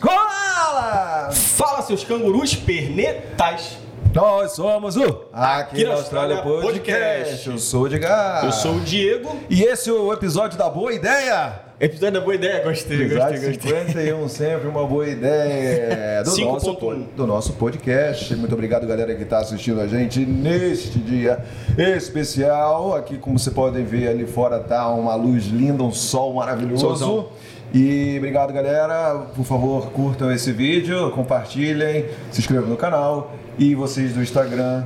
Koalas! Fala, seus cangurus pernetais. Nós somos o Aqui na Austrália Podcast. Eu sou o Edgar. Eu sou o Diego. E esse é o episódio da Boa Ideia. Episódio da boa ideia, gostei, Episódio gostei, gostei. 51, sempre uma boa ideia do nosso, 5.1. do nosso podcast. Muito obrigado, galera, que está assistindo a gente neste dia especial. Aqui, como vocês podem ver ali fora, tá uma luz linda, um sol maravilhoso. Solzão. E obrigado, galera. Por favor, curtam esse vídeo, compartilhem, se inscrevam no canal. E vocês do Instagram,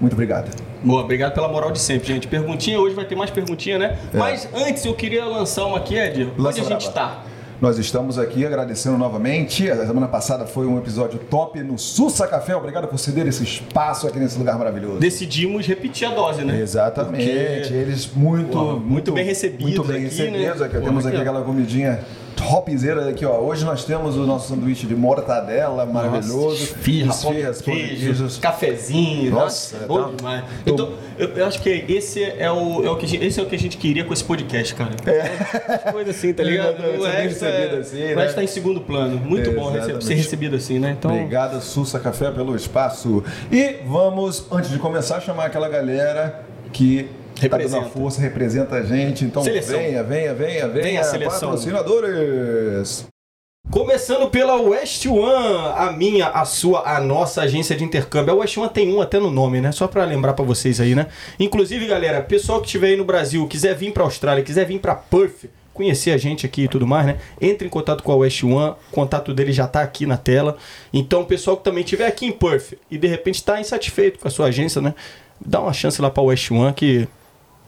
muito obrigado. Boa, obrigado pela moral de sempre, gente. Perguntinha, hoje vai ter mais perguntinha, né? Mas antes eu queria lançar uma aqui, Ed. Onde a gente braba. Nós estamos aqui agradecendo novamente. A semana passada foi um episódio top no Sussa Café. Obrigado por ceder esse espaço aqui nesse lugar maravilhoso. Decidimos repetir a dose, né? Exatamente. Porque- Eles muito, Pô, muito bem recebidos Muito bem aqui, recebidos. né? Aqui, Pô, temos aqui aqui, ó. aquela comidinha topzera aqui, ó. Hoje nós temos o nosso sanduíche de mortadela maravilhoso. Esfirra, Esfirras, de queijo, queijos. cafezinho. Nossa, bom tá- demais. tô- Então, eu, eu acho que esse é o, é o que a gente, esse é o que a gente queria com esse podcast, cara. É. Coisa assim, tá ligado? Exatamente, O resto é- assim, né? resto tá em segundo plano. Muito bom ser recebido assim, né? Então, Obrigado, Sussa Café, pelo espaço. E vamos, antes de começar, chamar aquela galera que está dando Representa. a força, representa a gente. Então Seleção. venha, venha, venha, venha. Venha seleção. Patrocinadores. Começando pela West One, a minha, a sua, a nossa agência de intercâmbio. A West One tem um até no nome, né? Só pra lembrar pra vocês aí, né? Inclusive, galera, pessoal que estiver aí no Brasil, quiser vir pra Austrália, quiser vir pra Perth, conhecer a gente aqui e tudo mais, né? Entre em contato com a West One, o contato dele já tá aqui na tela. Então, pessoal que também estiver aqui em Perth e de repente tá insatisfeito com a sua agência, né? Dá uma chance lá pra West One que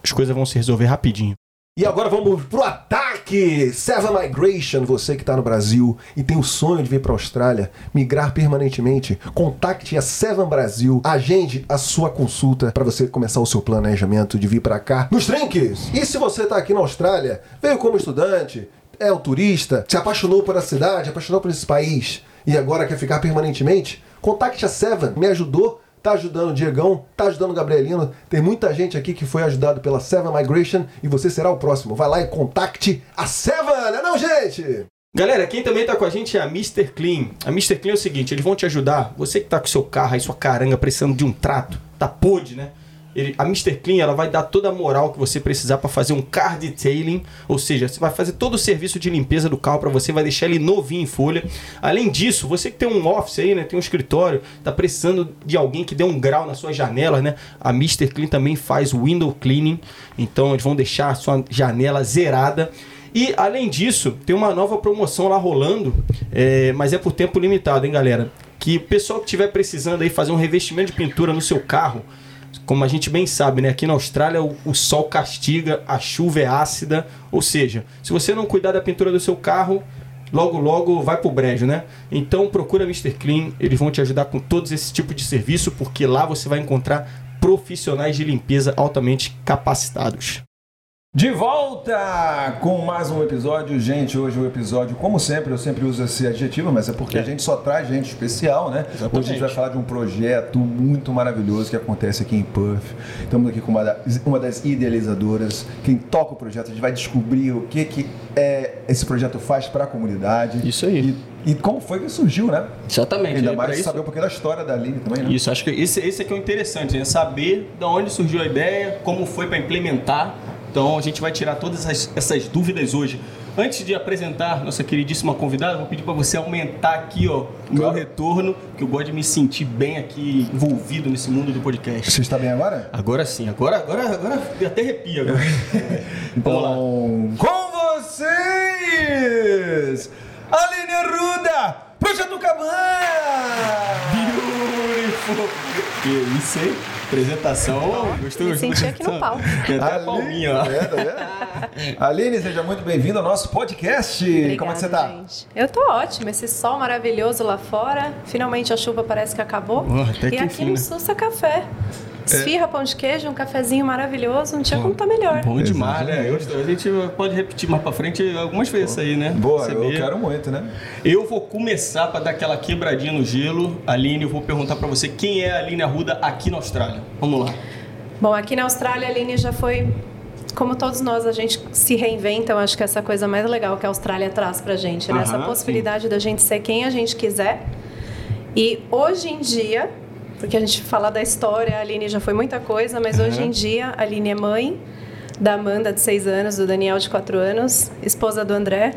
as coisas vão se resolver rapidinho. E agora vamos pro ataque! Seven Migration, você que está no Brasil e tem o sonho de vir para a Austrália, migrar permanentemente, contacte a Seven Brasil, agende a sua consulta para você começar o seu planejamento de vir para cá nos trinques. E se você está aqui na Austrália, veio como estudante, é o turista, se apaixonou por a cidade, apaixonou por esse país e agora quer ficar permanentemente, contacte a Seven, me ajudou Tá ajudando o Diegão, tá ajudando o Gabrielino. Tem muita gente aqui que foi ajudado pela Seven Migration e você será o próximo. Vai lá e contacte a Seven, não é não, gente? Galera, quem também tá com a gente é a Mr. Clean. A Mr. Clean é o seguinte, eles vão te ajudar. Você que tá com seu carro aí, sua caranga, precisando de um trato, tá podre, né? Ele- a Mr. Clean, ela vai dar toda a moral que você precisar para fazer um car detailing, ou seja, você vai fazer todo o serviço de limpeza do carro para você, vai deixar ele novinho em folha. Além disso, você que tem um office aí, né, tem um escritório, tá precisando de alguém que dê um grau na sua janela, né? A Mr. Clean também faz window cleaning, então eles vão deixar a sua janela zerada. E além disso, tem uma nova promoção lá rolando, é, mas é por tempo limitado, hein, galera? Que o pessoal que estiver precisando aí fazer um revestimento de pintura no seu carro, como a gente bem sabe, né? Aqui na Austrália o, o sol castiga, a chuva é ácida, ou seja, se você não cuidar da pintura do seu carro, logo logo vai pro brejo, né? Então procura Mr. Clean, eles vão te ajudar com todos esse tipo de serviço, porque lá você vai encontrar profissionais de limpeza altamente capacitados. De volta com mais um episódio, gente. Hoje o episódio, como sempre, eu sempre uso esse adjetivo, mas é porque a gente só traz gente especial, né? Hoje a gente vai falar de um projeto muito maravilhoso que acontece aqui em Perth. Estamos aqui com uma, da- uma das idealizadoras, quem toca o projeto. A gente vai descobrir o que, que é, esse projeto faz para a comunidade. Isso aí. E, e como foi que surgiu, né? Exatamente. Ainda é mais saber um pouquinho da história da Aline também, né? Isso, acho que esse, esse aqui é o interessante, né? Saber de onde surgiu a ideia, como foi para implementar. Então a gente vai tirar todas essas, essas dúvidas hoje. Antes de apresentar nossa queridíssima convidada, vou pedir para você aumentar aqui ó, o meu retorno, que eu gosto de me sentir bem aqui envolvido nesse mundo do podcast. Você está bem agora? Agora sim, agora, agora, agora até arrepia agora. Vamos lá. Então, com vocês, Aline Arruda, Projeto Cabana! Que isso, hein? Apresentação, gostou? Me senti aqui no palco. Tem até a palminha. Tá tá vendo? Aline, seja muito bem-vinda ao nosso podcast. Como é que você tá? Gente. Eu tô ótima. Esse sol maravilhoso lá fora. Finalmente a chuva parece que acabou. Oh, até e que aqui enfim, no né? Sussa Café. Esfirra, pão de queijo, um cafezinho maravilhoso. Não tinha como tá melhor. Bom demais, né? Eu- a gente pode repetir mais pra frente algumas vezes isso aí, né? Boa, Você eu vê. quero muito, né? Eu vou começar pra dar aquela quebradinha no gelo. Aline, eu vou perguntar pra você quem é a Aline Arruda aqui na Austrália. Vamos lá. Bom, aqui na Austrália a Aline já foi como todos nós, a gente se reinventa. Eu acho que essa coisa mais legal que a Austrália traz pra gente, né? Essa Aham, possibilidade da gente ser quem a gente quiser. E hoje em dia, porque a gente fala da história, a Aline já foi muita coisa, mas hoje em dia a Aline é mãe da Amanda, de 6 anos, do Daniel, de 4 anos, esposa do André,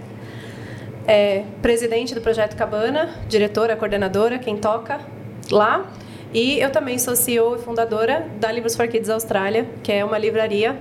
é presidente do Projeto Cabana, diretora, coordenadora, quem toca lá. E eu também sou CEO e fundadora da Livros for Kids Austrália, que é uma livraria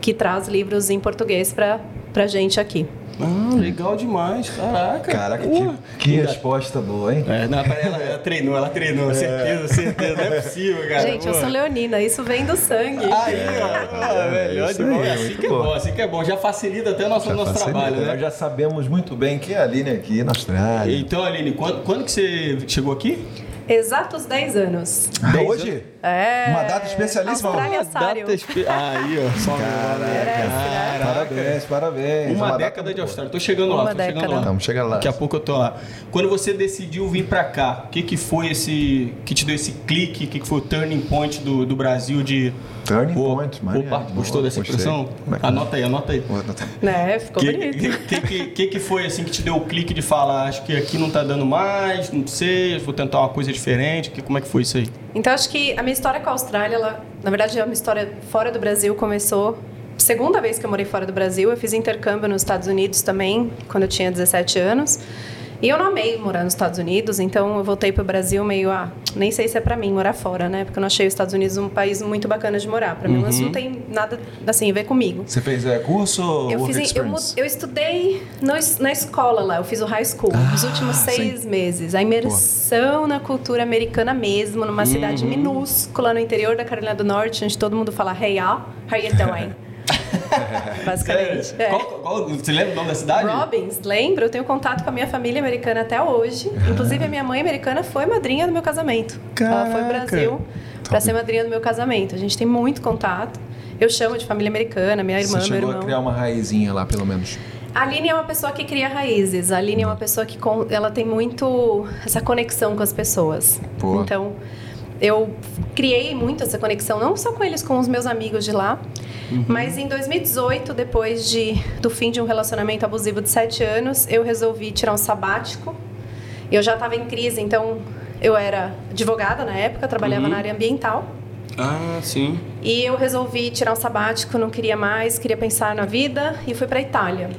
que traz livros em português para pra gente aqui. Ah, legal demais. Caraca. Caraca, que, que resposta boa, hein? É, não, peraí, ela, ela treinou, ela treinou, certeza, certeza. Não é possível, cara. gente, eu Pô. sou leonina, isso vem do sangue. Aí, ó, melhor isso demais. aí, assim que é bom. bom, assim que é bom. Já facilita até o nosso, nosso Facilita, trabalho, né? Nós já sabemos muito bem que é a Aline aqui na Austrália. Então, Aline, quando, quando que você chegou aqui? Exatos 10 anos. Ah, Dez hoje? É. Uma data especialíssima. Sário. Data espe- Aí, ó. Só Merece, né? Parabéns, parabéns. Uma, data década de. Austrália. Tô chegando lá, Uma tô chegando década. lá. Vamos chegar lá. Daqui a pouco eu tô lá. Quando você decidiu vir pra cá, o que que foi esse... que te deu esse clique? O que que foi o turning point do, do Brasil de... Turning Pô, point. Bart, Gostou dessa expressão? Anota aí, anota aí. Né? Ficou Que, bonito. que, que, que que foi assim que te deu o clique de falar, acho que aqui não tá dando mais, não sei, vou tentar uma coisa diferente, que, como é que foi isso aí? Então, acho que a minha história com a Austrália, ela, na verdade, é uma história fora do Brasil. Começou segunda vez que eu morei fora do Brasil. Eu fiz intercâmbio nos Estados Unidos também, quando eu tinha 17 anos. E eu não amei morar nos Estados Unidos, então eu voltei para o Brasil meio, ah, nem sei se é para mim morar fora, né? Porque eu não achei os Estados Unidos um país muito bacana de morar. Para mim, mas não tem nada, assim, a ver comigo. Você fez é, curso ou Eu, fiz, eu, eu estudei no na escola lá, eu fiz o high school, Ah, os últimos seis meses. A imersão na cultura americana mesmo, numa cidade minúscula no interior da Carolina do Norte, onde todo mundo fala hey y'all, how you doing? Basicamente. é. Qual, qual- você lembra o nome da cidade? Robbins, lembro, eu tenho contato com a minha família americana até hoje. Inclusive, a minha mãe americana foi madrinha do meu casamento. Ela foi ao Caraca. Brasil para ser madrinha do meu casamento. A gente tem muito contato. Eu chamo de família americana, minha irmã, Você meu chegou irmão. a criar uma raizinha lá, pelo menos. A Aline é uma pessoa que cria raízes. A Aline é uma pessoa que ela tem muito essa conexão com as pessoas. Boa. Então, eu criei muito essa conexão, não só com eles, com os meus amigos de lá. Mas em 2018, depois de, do fim de um relacionamento abusivo de sete anos, eu resolvi tirar um sabático. Eu já estava em crise, então eu era advogada na época, trabalhava na área ambiental. Ah, sim. E eu resolvi tirar um sabático, não queria mais, queria pensar na vida e fui para Itália.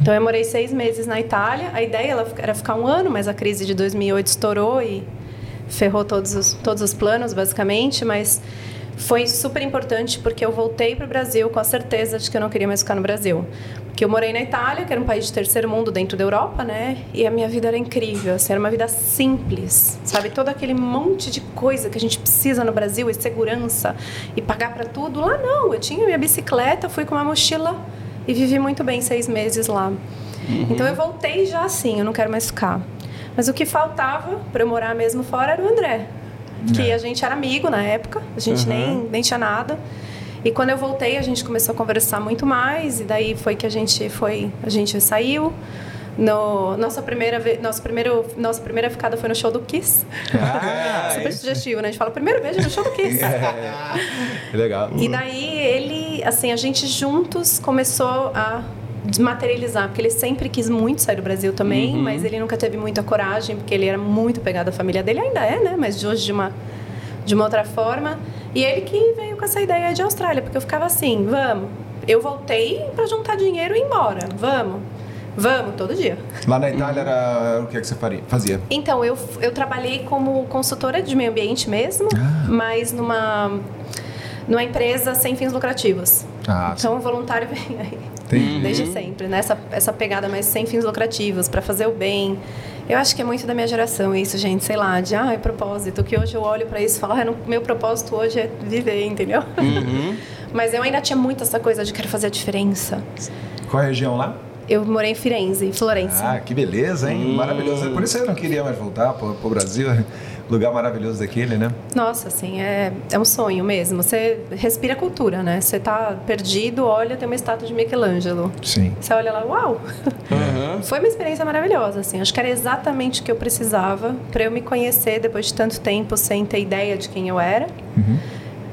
Então eu morei seis meses na Itália. A ideia era ficar um ano, mas a crise de 2008 estourou e ferrou todos os, todos os planos, basicamente. Mas foi super importante porque eu voltei para o Brasil com a certeza de que eu não queria mais ficar no Brasil. Porque eu morei na Itália, que era um país de terceiro mundo dentro da Europa, né? E a minha vida era incrível, assim, era uma vida simples, sabe? Todo aquele monte de coisa que a gente precisa no Brasil, e segurança, e pagar para tudo. Lá não, eu tinha minha bicicleta, fui com uma mochila e vivi muito bem seis meses lá. Então eu voltei já assim, eu não quero mais ficar. Mas o que faltava para eu morar mesmo fora era o André. Que a gente era amigo na época, a gente nem, nem tinha nada. E quando eu voltei, a gente começou a conversar muito mais, e daí foi que a gente foi, a gente saiu. No, nossa, primeira, nosso primeiro, nossa primeira ficada foi no show do Kiss. Ah, Super sugestivo, né? A gente fala, primeiro beijo no show do Kiss. Que legal. E daí ele, assim, a gente juntos começou a desmaterializar, porque ele sempre quis muito sair do Brasil também, mas ele nunca teve muita coragem, porque ele era muito pegado à família dele, ainda é, né? Mas de hoje de uma, de uma outra forma. E ele que veio com essa ideia de Austrália, porque eu ficava assim, vamos. Eu voltei para juntar dinheiro e ir embora, vamos. Vamos, todo dia. Lá na Itália era o que, é que você fazia? Então, eu, eu trabalhei como consultora de meio ambiente mesmo, mas numa, numa empresa sem fins lucrativos. Ah, então, o voluntário vem aí. Entendi. Desde sempre, né? Essa, essa pegada mais sem fins lucrativos, para fazer o bem. Eu acho que é muito da minha geração isso, gente. Sei lá, de, ah, é propósito. Que hoje eu olho para isso e falo, ah, não- meu propósito hoje é viver, entendeu? Mas eu ainda tinha muito essa coisa de quero fazer a diferença. Qual a região lá? Eu morei em Firenze, em Florença. Ah, que beleza, hein? Maravilhoso. Por isso eu não queria mais voltar pro, pro Brasil. Lugar maravilhoso daquele, né? Nossa, assim, é, é um sonho mesmo. Você respira cultura, né? Você tá perdido, olha, tem uma estátua de Michelangelo. Sim. Você olha lá, uau! Foi uma experiência maravilhosa, assim. Acho que era exatamente o que eu precisava para eu me conhecer depois de tanto tempo sem ter ideia de quem eu era.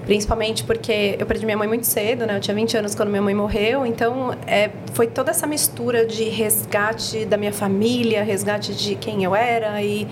Principalmente porque eu perdi minha mãe muito cedo, né? Eu tinha 20 anos quando minha mãe morreu. Então, é, foi toda essa mistura de resgate da minha família, resgate de quem eu era e,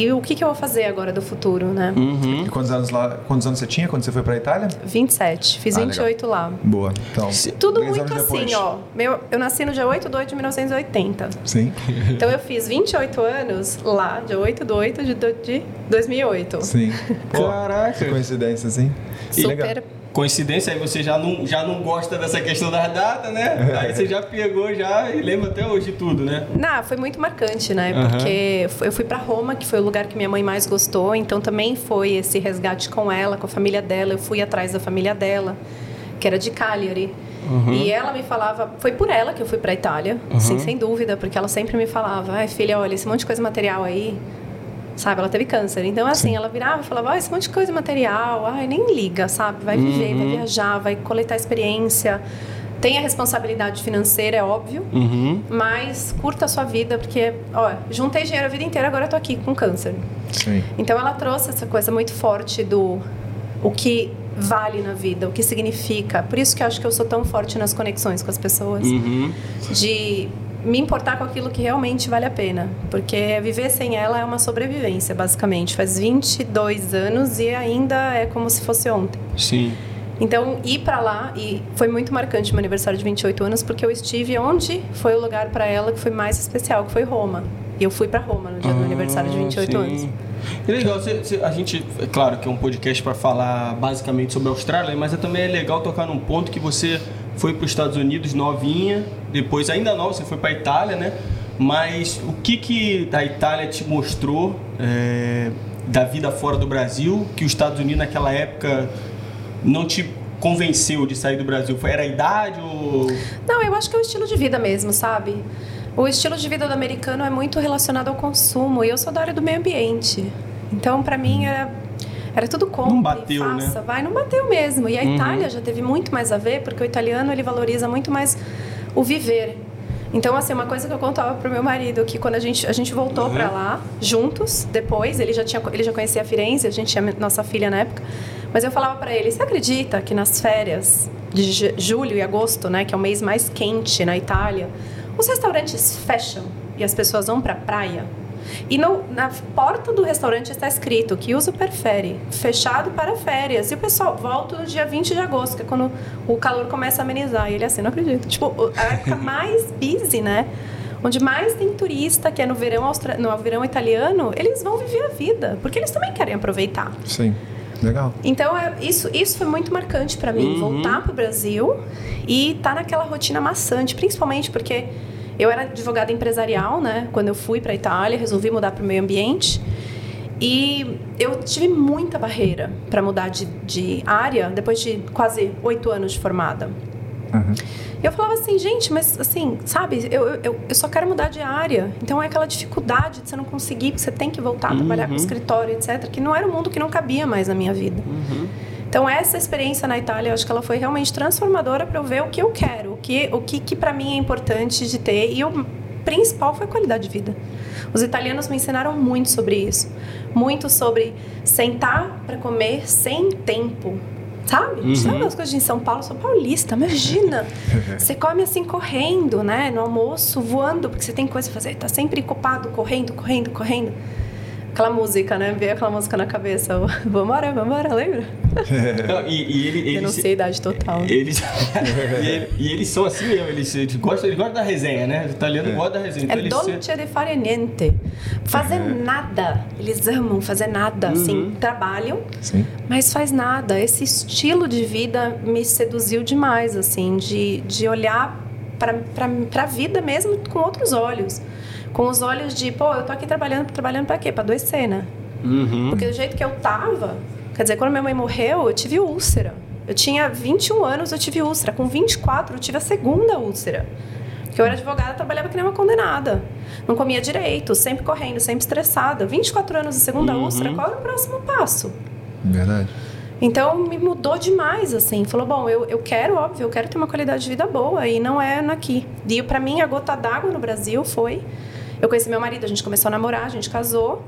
e o que, que eu vou fazer agora do futuro, né? Uhum. E quantos anos, lá, quantos anos você tinha quando você foi pra Itália? 27. Fiz Ah, 28 lá. Boa. Então, Tudo 10 muito assim, depois. ó. Meu, eu nasci no dia 8 de 8 de 1980. Sim. Então eu fiz 28 anos lá, dia 8 de 8 de, de 2008. Sim. Caraca. que coincidência, assim. Super. Coincidência, aí você já não, já não gosta dessa questão das datas, né? Aí você já pegou já e lembra até hoje tudo, né? Não, foi muito marcante, né? Porque eu fui pra Roma, que foi o lugar que minha mãe mais gostou, então também foi esse resgate com ela, com a família dela. Eu fui atrás da família dela, que era de Cagliari. E ela me falava, foi por ela que eu fui pra Itália, sim, sem dúvida, porque ela sempre me falava: ai, filha, olha, esse monte de coisa material aí, sabe? Ela teve câncer. Então, assim, ela virava e falava: ah, esse monte de coisa material, ai, nem liga, sabe? Vai viver, vai viajar, vai coletar experiência. Tem a responsabilidade financeira, é óbvio, Uhum. mas curta a sua vida, porque, ó, juntei dinheiro a vida inteira, agora eu tô aqui com câncer. Sim. Então ela trouxe essa coisa muito forte do o que vale na vida, o que significa. Por isso que eu acho que eu sou tão forte nas conexões com as pessoas, Uhum. de me importar com aquilo que realmente vale a pena, porque viver sem ela é uma sobrevivência, basicamente. Faz 22 anos e ainda é como se fosse ontem. Sim. Então, ir pra lá e foi muito marcante meu aniversário de 28 anos, porque eu estive onde foi o lugar pra ela que foi mais especial, que foi Roma. E eu fui pra Roma no dia do meu aniversário de 28 Ah, anos. sim. É legal, a gente, é claro que é um podcast para falar basicamente sobre a Austrália, mas é também é legal tocar num ponto que você foi para os Estados Unidos novinha, depois ainda nova, você foi para Itália, né? Mas o que que da Itália te mostrou é, da vida fora do Brasil, que os Estados Unidos naquela época não te convenceu de sair do Brasil? Era a idade ou Não, eu acho que é o estilo de vida mesmo, sabe? O estilo de vida do americano é muito relacionado ao consumo e eu sou da área do meio ambiente. Então, pra mim, era, era tudo compra, Não bateu, faça, né? vai, não bateu mesmo. E a Uhum. Itália já teve muito mais a ver, porque o italiano ele valoriza muito mais o viver. Então, assim, uma coisa que eu contava pro meu marido, que quando a gente, a gente voltou Uhum. pra lá, juntos, depois, ele já, tinha, ele já conhecia Firenze, a gente tinha nossa filha na época, mas eu falava pra ele, você acredita que nas férias de ju- julho e agosto, né, que é o mês mais quente na Itália, os restaurantes fecham e as pessoas vão pra praia? E no- na porta do restaurante está escrito que uso prefere, fechado para férias. E o pessoal volta no dia 20 de agosto, que é quando o calor começa a amenizar. E ele assim, não acredito. Tipo, o- a época mais busy, né? Onde mais tem turista, que é no verão, austra... no verão italiano, eles vão viver a vida, porque eles também querem aproveitar. Sim. Legal. Então, é, isso, isso foi muito marcante para mim, Uhum. voltar pro Brasil e estar naquela rotina maçante, principalmente porque eu era advogada empresarial, né? Quando eu fui para Itália, resolvi mudar para o meio ambiente. E eu tive muita barreira para mudar de, de área depois de quase oito anos de formada. E eu falava assim, gente, mas assim, sabe, eu, eu, eu só quero mudar de área. Então é aquela dificuldade de você não conseguir, porque você tem que voltar a trabalhar com escritório, etc., que não era um mundo que não cabia mais na minha vida. Então essa experiência na Itália, eu acho que ela foi realmente transformadora para eu ver o que eu quero, o que, o que, que para mim é importante de ter. E o principal foi a qualidade de vida. Os italianos me ensinaram muito sobre isso. Muito sobre sentar para comer sem tempo. Sabe? Sabe as coisas de São Paulo? Sou paulista, imagina. você come assim correndo, né? No almoço, voando, porque você tem coisa a fazer. Tá sempre ocupado, correndo, correndo, correndo. Aquela música, né? Veio aquela música na cabeça. Vambora, vambora, lembra? Não, e, e ele, ele Eu não sei a idade total. Eles, e, ele- e eles são assim mesmo, eles, eles gostam, eles gostam da resenha, né? O italiano gosta da resenha. Então É dolce de fare niente. Fazer nada. Eles amam fazer nada. Assim, trabalham, Sim. mas faz nada. Esse estilo de vida me seduziu demais, assim, de, de olhar para a vida mesmo com outros olhos. Com os olhos de, pô, eu tô aqui trabalhando, trabalhando para quê? Para adoecer, né? Uhum. Porque do jeito que eu tava, quer dizer, quando minha mãe morreu, eu tive úlcera. Eu tinha 21 anos, eu tive úlcera. Com 24, eu tive a segunda úlcera. Porque eu era advogada, trabalhava que nem uma condenada. Não comia direito, sempre correndo, sempre estressada. 24 anos de segunda úlcera, qual era o próximo passo? Verdade. Então me mudou demais, assim. Falou, bom, eu, eu quero, óbvio, eu quero ter uma qualidade de vida boa e não é aqui. E pra mim a gota d'água no Brasil foi. Eu conheci meu marido, a gente começou a namorar, a gente casou.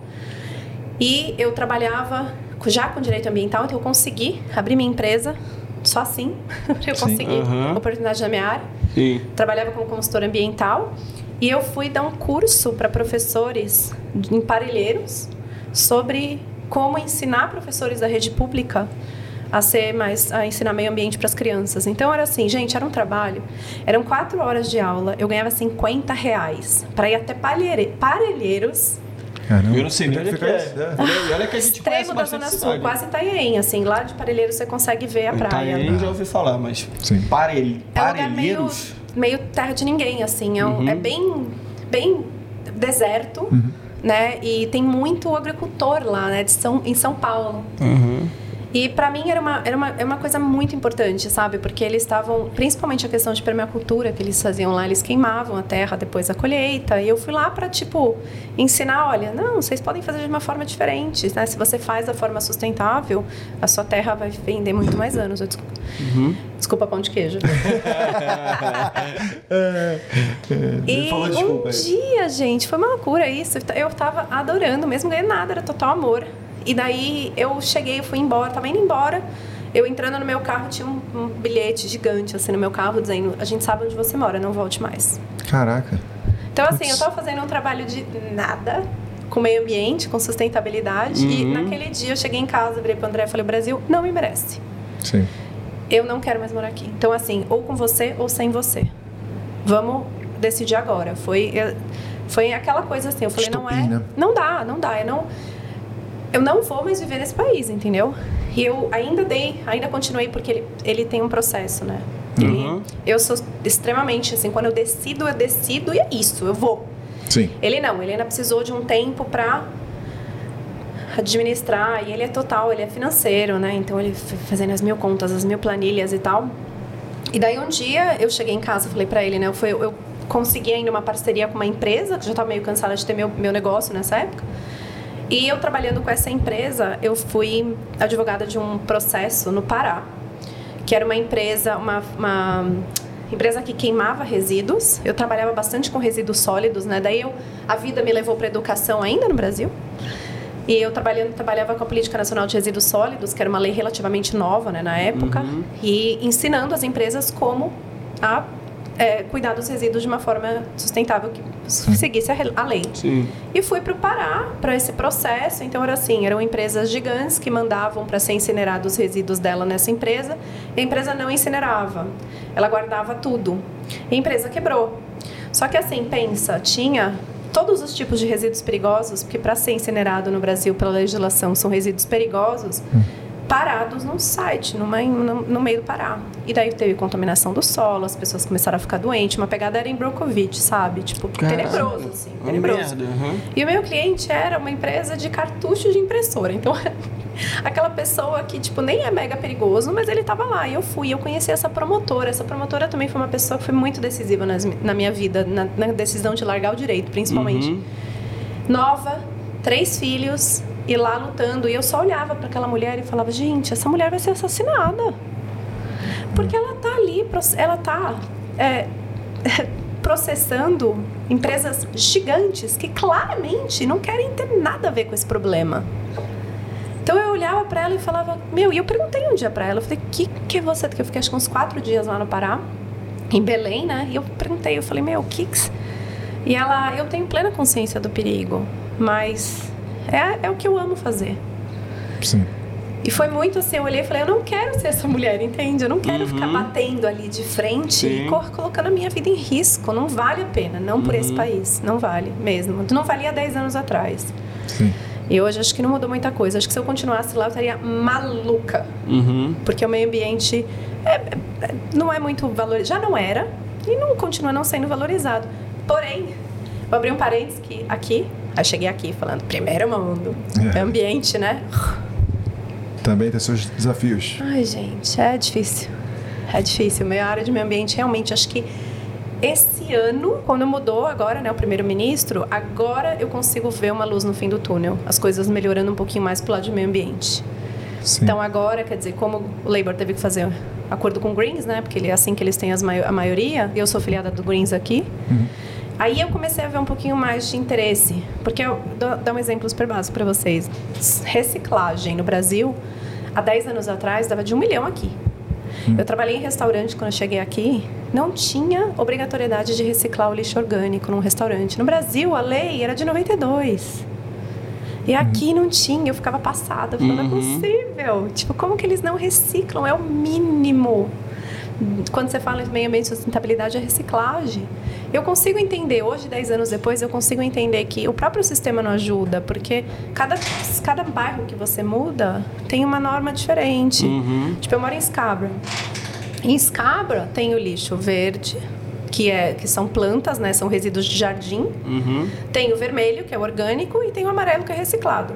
E eu trabalhava já com direito ambiental, então eu consegui abrir minha empresa só assim. eu consegui Uhum. oportunidade na minha área. Sim. Trabalhava como consultora ambiental e eu fui dar um curso para professores em Parelheiros sobre como ensinar professores da rede pública a ser mais a ensinar meio ambiente para as crianças. Então era assim, gente, era um trabalho. Eram quatro horas de aula. Eu ganhava 50 reais para ir até Palheire- Parelheiros, Caramba. Eu não sei nem Onde é que é. É. E olha que a gente conhece extremo da Zona Sul, cidade. quase Itanhaém, assim. Lá de Parelheiros você consegue ver a praia. Itaém já ouvi falar, mas Sim. parelhe, É um lugar meio, parelheiros... meio terra de ninguém, assim. É, um- Uhum. é bem, bem deserto, né? E tem muito agricultor lá, né? De São, em São Paulo. Uhum. E pra mim era uma, era, uma, era uma coisa muito importante, sabe? Porque eles estavam, principalmente a questão de permacultura que eles faziam lá, eles queimavam a terra depois da colheita. E eu fui lá pra, tipo, ensinar: olha, não, vocês podem fazer de uma forma diferente, né? Se você faz da forma sustentável, a sua terra vai vender muito mais anos. Eu desculpa, Uhum. desculpa pão de queijo. E falou um desculpa aí. dia, gente, foi uma loucura isso. Eu tava adorando, mesmo ganhando nada, era total amor. E daí eu cheguei, eu fui embora, tava indo embora. Eu entrando no meu carro, tinha um, um bilhete gigante assim no meu carro dizendo: A gente sabe onde você mora, não volte mais. Caraca. Então, assim, eu tava fazendo um trabalho de nada com meio ambiente, com sustentabilidade. E Uhum. naquele dia eu cheguei em casa, virei pro André e falei: O Brasil não me merece. Sim. Eu não quero mais morar aqui. Então, assim, ou com você ou sem você. Vamos decidir agora. Foi, eu- foi aquela coisa assim. Eu falei, não é. né? Não dá, não dá. Eu não, eu não vou mais viver nesse país, entendeu? E eu ainda dei, ainda continuei, porque ele, ele tem um processo, né? Ele- Uhum. eu sou extremamente assim, quando eu decido, eu decido e é isso, eu vou. Sim. Ele não, ele ainda precisou de um tempo pra administrar e ele é total, ele é financeiro, né? Então ele fazendo as mil contas, as mil planilhas e tal. E daí um dia eu cheguei em casa, falei pra ele, né? Eu, fui, eu consegui ainda uma parceria com uma empresa, que já tava meio cansada de ter meu, meu negócio nessa época. E eu trabalhando com essa empresa, eu fui advogada de um processo no Pará, que era uma empresa, uma, uma empresa que queimava resíduos. Eu trabalhava bastante com resíduos sólidos, né? Daí eu, a vida me levou para educação ainda no Brasil. E eu trabalhando, trabalhava com a Política Nacional de Resíduos Sólidos, que era uma lei relativamente nova né, na época, e ensinando as empresas como a é, cuidar dos resíduos de uma forma sustentável, que seguisse a, lei. Sim. E fui para o Pará para esse processo. Então era assim, eram empresas gigantes que mandavam para ser incinerados os resíduos dela nessa empresa. E a empresa não incinerava, ela guardava tudo. E a empresa quebrou. Só que assim, pensa, tinha todos os tipos de resíduos perigosos, porque para ser incinerado no Brasil pela legislação são resíduos perigosos. Parados num site, numa, no, no meio do Pará. E daí teve contaminação do solo, as pessoas começaram a ficar doentes. Uma pegada era em Brokovich, sabe? Tipo, Caramba. tenebroso, assim. Tenebroso. uhum. E o meu cliente era uma empresa de cartucho de impressora. Então, aquela pessoa que, tipo, nem é mega perigoso, mas ele tava lá. E eu fui, eu conheci essa promotora. Essa promotora também foi uma pessoa que foi muito decisiva nas- na minha vida, na, na decisão de largar o direito, principalmente. Uhum. Nova, três filhos, e lá lutando. E eu só olhava para aquela mulher e falava, gente, essa mulher vai ser assassinada. Porque ela tá ali, ela tá é, processando empresas gigantes que claramente não querem ter nada a ver com esse problema. Então eu olhava para ela e falava, meu, e eu perguntei um dia para ela, eu falei, que que você, porque eu fiquei acho que uns quatro dias lá no Pará, em Belém, né? E eu perguntei, eu falei, meu, o que que... c-" E ela, eu tenho plena consciência do perigo, mas é, é o que eu amo fazer. Sim. E foi muito assim, eu olhei e falei, eu não quero ser essa mulher, entende? Eu não quero ficar batendo ali de frente Sim. e co- colocando a minha vida em risco. Não vale a pena, não por esse país. Não vale mesmo. Não valia 10 anos atrás. Sim. E hoje acho que não mudou muita coisa. Acho que se eu continuasse lá, eu estaria maluca. Uhum. Porque o meio ambiente é- é- não é muito valorizado. Já não era e não continua não sendo valorizado. Porém, vou abrir um parênteses que aqui, aí cheguei aqui falando, primeiro mundo, É. ambiente, né? Também tem seus desafios. Ai, gente, é difícil. É difícil. Minha área de meio ambiente, realmente, acho que esse ano, quando mudou agora, né, o primeiro-ministro, agora eu consigo ver uma luz no fim do túnel. As coisas melhorando um pouquinho mais pro lado de meio ambiente. Sim. Então agora, quer dizer, como o Labour teve que fazer acordo com o Greens, né, porque ele é assim que eles têm as mai- a maioria, eu sou filiada do Greens aqui, Aí eu comecei a ver um pouquinho mais de interesse, porque eu dou, dar um exemplo super básico para vocês. Reciclagem no Brasil, há 10 anos atrás, dava de um milhão aqui. Eu trabalhei em restaurante quando eu cheguei aqui, não tinha obrigatoriedade de reciclar o lixo orgânico num restaurante. No Brasil, a lei era de 92. E aqui não tinha, eu ficava passada, falando, não é possível. Tipo, como que eles não reciclam? É o mínimo. Quando você fala em meio ambiente e sustentabilidade, é reciclagem. Eu consigo entender, hoje, 10 anos depois, eu consigo entender que o próprio sistema não ajuda, porque cada, cada bairro que você muda tem uma norma diferente. Tipo, eu moro em Scabra. Em Scabra tem o lixo verde, que, é, que são plantas, né? São resíduos de jardim. Tem o vermelho, que é orgânico, e tem o amarelo, que é reciclado.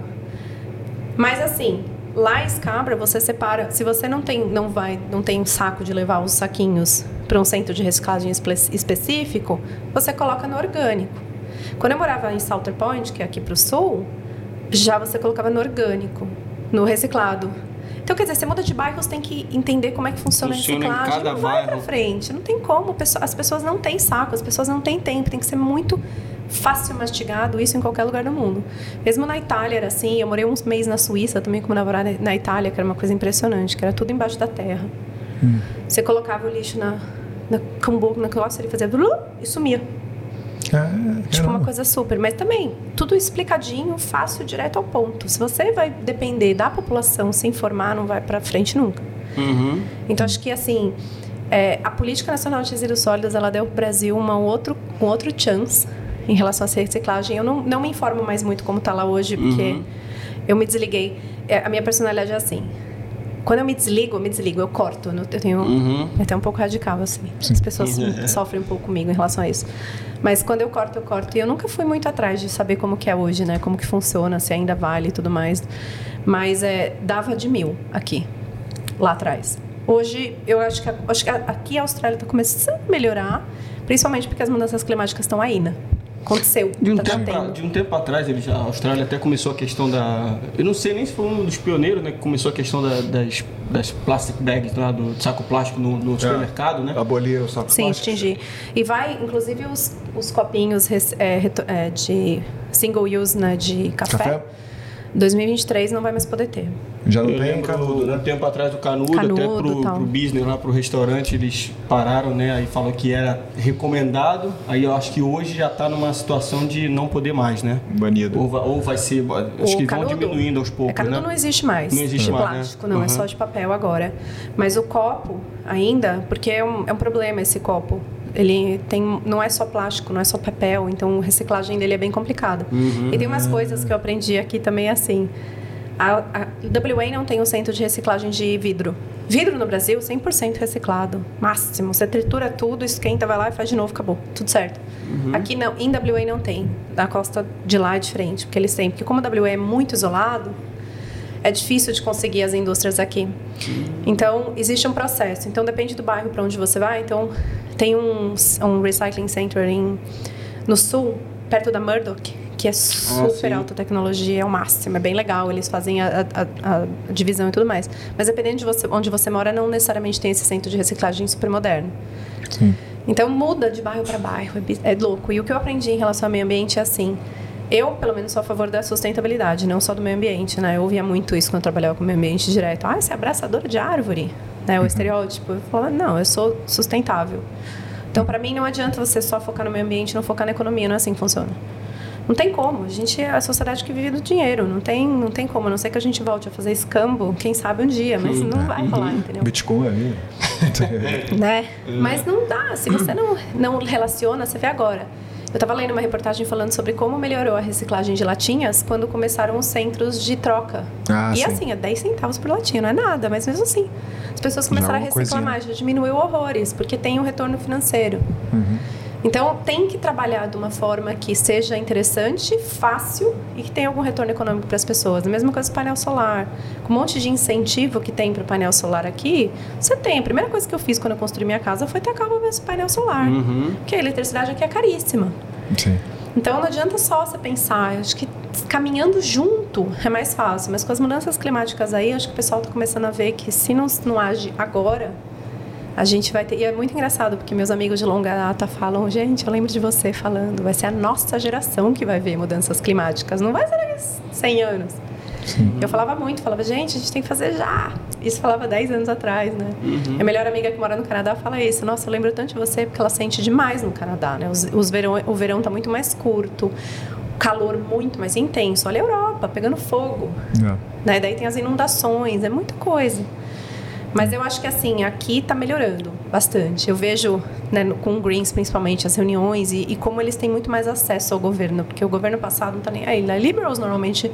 Mas assim, lá em Scabra você separa. Se você não tem, não vai, não tem um saco de levar os saquinhos para um centro de reciclagem espe- específico, você coloca no orgânico. Quando eu morava em Salter Point, que é aqui para o sul, já você colocava no orgânico, no reciclado. Então, quer dizer, você muda de bairro, você tem que entender como é que funciona, Funciona a reciclagem. cada não vai bairro. pra frente, não tem como. As pessoas não têm saco, as pessoas não têm tempo, tem que ser muito fácil mastigado, isso em qualquer lugar do mundo. Mesmo na Itália era assim, eu morei uns meses na Suíça também como namorada na Itália, que era uma coisa impressionante, que era tudo embaixo da terra. Você colocava o lixo na, na cambuca, na negócio, ele fazia blu, e sumia. Ah, Tipo, uma coisa super. Mas também, tudo explicadinho, fácil, direto ao ponto. Se você vai depender da população se informar, não vai pra frente nunca. Uhum. Então, acho que, assim, é, a Política Nacional de Resíduos Sólidos, ela deu pro Brasil uma outro, um outro chance em relação à reciclagem. Eu não, não me informo mais muito como tá lá hoje, porque eu me desliguei. É, a minha personalidade é assim. Quando eu me desligo, eu me desligo, eu corto. Eu tenho, é até um pouco radical, assim. As pessoas sofrem um pouco comigo em relação a isso. Mas quando eu corto, eu corto. E eu nunca fui muito atrás de saber como que é hoje, né? Como que funciona, se ainda vale e tudo mais. Mas é, dava de mil aqui, lá atrás. Hoje, eu acho que, acho que aqui a Austrália está começando a melhorar, principalmente porque as mudanças climáticas estão aí, né? Aconteceu, De um, tá tempo, de um tempo atrás, ele já, a Austrália até começou a questão da. Eu não sei nem se foi um dos pioneiros, né? Que começou a questão da- das, das plastic bags, lá, do saco plástico no, no supermercado, né? Abolir o saco Sim, plástico. extingir. E vai, inclusive, os, os copinhos res- é, reto- é, de single use, né, de café. Café? 2023 não vai mais poder ter. Já não Eu tem lembro canudo, né? um tempo atrás do canudo, Canudo, até pro, tal. pro business lá, pro restaurante, eles pararam, né? Aí falou que era recomendado. Aí eu acho que hoje já tá numa situação de não poder mais, né? Banido. Ou vai, ou vai ser. Acho O que canudo- vão diminuindo aos poucos, é, canudo né? não existe mais. Não existe de mais, né? plástico, não, é Uhum. só de papel agora. Mas o copo, ainda, porque é um, é um problema esse copo. Ele tem, não é só plástico, não é só papel, então a reciclagem dele é bem complicada. Uhum. E tem umas coisas que eu aprendi aqui também assim. A, a WA não tem um centro de reciclagem de vidro. Vidro no Brasil, 100% reciclado. Máximo. Você tritura tudo, esquenta, vai lá e faz de novo, acabou. Tudo certo. Aqui não, em WA não tem. Da costa de lá é diferente, porque eles têm. Porque como o WA é muito isolado, é difícil de conseguir as indústrias aqui. Então, existe um processo. Então, depende do bairro para onde você vai. Então, tem um, um recycling center em, no sul, perto da Murdoch, que é super sim. alta tecnologia, é o máximo, é bem legal. Eles fazem a, a- a divisão e tudo mais. Mas dependendo de você, onde você mora, não necessariamente tem esse centro de reciclagem super moderno. Então muda de bairro para bairro, é é louco. E o que eu aprendi em relação ao meio ambiente é assim. Eu, pelo menos, sou a favor da sustentabilidade, não só do meio ambiente, né? Eu ouvia muito isso quando eu trabalhava com o meio ambiente direto. Ah, você é abraçadora de árvore, né? O estereótipo. Eu falava, não, eu sou sustentável. Então, para mim, não adianta você só focar no meio ambiente não focar na economia, não é assim que funciona. Não tem como. A gente é a sociedade que vive do dinheiro. Não tem, não tem como. A não ser que a gente volte a fazer escambo, quem sabe um dia, mas não vai rolar, entendeu? Bitcoin ali. né? Mas não dá. Se você não, não relaciona, você vê agora. Eu estava lendo uma reportagem falando sobre como melhorou a reciclagem de latinhas quando começaram os centros de troca. Ah, e sim. assim, é 10 centavos por latinha, não é nada, mas mesmo assim. As pessoas começaram a reciclar coisinha. mais, já diminuiu horrores, porque tem um retorno financeiro. Uhum. Então tem que trabalhar de uma forma que seja interessante, fácil e que tenha algum retorno econômico para as pessoas. A mesma coisa com painel solar. Com um monte de incentivo que tem para o painel solar aqui, você tem. A primeira coisa que eu fiz quando eu construí minha casa foi tacar o meu painel solar. Porque a eletricidade aqui é caríssima. Sim. Então não adianta só você pensar, acho que caminhando junto é mais fácil, mas com as mudanças climáticas aí, acho que o pessoal está começando a ver que se não, não age agora, A gente vai ter. E é muito engraçado, porque meus amigos de longa data falam: gente, eu lembro de você falando, vai ser a nossa geração que vai ver mudanças climáticas, não vai ser daqui 100 anos. Sim. Eu falava muito, falava, gente, a gente tem que fazer já. Isso falava 10 anos atrás, né? Uhum. A melhor amiga que mora no Canadá fala isso. Nossa, eu lembro tanto de você porque ela sente demais no Canadá, né? Os, os verão, o verão tá muito mais curto, o calor muito mais intenso. Olha a Europa, pegando fogo. É. Né? Daí tem as inundações, é muita coisa. Mas eu acho que assim, aqui está melhorando bastante. Eu vejo né, com o Greens, principalmente, as reuniões e, e, como eles têm muito mais acesso ao governo, porque o governo passado não está nem aí. Na Liberals, normalmente,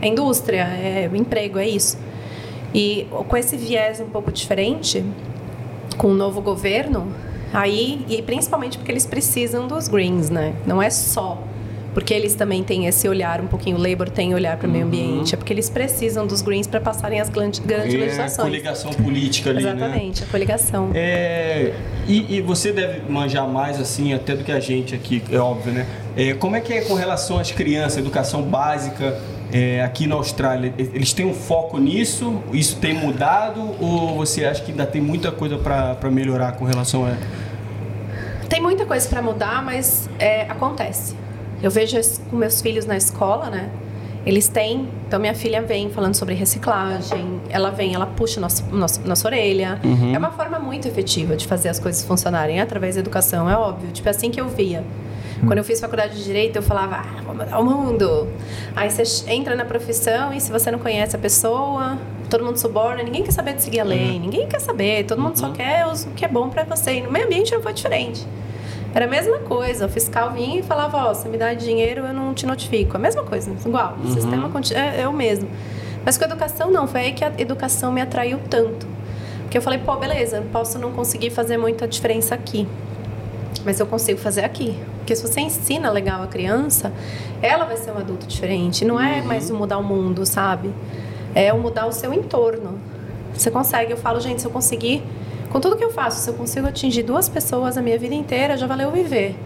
é indústria, é emprego, é isso. E com esse viés um pouco diferente, com o novo governo, aí, e principalmente porque eles precisam dos Greens, né? Não é só porque eles também têm esse olhar um pouquinho, o Labour tem olhar para o meio uhum. ambiente, é porque eles precisam dos Greens para passarem as grandes, grandes é legislações. A coligação política ali, né? Exatamente, né? a coligação. É, e, e, você deve manjar mais, assim, até do que a gente aqui, é óbvio, né? É, como é que é com relação às crianças, educação básica, é, aqui na Austrália, eles têm um foco nisso? Isso tem mudado? Ou você acha que ainda tem muita coisa para melhorar com relação a. Tem muita coisa para mudar, mas é, acontece. Eu vejo com meus filhos na escola, né? Eles têm. Então, minha filha vem falando sobre reciclagem, ela vem, ela puxa nossa, nossa, nossa orelha. Uhum. É uma forma muito efetiva de fazer as coisas funcionarem através da educação, é óbvio. Tipo, é assim que eu via. Quando eu fiz faculdade de direito, eu falava, ah, vou mudar o mundo. Aí você entra na profissão e se você não conhece a pessoa, todo mundo suborna, ninguém quer saber de seguir a lei, uhum. ninguém quer saber, todo mundo uhum. só quer o que é bom para você. E no meio ambiente não foi diferente. Era a mesma coisa. O fiscal vinha e falava: Ó, oh, se me dá dinheiro, eu não te notifico. A mesma coisa, igual. O uhum. sistema é, é o mesmo. Mas com a educação, não. Foi aí que a educação me atraiu tanto. Porque eu falei: pô, beleza, posso não conseguir fazer muita diferença aqui. Mas eu consigo fazer aqui. Porque se você ensina legal a criança, ela vai ser um adulto diferente. Não é uhum. mais mudar o mundo, sabe? É o mudar o seu entorno. Você consegue. Eu falo, gente, se eu conseguir com tudo que eu faço, se eu consigo atingir duas pessoas a minha vida inteira, já valeu viver.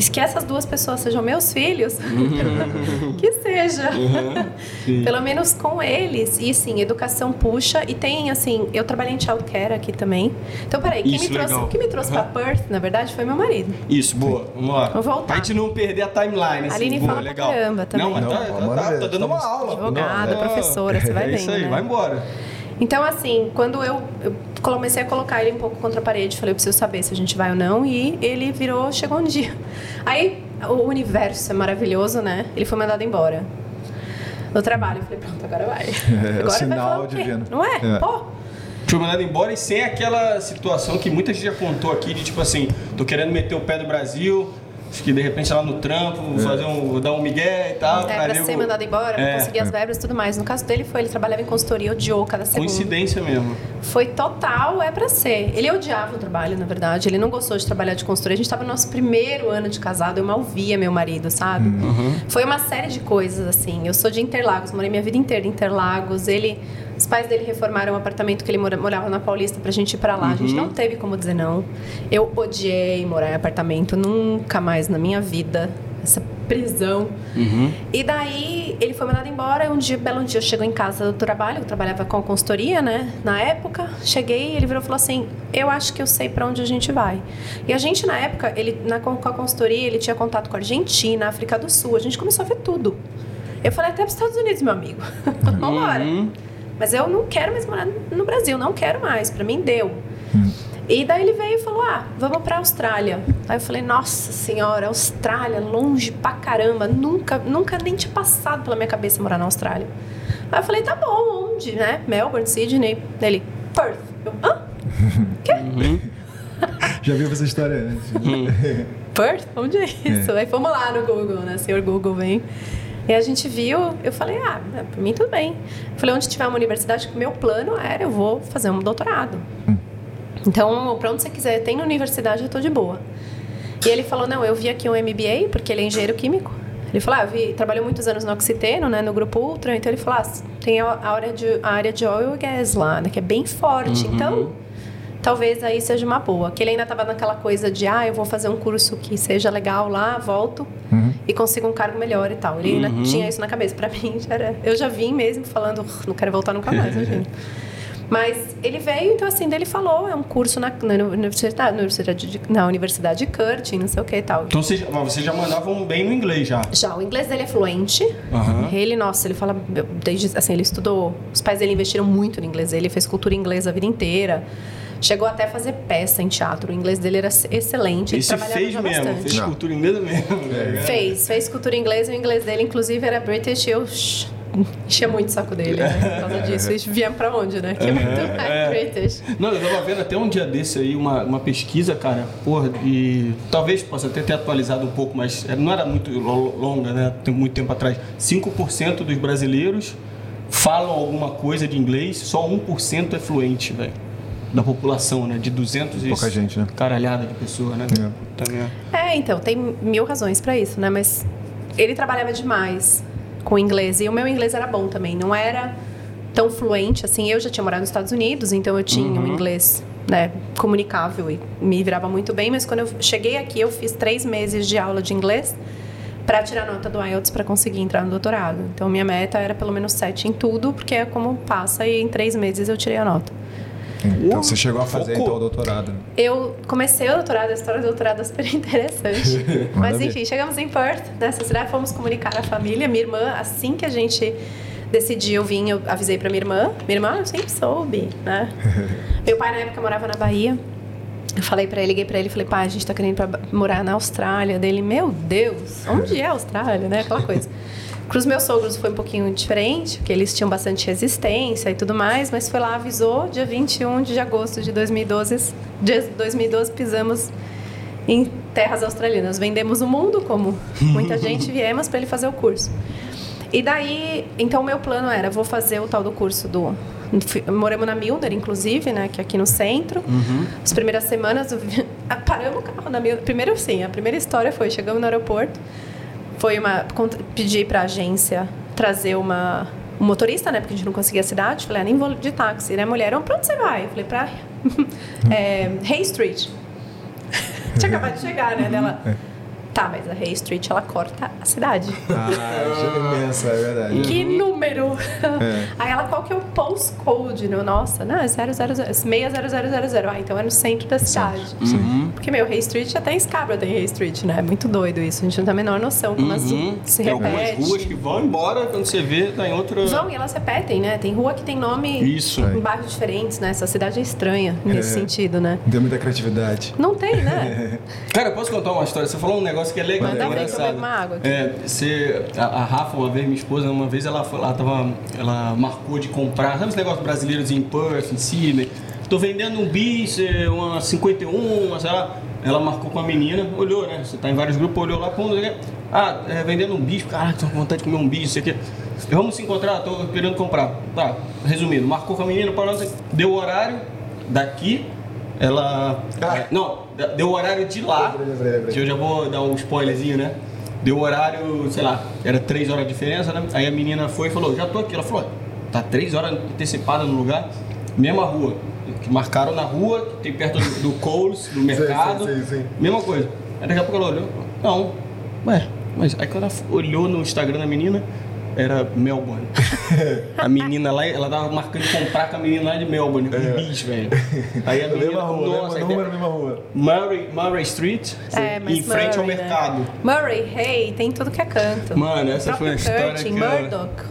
E que essas duas pessoas sejam meus filhos, uhum. que seja. Uhum. Pelo menos com eles. E sim, educação puxa. E tem, assim, eu trabalhei em childcare aqui também. Então, peraí, quem, me trouxe, quem me trouxe uhum. pra Perth, na verdade, foi meu marido. Isso, boa. Vamos lá. Vou voltar. Pra gente não perder a timeline. Assim, Aline boa, fala legal. pra caramba também. Não, mas tá, tá, tá, tá dando uma aula. Advogada, professora, você vai é vendo, isso aí, né? vai embora. Então, assim, quando eu, eu, comecei a colocar ele um pouco contra a parede, falei, eu preciso saber se a gente vai ou não, e ele virou, chegou um dia. Aí, o universo é maravilhoso, né? Ele foi mandado embora. No trabalho, eu falei, pronto, agora vai. É, agora sinal vai divino. Não é? é. Pô, foi mandado embora e sem aquela situação que muita gente já contou aqui de tipo assim, tô querendo meter o pé do Brasil, Acho que de repente lá no trampo, é. fazer um, dar um migué e tal. É, pra ser mandado embora, é. conseguir as verbas e tudo mais. No caso dele foi, ele trabalhava em consultoria, odiou cada segundo. Coincidência mesmo. Foi total, é pra ser. Ele odiava o trabalho, na verdade. Ele não gostou de trabalhar de consultoria. A gente tava no nosso primeiro ano de casado, eu mal via meu marido, sabe? Uhum. Foi uma série de coisas, assim. Eu sou de Interlagos, morei minha vida inteira em Interlagos. Ele os pais dele reformaram o apartamento que ele morava na Paulista pra gente ir pra lá. Uhum. A gente uhum. não teve como dizer não. Eu odiei morar em apartamento, nunca mais na minha vida. Essa prisão. Uhum. E daí ele foi mandado embora. Um dia, belo dia, chegou em casa do trabalho. Eu trabalhava com a consultoria, né? Na época, cheguei ele virou e falou assim: Eu acho que eu sei para onde a gente vai. E a gente, na época, ele na, com a consultoria, ele tinha contato com a Argentina, África do Sul. A gente começou a ver tudo. Eu falei até para os Estados Unidos, meu amigo. Vamos Uhum. Mas eu não quero mais morar no Brasil, não quero mais, para mim deu. Hum. E daí ele veio e falou: Ah, vamos pra Austrália. Aí eu falei: Nossa senhora, Austrália, longe pra caramba. Nunca, nunca nem tinha passado pela minha cabeça morar na Austrália. Aí eu falei: Tá bom, onde, né? Melbourne, Sydney. Ele: Perth. Eu: Hã? Quê? Uhum. Já viu essa história antes? Uhum. Perth? Onde é isso? É. Aí fomos lá no Google, né? Senhor Google vem. E a gente viu, eu falei, ah, para mim tudo bem. Eu falei, onde tiver uma universidade, meu plano era, eu vou fazer um doutorado. Hum. Então, para onde você quiser, tem na universidade, eu tô de boa. E ele falou, não, eu vi aqui um MBA, porque ele é engenheiro químico. Ele falou, ah, vi, trabalhou muitos anos no Oxiteno, né, no Grupo Ultra, então ele falou, ah, tem a área de, a área de oil e gas lá, né, que é bem forte, uhum. então talvez aí seja uma boa. Que ele ainda estava naquela coisa de, ah, eu vou fazer um curso que seja legal lá, volto uhum. e consigo um cargo melhor e tal. Ele ainda uhum. tinha isso na cabeça. Para mim, já era, eu já vim mesmo falando, não quero voltar nunca mais? Mas ele veio, então assim, dele falou, é um curso na, na universidade, na universidade, de, na universidade de Curtin, não sei o que e tal. Então vocês, mas vocês já mandavam bem no inglês já. Já, o inglês dele é fluente. Aham. Ele, nossa, ele fala desde assim, ele estudou, os pais dele investiram muito no inglês, ele fez cultura inglesa a vida inteira. Chegou até a fazer peça em teatro. O inglês dele era excelente. Ele Esse trabalhava fez já mesmo, bastante. fez Não. cultura inglesa mesmo. né? Fez, fez cultura inglesa e o inglês dele, inclusive, era British e eu enchia muito o saco dele, né? Por causa disso. Eles viemos pra onde, né? Que é muito é. British. Não, eu tava vendo até um dia desse aí uma, uma pesquisa, cara, porra, e talvez possa até ter atualizado um pouco, mas não era muito lo- longa, né? Tem muito tempo atrás. 5% dos brasileiros falam alguma coisa de inglês, só 1% é fluente, velho. Da população, né? De 200 e Pouca gente, né? caralhada de pessoas, né? Também é. É, então, tem mil razões pra isso, né? Mas ele trabalhava demais com inglês e o meu inglês era bom também. Não era tão fluente assim. Eu já tinha morado nos Estados Unidos, então eu tinha um inglês né, comunicável e me virava muito bem. Mas quando eu cheguei aqui, eu fiz três meses de aula de inglês para tirar nota do IELTS para conseguir entrar no doutorado. Então minha meta era pelo menos sete em tudo, porque é como passa e em três meses eu tirei a nota. Então você chegou a fazer Focou. então o doutorado. né? Eu comecei o doutorado, a história do doutorado é super interessante. Mas enfim, chegamos em Perth, nessa cidade, fomos comunicar à família. Minha irmã, assim que a gente decidiu vir, eu avisei pra minha irmã. Minha irmã, eu sempre soube, né? Meu pai, na época, morava na Bahia. Eu falei pra ele, liguei pra ele e falei, pai, a gente tá querendo ir pra morar na Austrália. Dele, meu Deus, onde é a Austrália, né? Aquela coisa. Pros meus sogros foi um pouquinho diferente, porque eles tinham bastante resistência e tudo mais, mas foi lá, avisou, dia 21 de agosto de 2012, de 2012 pisamos em terras australianas. Vendemos o mundo, como muita gente, viemos para ele fazer o curso. E daí, então o meu plano era, vou fazer o tal do curso do... Moramos na Milner, inclusive, né, que é aqui no centro. As primeiras semanas, paramos o carro na Milner. Primeiro, sim, a primeira história foi, chegamos no aeroporto, foi uma pedi para a agência trazer uma um motorista, né? Porque a gente não conseguia a cidade. Falei, ah, nem vou de táxi, né? Mulher, "Ah, pra onde você vai? Eu falei, pra é, Hay Street. Tinha acabado de chegar, né? Dela. Tá, mas a Hay Street ela corta a cidade. Ah, imensa, é verdade. Que número! Aí ela, qual que é o postcode? Né? Nossa, não, é 000, 60000. Ah, então é no centro da cidade. Porque, meu, Hay Street até em Scarborough tem Hay Street, né? É muito doido isso. A gente não tem a menor noção como as Uhum. se Tem algumas repete. ruas que vão embora quando você vê, tá em outra. Vão e elas repetem, né? Tem rua que tem nome Isso. em bairros diferentes, né? Essa cidade é estranha nesse É. sentido, né? Tem muita criatividade. Não tem, né? Cara, eu posso contar uma história? Você falou um negócio que é legal, Manda é ver que eu engraçado. bebo uma água aqui. É, você, a, a Rafa, uma vez, minha esposa, uma vez ela foi lá, tava, ela marcou de comprar, sabe os negócios brasileiros em Perth, em Sydney? Tô vendendo um bis, é, uma 51, uma, sei lá. Ela marcou com a menina, olhou, né? Você tá em vários grupos, olhou lá, quê. ah, é, vendendo um bis, caraca, tô com vontade de comer um bis, isso aqui. Vamos se encontrar, tô querendo comprar. Tá, resumindo, marcou com a menina, parou, deu o horário daqui, ela. é, não, deu o horário de lá. Que eu já vou dar um spoilerzinho, né? Deu o horário, sei lá, era três horas de diferença, né? Aí a menina foi e falou, já tô aqui. Ela falou, tá três horas antecipada no lugar, mesma rua. Que marcaram na rua, que tem perto do, do Coles, do mercado. sim, sim. Mesma coisa. Aí daqui a pouco ela olhou, não, ué, mas aí quando ela olhou no Instagram da menina, era Melbourne. a menina lá, ela tava marcando de comprar com a menina lá de Melbourne, um bis, velho. Aí a menina, Mesma rua, nossa, mesmo aí número, mesma rua. Murray, Murray Street, É, em frente ao Murray, né? mercado. Murray, Hay, tem tudo que é canto. Mano, essa foi uma história Curtin, que eu- Murdoch.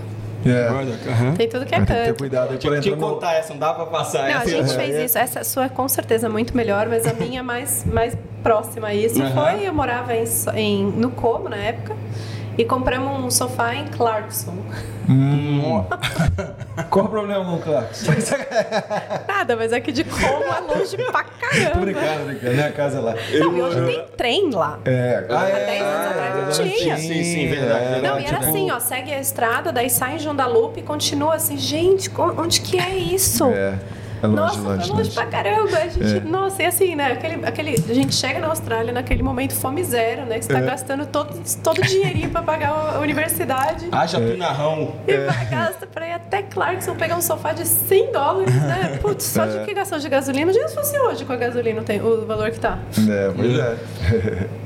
É. Murdoch, aham. Tem tudo que é Tem que ter canto. cuidado Tinha que contar essa, não dá pra passar Não, a essa. gente fez isso. Essa sua é com certeza muito melhor, mas a minha mais, mais próxima a isso foi. Eu morava em, em- no Como na época e compramos um sofá em Clarkson. Qual o problema com o Clarks? Nada, mas aqui de Como é longe pra Tô caramba. brincando, brincando. Minha casa lá. Não, e hoje tem trem lá. É. Ah, Há 10 anos atrás não tinha. Sim, sim, verdade, É, verdade. Não, e era tipo- assim, ó, segue a estrada, daí sai em Joandalupe e continua assim, gente, onde que é isso? É. É longe, Nossa, longe, tá longe longe. pra caramba. A gente, É. Nossa, e assim, né? Aquele, aquele, a gente chega na Austrália naquele momento fome zero, né? Que você tá É. gastando todo, todo o dinheirinho pra pagar a a universidade. Haja tunarrão. E vai, gasta pra ir até Clarkson pegar um sofá de 100 dólares, né? Putz, só de que gastou de gasolina. Imagina se fosse hoje com a gasolina tem, o valor que tá. É, pois é.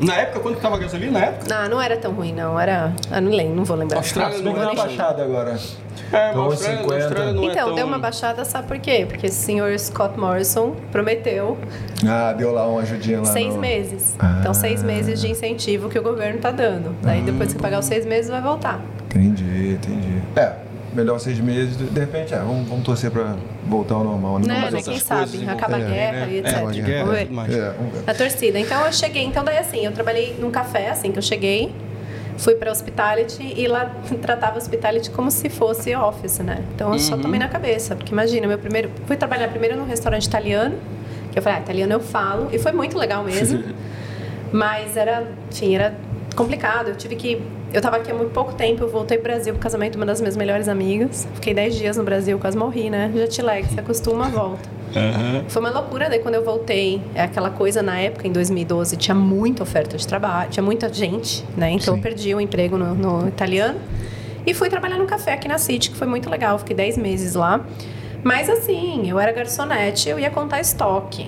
Na época, quanto tava a gasolina? Na época? Não, não era tão ruim, não. Era. Ah, não lembro, não vou lembrar. Austrália que não é uma tão- baixada agora. É, Então, Austrália- 50. a Austrália não é Então, tão- deu uma baixada, sabe por quê? Porque esse senhor Scott Morrison prometeu Ah, deu lá uma ajudinha lá. seis no- meses. Ah. Então, seis meses de incentivo que o governo tá dando. Daí, depois que pagar os seis meses, vai voltar. Entendi, entendi. É, melhor seis meses, de repente, é, vamos, vamos torcer pra voltar ao normal. Né, Mas né? outras Quem sabe? Acaba a guerra né? e É, etc. de guerra, Vamos ver. tudo mais. É, vamos ver. A torcida. Então eu cheguei, então daí assim, eu trabalhei num café assim que eu cheguei, fui para hospitality e lá tratava hospitality como se fosse office, né? Então eu só tomei na cabeça, porque imagina, meu primeiro, fui trabalhar primeiro num restaurante italiano, que eu falei, ah, italiano eu falo, e foi muito legal mesmo. mas era, enfim, era complicado. Eu tive que eu tava aqui há muito pouco tempo, eu voltei pro Brasil pro casamento de uma das minhas melhores amigas. Fiquei 10 dias no Brasil, quase morri, né? Jet lag, se acostuma, volta. Foi uma loucura, daí quando eu voltei, é aquela coisa na época, em 2012, tinha muita oferta de trabalho, tinha muita gente, né? Então Sim. eu perdi o emprego no, no italiano e fui trabalhar num café aqui na City, que foi muito legal, fiquei 10 meses lá. Mas assim, eu era garçonete, eu ia contar estoque.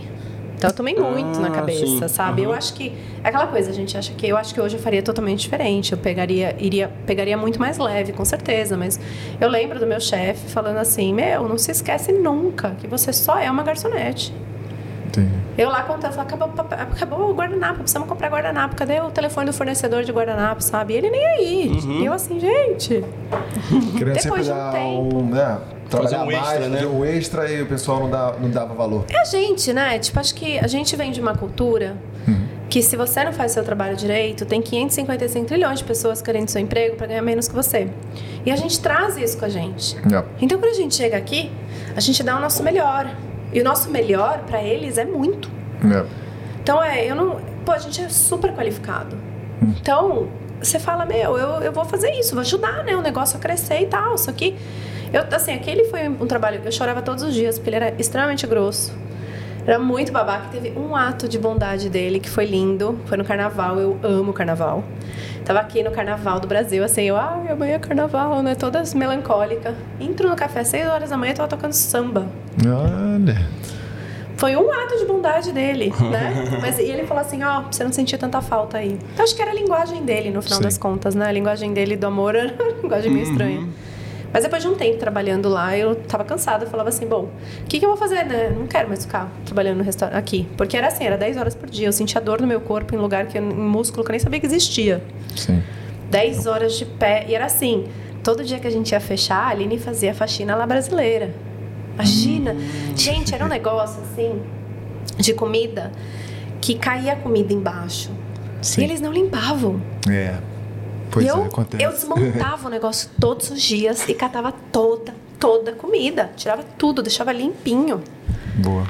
Então eu tomei muito na Ah, cabeça, sim. sabe? Eu Aham. acho que é aquela coisa, a gente acha que eu acho que hoje eu faria totalmente diferente. Eu pegaria, iria, pegaria muito mais leve, com certeza. Mas eu lembro do meu chefe falando assim: Meu, não se esquece nunca que você só é uma garçonete. Entendi. Eu lá contando, falei, acabou, acabou o guardanapo, precisamos comprar guardanapo. Cadê o telefone do fornecedor de guardanapo, sabe? E ele nem aí. Uhum. E eu assim, gente. Querendo Depois de um tempo. um, né, trabalhar um mais, extra, né? fazer um extra e o pessoal não, dá, não dava valor. É a gente, né? Tipo, acho que a gente vem de uma cultura que se você não faz seu trabalho direito, tem 555 trilhões de pessoas querendo seu emprego para ganhar menos que você. E a gente traz isso com a gente. Yeah. Então, quando a gente chega aqui, a gente dá o nosso melhor. E o nosso melhor para eles é muito. Yeah. Então, é, eu não. Pô, a gente é super qualificado. Então, você fala, meu, eu, eu vou fazer isso, vou ajudar, né? O negócio a crescer e tal. Só que, eu, assim, aquele foi um trabalho que eu chorava todos os dias, porque ele era extremamente grosso. Era muito babaca. Teve um ato de bondade dele que foi lindo. Foi no carnaval. Eu amo carnaval. Tava aqui no carnaval do Brasil, assim, eu, ai, amanhã é carnaval, né? Toda melancólica. Entro no café, 6 horas da manhã, eu tava tocando samba. Olha. Foi um ato de bondade dele, né? Mas e ele falou assim, ó, você não sentia tanta falta aí. Então acho que era a linguagem dele, no final Sim. das contas, né? A linguagem dele do amor era uma linguagem meio estranha. Mas depois de um tempo trabalhando lá, eu tava cansada. Eu falava assim, bom, o que, que eu vou fazer, né? Não quero mais ficar trabalhando no restaurante aqui. Porque era assim, era 10 horas por dia. Eu sentia dor no meu corpo em lugar que eu, em músculo que eu nem sabia que existia. Sim. 10 horas de pé. E era assim, todo dia que a gente ia fechar, a Aline fazia faxina lá brasileira. Imagina. Gente, era um negócio assim, de comida, que caía comida embaixo. Sim. E eles não limpavam. É. Pois eu, é, acontece. eu desmontava o negócio todos os dias e catava toda, toda a comida. Tirava tudo, deixava limpinho. Boa.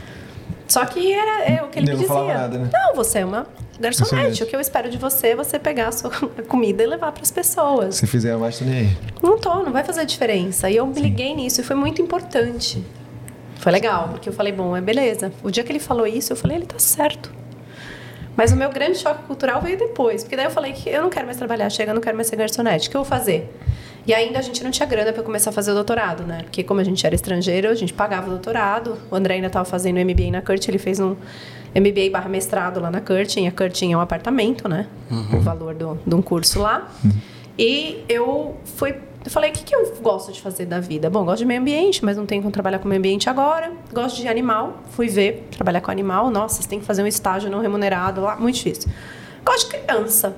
Só que era é, o que ele Ele me não dizia. falava nada, né? Não, você é uma garçonete. O que eu espero de você é você pegar a sua comida e levar para as pessoas. Se fizer mais, tô nem aí. Não tô, não vai fazer diferença. E eu me liguei nisso e foi muito importante. Foi legal, porque eu falei, bom, é beleza. O dia que ele falou isso, eu falei, ele tá certo. Mas o meu grande choque cultural veio depois. Porque daí eu falei que eu não quero mais trabalhar, chega, eu não quero mais ser garçonete. O que eu vou fazer? E ainda a gente não tinha grana para começar a fazer o doutorado, né? Porque como a gente era estrangeiro, a gente pagava o doutorado. O André ainda estava fazendo MBA na Curtin, ele fez um MBA barra mestrado lá na Curtin. A Curtin é um apartamento, né? O valor do, de um curso lá. E eu fui... Eu falei, o que, que eu gosto de fazer da vida? Bom, gosto de meio ambiente, mas não tenho como trabalhar com meio ambiente agora. Gosto de animal. Fui ver, trabalhar com animal. Nossa, você tem que fazer um estágio não remunerado lá. Muito difícil. Gosto de criança.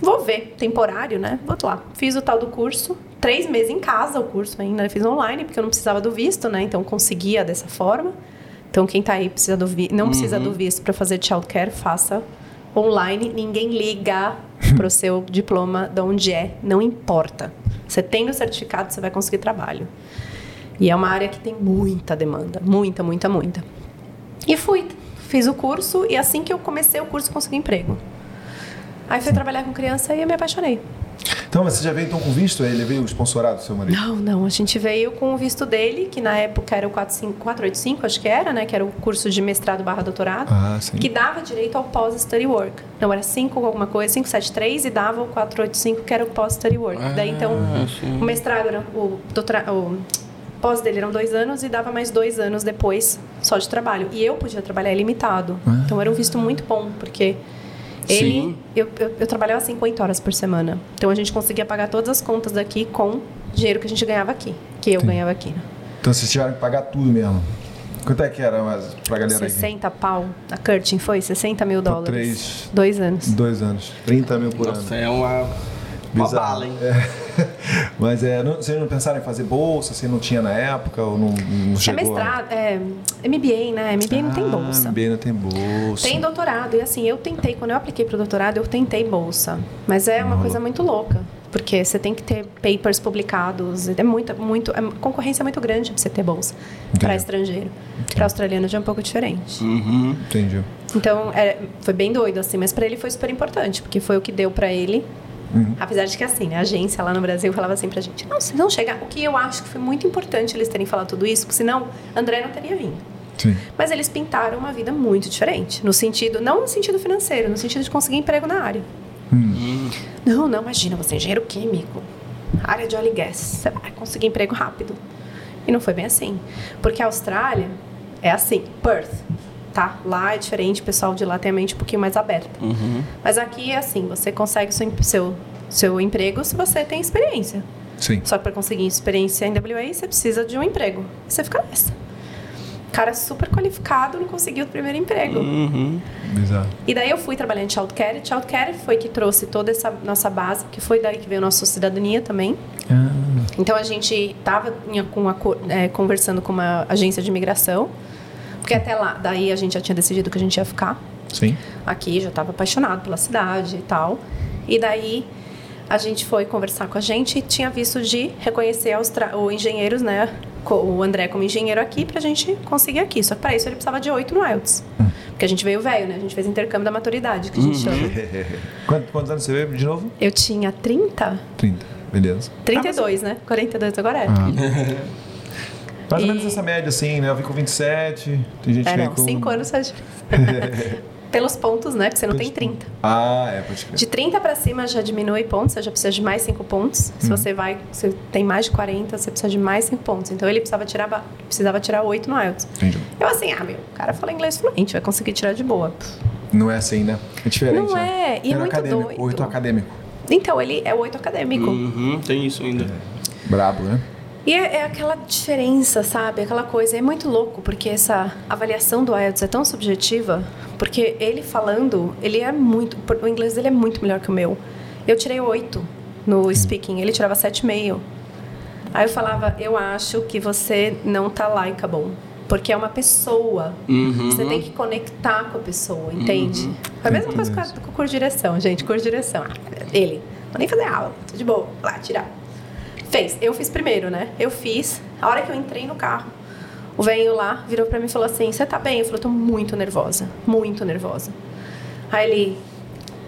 Vou ver, temporário, né? Vou lá. Fiz o tal do curso, três meses em casa o curso ainda. Eu fiz online, porque eu não precisava do visto, né? Então conseguia dessa forma. Então quem tá aí precisa do vi não precisa do visto para fazer childcare, faça online. Ninguém liga pro seu diploma de onde é, não importa. Você tem o certificado, você vai conseguir trabalho. E é uma área que tem muita demanda, muita, muita, muita. E fui, fiz o curso e assim que eu comecei o curso consegui emprego. Aí fui trabalhar com criança e eu me apaixonei. Então, mas você já veio então com visto? Ele veio sponsorado do seu marido? Não, não, a gente veio com o visto dele, que na época era o 45 485, acho que era, né? Que era o curso de mestrado barra doutorado. Ah, sim. Que dava direito ao pós-study work. Não, era 5 alguma coisa, 573 e dava o 485, que era o pós-study work. Daí, então, o mestrado era o doutorado... O pós dele eram dois anos e dava mais dois anos depois só de trabalho. E eu podia trabalhar ilimitado. Então, era um visto muito bom, porque... Ele, Sim. eu, eu, eu trabalhava 50 horas por semana. Então a gente conseguia pagar todas as contas daqui com dinheiro que a gente ganhava aqui, que eu ganhava aqui. Então vocês tiveram que pagar tudo mesmo. Quanto é que era mas, pra galera aqui? 60 pau. A Curtin foi 60 mil Por dólares. três- Dois anos. Dois anos. 30 mil por Nossa, ano. é uma Bizarro. bala, hein? É. Mas é, não, vocês não pensaram em fazer bolsa? Você não tinha na época ou não, não É chegou? mestrado, é MBA, né? MBA não tem Ah, bolsa. MBA não tem bolsa. Tem doutorado, e assim, eu tentei, quando eu apliquei pro doutorado, eu tentei bolsa. Mas é uma coisa muito louca. Porque você tem que ter papers publicados, é muita, muito, a concorrência é muito grande pra você ter bolsa para estrangeiro. Para australiano já é um pouco diferente. Uhum. Entendi. Então, é, foi bem doido, assim, mas para ele foi super importante, porque foi o que deu para ele. Apesar de que, assim, né, a agência lá no Brasil falava assim pra gente: não, se não chegar. O que eu acho que foi muito importante eles terem falado tudo isso, porque senão André não teria vindo. Sim. Mas eles pintaram uma vida muito diferente. No sentido, não no sentido financeiro, no sentido de conseguir emprego na área. Não, não, imagina, você é engenheiro químico, área de óleo e gás, você vai conseguir emprego rápido. E não foi bem assim. Porque a Austrália é assim, Perth, tá? Lá é diferente, o pessoal de lá tem a mente um pouquinho mais aberta. Mas aqui é assim, você consegue seu, seu, seu emprego se você tem experiência. Sim. Só que para conseguir experiência em WA, você precisa de um emprego. E você fica nessa. Cara super qualificado não conseguiu o primeiro emprego. Uhum. Bizarro. E daí eu fui trabalhar em childcare. Childcare foi que trouxe toda essa nossa base, que foi daí que veio a nossa cidadania também. Então a gente estava com é, conversando com uma agência de imigração, porque até lá, daí a gente já tinha decidido que a gente ia ficar Sim. aqui, já estava apaixonado pela cidade e tal. E daí a gente foi conversar com a gente e tinha visto de reconhecer os, os engenheiros, né? O André como engenheiro aqui pra gente conseguir aqui. Só que para isso ele precisava de oito no IELTS. Porque a gente veio velho, né? A gente fez intercâmbio da maturidade, que a gente chama. Quantos, quantos anos você veio de novo? Eu tinha 30, 30. Beleza. 32, né? 42 agora é. Mais ou E- menos essa média, assim, né? Eu vim com 27, tem gente É, que vem não, com... 5 anos faz Pelos pontos, né? Porque você não tem 30. Ah, é, pode crer. De 30 para cima já diminui pontos, você já precisa de mais 5 pontos. Se você vai, você tem mais de 40, você precisa de mais 5 pontos. Então ele precisava tirar, precisava tirar 8 no IELTS. Entendi. Eu assim, ah, meu, o cara fala inglês fluente, vai conseguir tirar de boa. Não é assim, né? É diferente, Não né? é, e é Era muito acadêmico, doido. Oito acadêmico. Então ele é o 8 acadêmico. Uhum. Tem isso ainda. Brabo, né? E é, é aquela diferença, sabe? Aquela coisa. É muito louco, porque essa avaliação do IELTS é tão subjetiva. Porque ele falando, ele é muito. O inglês dele é muito melhor que o meu. Eu tirei oito no speaking, ele tirava 7,5. Aí eu falava, eu acho que você não tá likeable. Porque é uma pessoa. Uhum. Você tem que conectar com a pessoa, entende? Foi a mesma coisa com, a, com o curso de direção, gente. Curso de direção. Ah, ele. Vou nem fazer aula. tô De boa. Lá, tirar. Fez. Eu fiz primeiro, né? Eu fiz. A hora que eu entrei no carro, o velho lá virou pra mim e falou assim: Você tá bem? Eu falei: Tô muito nervosa. Muito nervosa. Aí ele: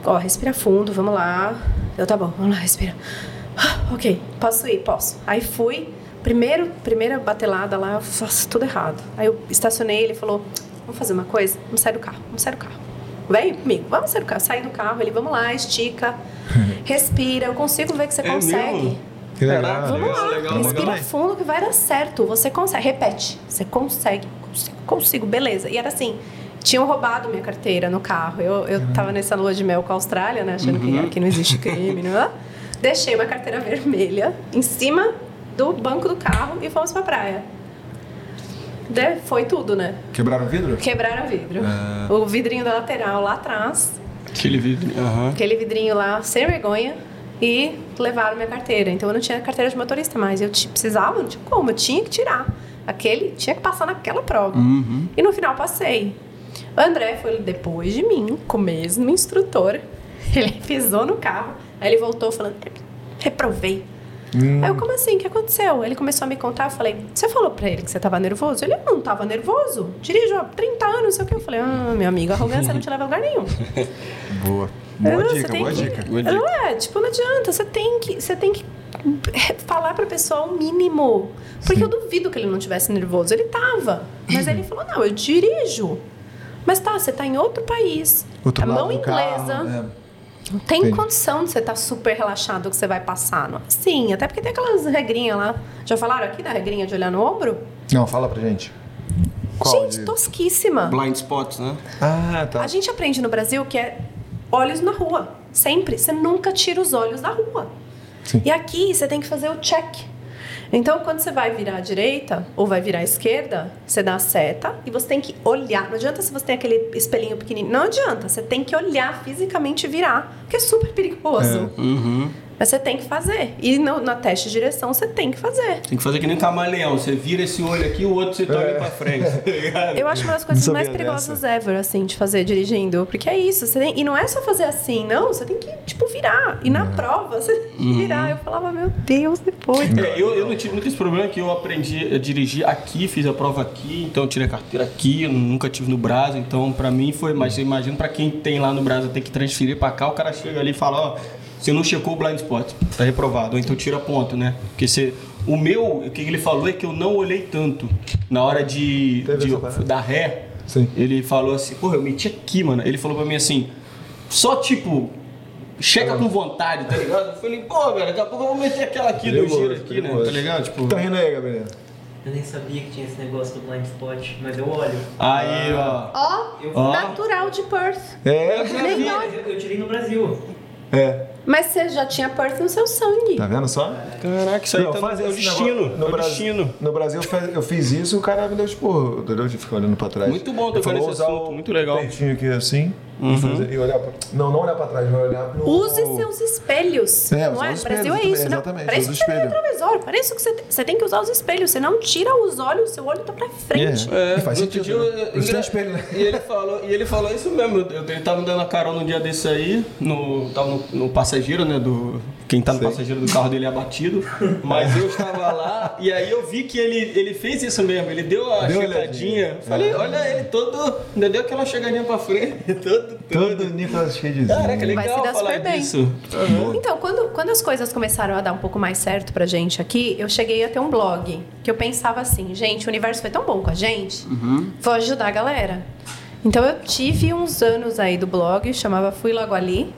Ó, respira fundo, vamos lá. Eu, tá bom, vamos lá, respira. Ah, ok, posso ir? Posso. Aí fui. Primeiro, primeira batelada lá, eu faço tudo errado. Aí eu estacionei, ele falou: Vamos fazer uma coisa? Vamos sair do carro, vamos sair do carro. Vem comigo, vamos sair do carro. Saí do carro, ele, vamos lá, estica, respira. Eu consigo ver que você É consegue. Que legal. Caraca, Vamos legal, lá, legal, respira legal. fundo que vai dar certo. Você consegue. Repete. Você consegue. Consigo, consigo. Beleza. E era assim. Tinham roubado minha carteira no carro. Eu, eu tava nessa lua de mel com a Austrália, né? Achando que aqui não existe crime, não é? Deixei uma carteira vermelha em cima do banco do carro e fomos pra praia. De- foi tudo, né? Quebraram o vidro? Quebraram o vidro. Ah. O vidrinho da lateral lá atrás Aquele vidro. Aham. aquele vidrinho lá sem vergonha e levaram minha carteira. Então eu não tinha carteira de motorista mais. Eu precisava, não tinha como, eu tinha que tirar. Aquele tinha que passar naquela prova. Uhum. E no final passei. O André foi depois de mim, com o mesmo instrutor. Ele pisou no carro, aí ele voltou falando: reprovei. Aí eu, como assim? O que aconteceu? Ele começou a me contar, eu falei, você falou pra ele que você tava nervoso? Ele, eu não tava nervoso. Dirijo há 30 anos, não sei o que. Eu falei, ah, meu amigo, arrogância não te leva a lugar nenhum. Boa. Não, Boa você dica, boa que- dica. Não é, tipo, não adianta. Você tem que, você tem que falar pra pessoa o mínimo. Porque Sim. eu duvido que ele não tivesse nervoso. Ele tava. Mas ele falou, não, eu dirijo. Mas tá, você tá em outro país. Outro a lado mão do inglesa. carro, é. Não tem Entendi. condição de você estar super relaxado que você vai passar. Não é assim. Até porque tem aquelas regrinhas lá. Já falaram aqui da regrinha de olhar no ombro? Não, fala pra gente. Qual Gente, de- tosquíssima. Blind spots, né? Ah, tá. A gente aprende no Brasil que é olhos na rua. Sempre. Você nunca tira os olhos da rua. Sim. E aqui você tem que fazer o check. Então, quando você vai virar à direita ou vai virar à esquerda, você dá a seta e você tem que olhar. Não adianta se você tem aquele espelhinho pequenininho. Não adianta. Você tem que olhar fisicamente e virar, porque é super perigoso. Uhum. Mas você tem que fazer. E no, na teste de direção, você tem que fazer. Tem que fazer que nem camaleão. Você vira esse olho aqui, o outro você toca pra frente. tá? Eu acho uma das coisas mais perigosas ever, assim, de fazer dirigindo. Porque é isso. Você tem, e não é só fazer assim, não. Você tem que, tipo, virar. E na prova, você tem que virar. Eu falava, meu Deus, depois. É, eu, eu não tive muito esse problema que eu aprendi a dirigir aqui, fiz a prova aqui, então eu tirei a carteira aqui, eu nunca tive no Brasil, então pra mim foi, mas eu imagino pra quem tem lá no Brasil tem que transferir pra cá, o cara chega ali e fala, ó, você não checou o blind spot, tá reprovado, ou então tira ponto, né? Porque você, o meu, o que ele falou é que eu não olhei tanto na hora de, de dar ré. Sim. Ele falou assim, porra, eu meti aqui, mano. Ele falou pra mim assim, só tipo, chega com vontade, tá ligado? Eu falei, pô, velho, daqui a pouco eu vou meter aquela aqui do giro aqui, né? Tá ligado? Tipo. Tá rindo aí, Gabriel? Eu nem sabia que tinha esse negócio do blind spot, mas eu olho. Aí, ó. Ó, Eu- Ó. natural de Perth. É, Eu, olha. eu tirei no Brasil. é. Mas você já tinha Perth no seu sangue. Tá vendo só? Caraca, isso aí Não, tá faz é o esse destino. No é o Brasil- destino. No Brasil eu fiz- eu isso e o cara me deu tipo, entendeu? De ficar olhando pra trás. Muito bom tocar nesse usar assunto, o muito legal. peitinho aqui assim Uhum. e fazer- e olhar pra... Não, não olhar pra trás, vai olhar pro... Use seus espelhos. É, não usar é? os O Brasil é isso, não? exatamente, Para isso usa que você tem. Para isso que você tem, você tem que usar os espelhos. Você não tira os olhos, seu olho tá pra frente. É. E faz sentido, dia né? eu- engra- espelho, né? E ele falou, e ele falou isso mesmo. Eu, ele tava me dando a carona um dia desse aí, no, tava no, no passageiro, né? Do, quem tá no Sei. passageiro do carro dele é abatido. Mas eu estava lá e aí eu vi que ele, ele fez isso mesmo. Ele deu a Deu olhadinha. Falei, olha ele todo. Ainda deu aquela chegadinha pra frente. Todo, Todo todo. Nicolas Cagezinho. Caraca, Vai legal se dar falar super bem. disso. Então, quando, quando as coisas começaram a dar um pouco mais certo pra gente aqui, eu cheguei a ter um blog. Que eu pensava assim, gente, o universo foi tão bom com a gente, vou ajudar a galera. Então eu tive uns anos aí do blog, chamava Fui Logo Ali.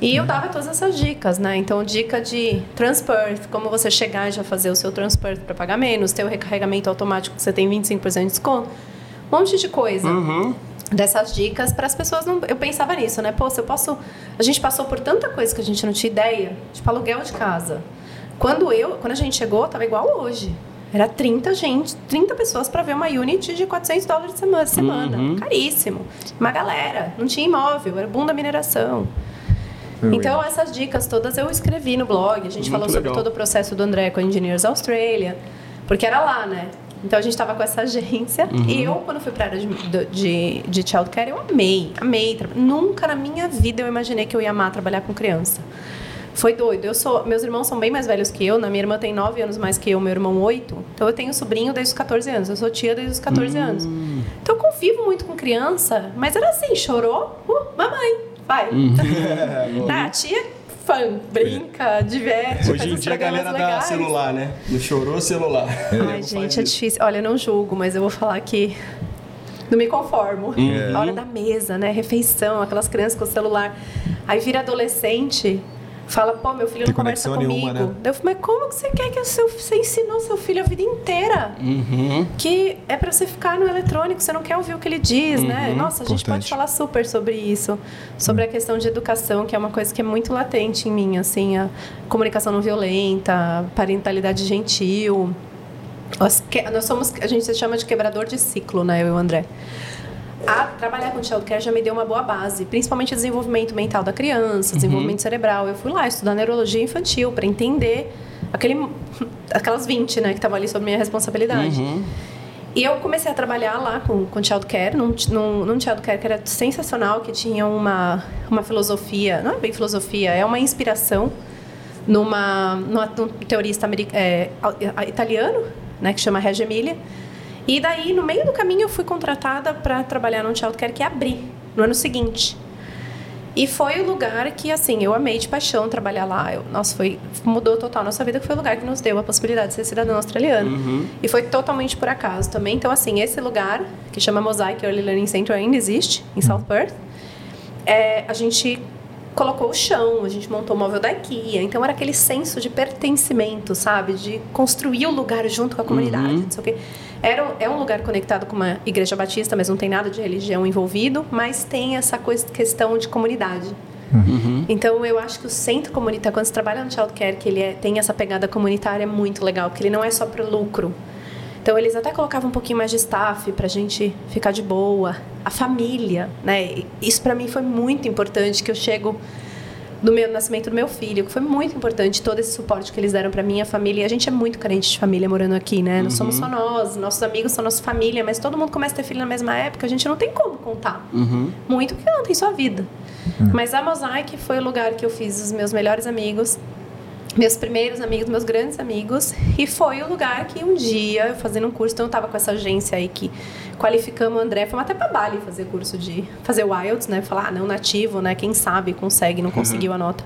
E eu dava todas essas dicas, né? Então, dica de Transperth, como você chegar e já fazer o seu Transperth para pagar menos, ter o recarregamento automático que você tem 25% de desconto. Um monte de coisa dessas dicas para as pessoas não. Eu pensava nisso, né? Pô, se eu posso. A gente passou por tanta coisa que a gente não tinha ideia, tipo aluguel de casa. Quando eu, quando a gente chegou, tava igual hoje. Era 30 gente, 30 pessoas para ver uma unit de 400 dólares semana. semana. Caríssimo. Uma galera, não tinha imóvel, era boom da mineração. Então, essas dicas todas eu escrevi no blog. A gente falou sobre legal. todo o processo do André com a Engineers Australia, porque era lá, né? Então, a gente estava com essa agência. E eu, quando fui para a área de, de, de childcare, eu amei, amei. Nunca na minha vida eu imaginei que eu ia amar trabalhar com criança. Foi doido. Eu sou, meus irmãos são bem mais velhos que eu. Na minha irmã tem 9 anos mais que eu, meu irmão 8. Então eu tenho sobrinho desde os 14 anos. Eu sou tia desde os 14 anos. Então eu convivo muito com criança, mas era assim, chorou, uh, mamãe, vai. ah, tia é fã, brinca, diverte. Hoje em dia a galera dá legais. celular, né? Não chorou celular. Ai, gente, é difícil. Olha, eu não julgo, mas eu vou falar que não me conformo. A hora da mesa, né? Refeição, aquelas crianças com o celular. Aí vira adolescente, fala, pô, meu filho Tem não conversa comigo. nenhuma, né? Daí eu falo, mas como que você quer que o seu, você ensinou seu filho a vida inteira? Que é pra você ficar no eletrônico, você não quer ouvir o que ele diz, né? Nossa, a gente pode Importante. falar super sobre isso, sobre a questão de educação, que é uma coisa que é muito latente em mim, assim, a comunicação não violenta, parentalidade gentil. Nós, que- nós somos, a gente se chama de quebrador de ciclo, né, eu e o André. A, trabalhar com childcare já me deu uma boa base, principalmente o desenvolvimento mental da criança, desenvolvimento cerebral. Eu fui lá estudar neurologia infantil para entender aquele, aquelas 20, né, que estavam ali sob minha responsabilidade. E eu comecei a trabalhar lá com, com childcare, num, num, num childcare que era sensacional, que tinha uma, uma filosofia, não é bem filosofia, é uma inspiração numa, numa, num teorista é, italiano, né, que chama Reggio Emilia. E daí, no meio do caminho, eu fui contratada para trabalhar num childcare que abri no ano seguinte. E foi o lugar que, assim, eu amei de paixão trabalhar lá. Eu, nossa, foi, mudou total a nossa vida, que foi o lugar que nos deu a possibilidade de ser cidadão australiano. E foi totalmente por acaso também. Então, assim, esse lugar, que chama Mosaic Early Learning Center, ainda existe, em South Perth. É, a gente colocou o chão, a gente montou o móvel da IKEA. Então, era aquele senso de pertencimento, sabe? De construir o lugar junto com a comunidade, não sei o quê. Era, é um lugar conectado com uma igreja batista, mas não tem nada de religião envolvido, mas tem essa coisa, questão de comunidade. Então eu acho que o centro comunitário, quando você trabalha no childcare, que ele é- tem essa pegada comunitária, é muito legal, porque ele não é só para lucro. Então eles até colocavam um pouquinho mais de staff pra gente ficar de boa. A família, né? Isso pra mim foi muito importante, que eu chego do meu nascimento do meu filho, que foi muito importante todo esse suporte que eles deram pra minha família. E a gente é muito carente de família morando aqui, né? Não somos só nós, nossos amigos são nossa família, mas todo mundo começa a ter filho na mesma época, a gente não tem como contar. Muito porque não tem sua vida. Mas a Mosaic foi o lugar que eu fiz os meus melhores amigos, meus primeiros amigos, meus grandes amigos, e foi o lugar que um dia, eu fazendo um curso, então eu tava com essa agência aí que qualificamos o André, fomos até pra Bali fazer curso de fazer Wilds, né? Falar, ah, não nativo, né? Quem sabe consegue, não conseguiu a nota.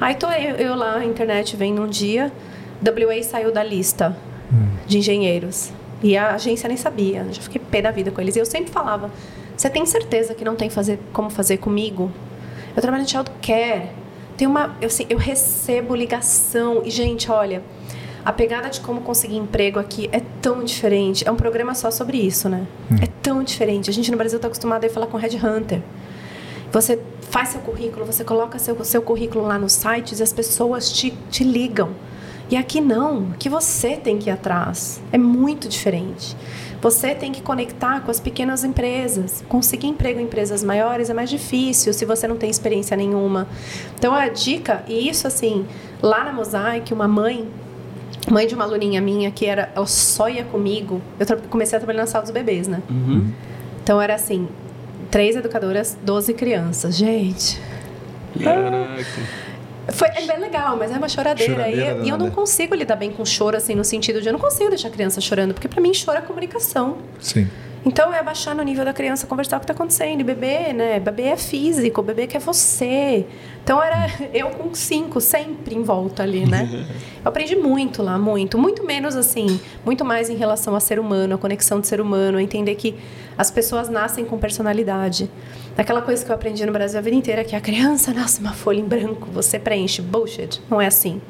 Aí tô eu, eu lá na internet vendo um dia, WA saiu da lista de engenheiros. E a agência nem sabia, já fiquei pé da vida com eles. E eu sempre falava, você tem certeza que não tem fazer, como fazer comigo? Eu trabalho em childcare. Tem uma, eu, assim, eu recebo ligação. E, gente, olha, a pegada de como conseguir emprego aqui é tão diferente. É um programa só sobre isso, né? É tão diferente. A gente no Brasil está acostumado a ir falar com headhunter. Você faz seu currículo, você coloca seu, seu currículo lá nos sites e as pessoas te, te ligam. E aqui não, aqui você tem que ir atrás. É muito diferente. Você tem que conectar com as pequenas empresas. Conseguir emprego em empresas maiores é mais difícil se você não tem experiência nenhuma. Então a dica, e isso assim, lá na Mosaic, uma mãe mãe de uma aluninha minha que era ela só ia comigo eu comecei a trabalhar na sala dos bebês né então era assim três educadoras 12 crianças gente Caraca. Foi é bem legal mas é uma choradeira, Choradeira e, e eu não consigo lidar bem com choro assim no sentido de eu não consigo deixar a criança chorando porque para mim choro é comunicação Sim. então é abaixar no nível da criança, conversar o que está acontecendo. E bebê, né? Bebê é físico, bebê quer você. Então era eu com cinco, sempre em volta ali, né? Eu aprendi muito lá, muito. Muito menos assim, muito mais em relação a ser humano, a conexão de ser humano, a entender que as pessoas nascem com personalidade. Aquela coisa que eu aprendi no Brasil a vida inteira, que a criança nasce uma folha em branco, você preenche. Bullshit. Não é assim.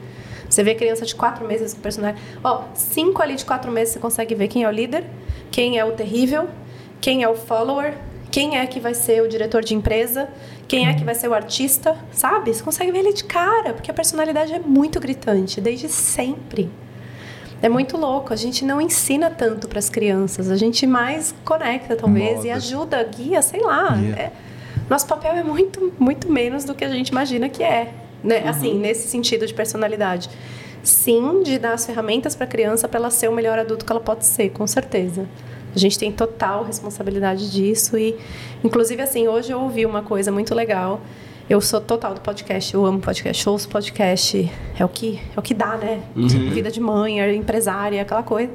Você vê criança de quatro meses com personagem. Ó, cinco ali de quatro meses você consegue ver quem é o líder, quem é o terrível, quem é o follower, quem é que vai ser o diretor de empresa, quem é que vai ser o artista, sabe? Você consegue ver ele de cara, porque a personalidade é muito gritante, desde sempre. É muito louco, a gente não ensina tanto para as crianças, a gente mais conecta, talvez, Molda. e ajuda, guia, sei lá. Guia. É- nosso papel é muito, muito menos do que a gente imagina que é. Né? Assim, nesse sentido de personalidade. Sim, de dar as ferramentas para a criança para ela ser o melhor adulto que ela pode ser, com certeza. A gente tem total responsabilidade disso e, inclusive, assim, hoje eu ouvi uma coisa muito legal. Eu sou total do podcast, eu amo podcast, ouço podcast, é o que é o que dá, né? Vida de mãe, é empresária, aquela coisa.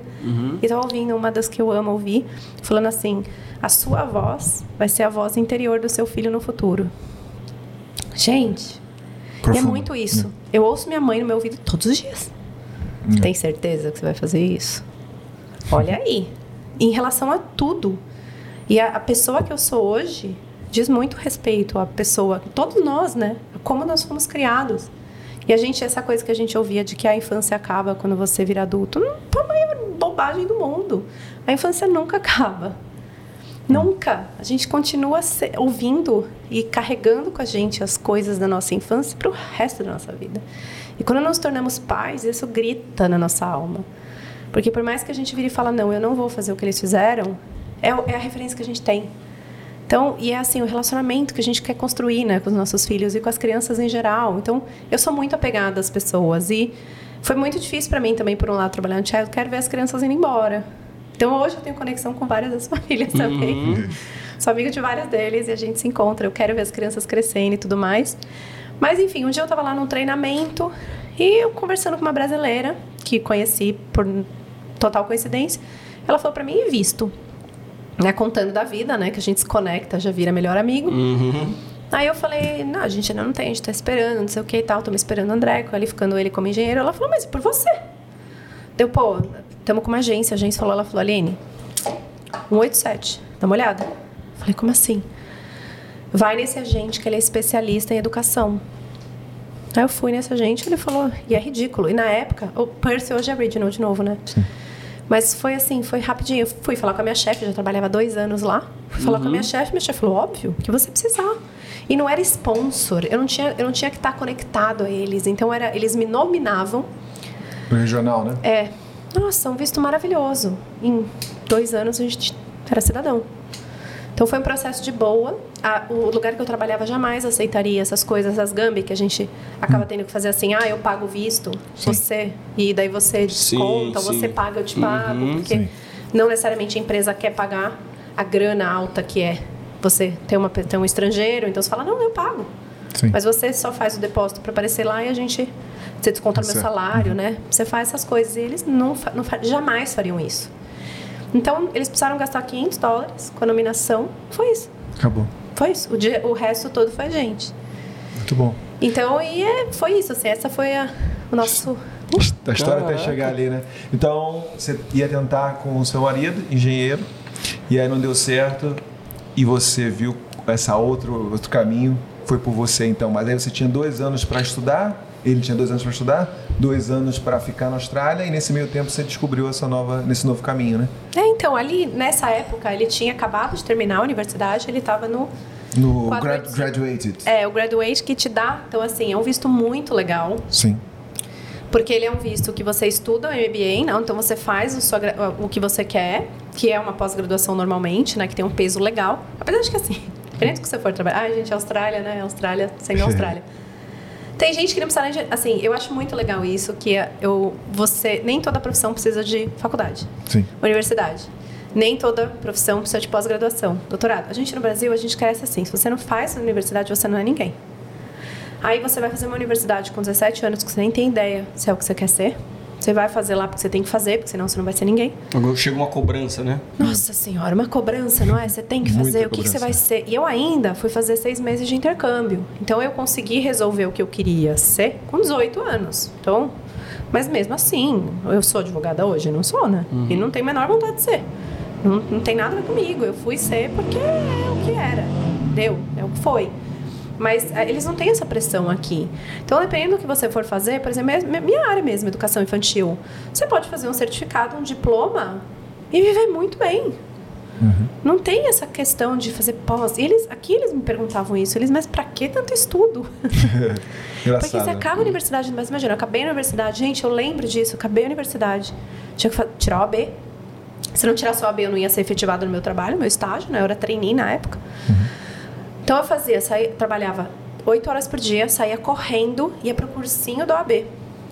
E tava ouvindo uma das que eu amo ouvir, falando assim: a sua voz vai ser a voz interior do seu filho no futuro. Gente, é muito isso. Eu ouço minha mãe no meu ouvido todos os dias. Tem certeza que você vai fazer isso? Olha aí. Em relação a tudo. E a, a pessoa que eu sou hoje diz muito respeito à pessoa, todos nós, né? Como nós fomos criados. E a gente, essa coisa que a gente ouvia de que a infância acaba quando você vira adulto, não foi a maior bobagem do mundo. A infância nunca acaba. Nunca. A gente continua ouvindo e carregando com a gente as coisas da nossa infância para o resto da nossa vida. E quando nos tornamos pais, isso grita na nossa alma. Porque por mais que a gente vire e fala, não, eu não vou fazer o que eles fizeram, é, é a referência que a gente tem. Então, e é assim, o relacionamento que a gente quer construir, né, com os nossos filhos e com as crianças em geral. Então, eu sou muito apegada às pessoas e foi muito difícil para mim também, por um lado, trabalhar no child, quero ver as crianças indo embora. Então, hoje eu tenho conexão com várias das famílias também. Sou amiga de várias deles e a gente se encontra. Eu quero ver as crianças crescendo e tudo mais. Mas, enfim, um dia eu estava lá num treinamento e eu conversando com uma brasileira que conheci por total coincidência. Ela falou para mim, visto? Né, contando da vida, né? Que a gente se conecta, já vira melhor amigo. Aí eu falei, não, a gente ainda não tem, a gente tá esperando, não sei o que e tal, tô me esperando o André, qualificando ele como engenheiro. Ela falou, mas e por você? Deu, pô, estamos com uma agência, a agência falou, ela falou, Aline, 187, dá uma olhada. Falei, como assim? Vai nesse agente que ele é especialista em educação. Aí eu fui nesse agente ele falou, e é ridículo. E na época, o Percy hoje é Regional de novo, né? Mas foi assim, foi rapidinho. Eu fui falar com a minha chefe, já trabalhava dois anos lá. Fui falar com a minha chefe, minha chefe falou, óbvio, que você precisar. E não era sponsor, eu não tinha, eu não tinha que estar conectado a eles. Então era, eles me nominavam. Pro regional, né? É, nossa, um visto maravilhoso. Em dois anos a gente era cidadão. Então foi um processo de boa. A- o lugar que eu trabalhava jamais aceitaria essas coisas, essas gambi que a gente acaba tendo que fazer assim, ah, eu pago o visto, você, e daí você Sim, desconta, sim. você paga, eu te pago, Uhum. porque Sim. não necessariamente a empresa quer pagar a grana alta que é você ter, uma, um estrangeiro, então você fala, não, eu pago. Sim. Mas você só faz o depósito para aparecer lá e a gente. Você desconta no meu Certo. salário, né? Você faz essas coisas. E eles não, não jamais fariam isso. Então, eles precisaram gastar 500 dólares com a nominação. Foi isso. Acabou. Foi isso. O, dia, o resto todo foi a gente. Muito bom. Então, e é- foi isso. Assim, essa foi a, o nosso. A história até Caraca. chegar ali, né? Então, você ia tentar com o seu marido, engenheiro, e aí não deu certo, e você viu essa outro, outro caminho, foi por você então. Mas aí você tinha dois anos para estudar, ele tinha dois anos para estudar, dois anos para ficar na Austrália, e nesse meio tempo você descobriu essa nova, nesse novo caminho, né? É, então, ali, nessa época, ele tinha acabado de terminar a universidade, ele estava no. No grad-. Graduated. É, o graduate que te dá. Então, assim, é um visto muito legal. Sim. Porque ele é um visto que você estuda o MBA, não? Então você faz o, sua o que você quer, que é uma pós-graduação normalmente, né? Que tem um peso legal. Apesar de que assim, diferente do que você for trabalhar. Ai, gente, Austrália, né? Austrália, sem Austrália. Tem gente que não precisa nem de, assim, eu acho muito legal isso, que é- eu você nem toda profissão precisa de faculdade, Sim. universidade. Nem toda profissão precisa de pós-graduação, doutorado. A gente no Brasil, a gente cresce assim, se você não faz universidade, você não é ninguém. Aí você vai fazer uma universidade com 17 anos que você nem tem ideia se é o que você quer ser. Você vai fazer lá porque você tem que fazer, porque senão você não vai ser ninguém. Agora chega uma cobrança, né? Nossa senhora, uma cobrança, não é? Você tem que fazer, Muita o que, que você vai ser? E eu ainda fui fazer seis meses de intercâmbio. Então eu consegui resolver o que eu queria ser com 18 anos. Então, mas mesmo assim, eu sou advogada hoje? Não sou, né? E não tenho a menor vontade de ser. Não, não tem nada comigo. Eu fui ser porque é o que era. Deu, é o que foi. Mas eh, eles não têm essa pressão aqui. Então, dependendo do que você for fazer, por exemplo, minha- área mesmo, educação infantil, você pode fazer um certificado, um diploma e viver muito bem. Não tem essa questão de fazer pós. Eles, aqui eles me perguntavam isso. Eles, mas pra que tanto estudo? Porque você acaba a universidade, mas imagina, eu acabei a universidade. Gente, eu lembro disso, eu acabei a universidade. Tinha que tirar o AB. Se não tirasse o AB, eu não ia ser efetivada no meu trabalho, no meu estágio, né? Eu era trainee na época. Então eu fazia, saía, trabalhava oito horas por dia, saía correndo, ia pro cursinho do AB.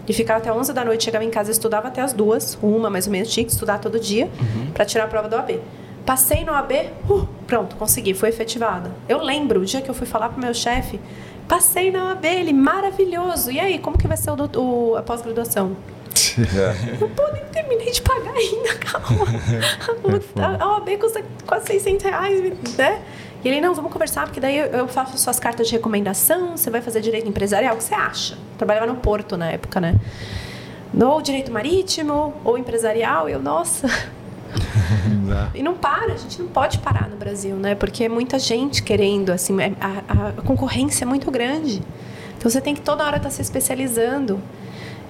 E ficava até 11 da noite, chegava em casa, estudava até as duas, uma mais ou menos, tinha que estudar todo dia pra tirar a prova do AB. Passei no AB, uh, pronto, consegui, foi efetivada. Eu lembro o dia que eu fui falar pro meu chefe, passei na OAB, ele maravilhoso. E aí, como que vai ser o, o- a pós-graduação? Eu pô, nem terminei de pagar ainda, calma. a, a OAB custa quase 600 reais, né? E ele, não, vamos conversar, porque daí eu, faço suas cartas de recomendação, você vai fazer direito empresarial, o que você acha? Trabalhava no Porto na época, né? Ou direito marítimo, ou empresarial, e eu, nossa. E não para, a gente não pode parar no Brasil, né? Porque é muita gente querendo, assim, é- a, a- a concorrência é muito grande. Então você tem que toda hora estar se especializando.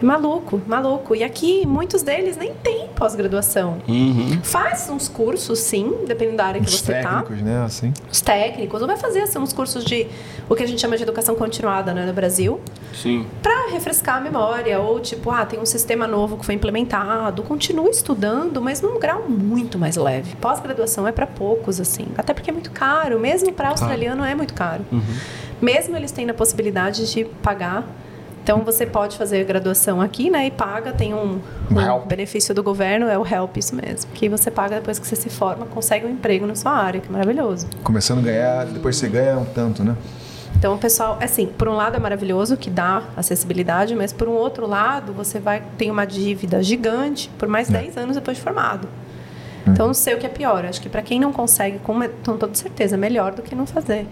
É maluco, maluco. E aqui, muitos deles nem têm pós-graduação. Uhum. Faz uns cursos, sim, dependendo da área que Os você tá técnicos, né? Assim. os técnicos, ou vai fazer assim, uns cursos de o que a gente chama de educação continuada né, no Brasil, Sim. para refrescar a memória, ou tipo, ah, tem um sistema novo que foi implementado, continua estudando, mas num grau muito mais leve. Pós-graduação é para poucos, assim, até porque é muito caro, mesmo para australiano é muito caro. Mesmo eles tendo a possibilidade de pagar. Então você pode fazer graduação aqui, né? E paga, tem um, Um benefício do governo, é o HELP, isso mesmo. Que você paga depois que você se forma, consegue um emprego na sua área, que é maravilhoso. Começando a ganhar, depois você ganha um tanto, né? Então, o pessoal, assim, por um lado é maravilhoso que dá acessibilidade, mas por um outro lado, você vai ter uma dívida gigante por mais 10 anos depois de formado. Então, não sei o que é pior. Acho que para quem não consegue, com, com toda certeza, é melhor do que não fazer.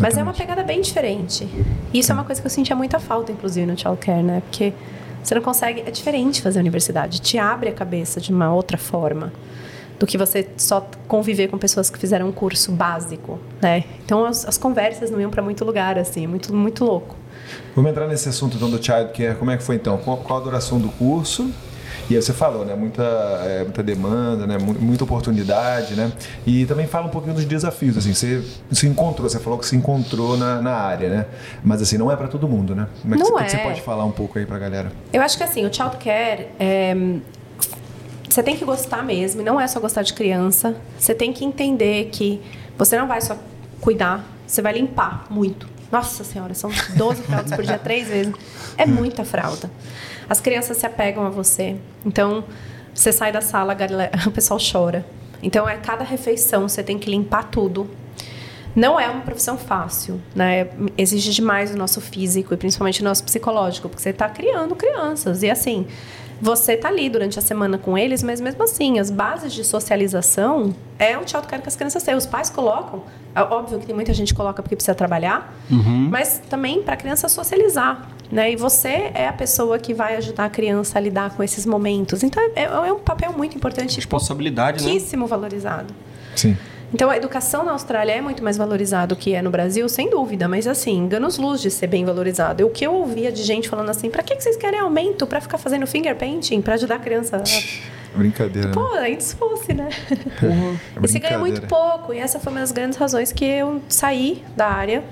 Mas é uma pegada bem diferente. Isso é uma coisa que eu sentia muita falta, inclusive, no childcare, né? Porque você não consegue. É diferente fazer universidade. Te abre a cabeça de uma outra forma do que você só conviver com pessoas que fizeram um curso básico, né? Então as, as conversas não iam para muito lugar, assim, muito, muito louco. Vamos entrar nesse assunto então do Child Care. Como é que foi então? Qual, qual a duração do curso? E aí você falou, né? Muita, é, muita demanda, né? Mu- Muita oportunidade, né? E também fala um pouquinho dos desafios, assim. Você se encontrou, você falou que se encontrou na, na área, né? Mas assim, não é para todo mundo, né? Como é que, Não você, o que você é. pode falar um pouco aí pra galera? Eu acho que assim, o childcare é, você tem que gostar mesmo, e não é só gostar de criança. Você tem que entender que você não vai só cuidar, você vai limpar muito. Nossa senhora, são 12 fraldas por dia, três vezes. É muita fralda. As crianças se apegam a você. Então, você sai da sala, galera- o pessoal chora. Então, é cada refeição, você tem que limpar tudo. Não é uma profissão fácil, né? Exige demais o nosso físico e principalmente o nosso psicológico, porque você está criando crianças. E assim, você está ali durante a semana com eles, mas mesmo assim, as bases de socialização é um childcare que as crianças têm. Os pais colocam, é óbvio que tem muita gente que coloca porque precisa trabalhar, mas também para a criança socializar. Né? E você é a pessoa que vai ajudar a criança a lidar com esses momentos. Então, é, é um papel muito importante Responsabilidade, né? pouquíssimo valorizado. Sim. Então, a educação na Austrália é muito mais valorizada do que é no Brasil, sem dúvida. Mas, assim, enganos luz de ser bem valorizado. O que eu ouvia de gente falando assim, pra que vocês querem aumento pra ficar fazendo finger painting? Pra ajudar a criança? Brincadeira. Pô, né? se fosse, né? É E se ganha muito pouco. E essa foi uma das grandes razões que eu saí da área.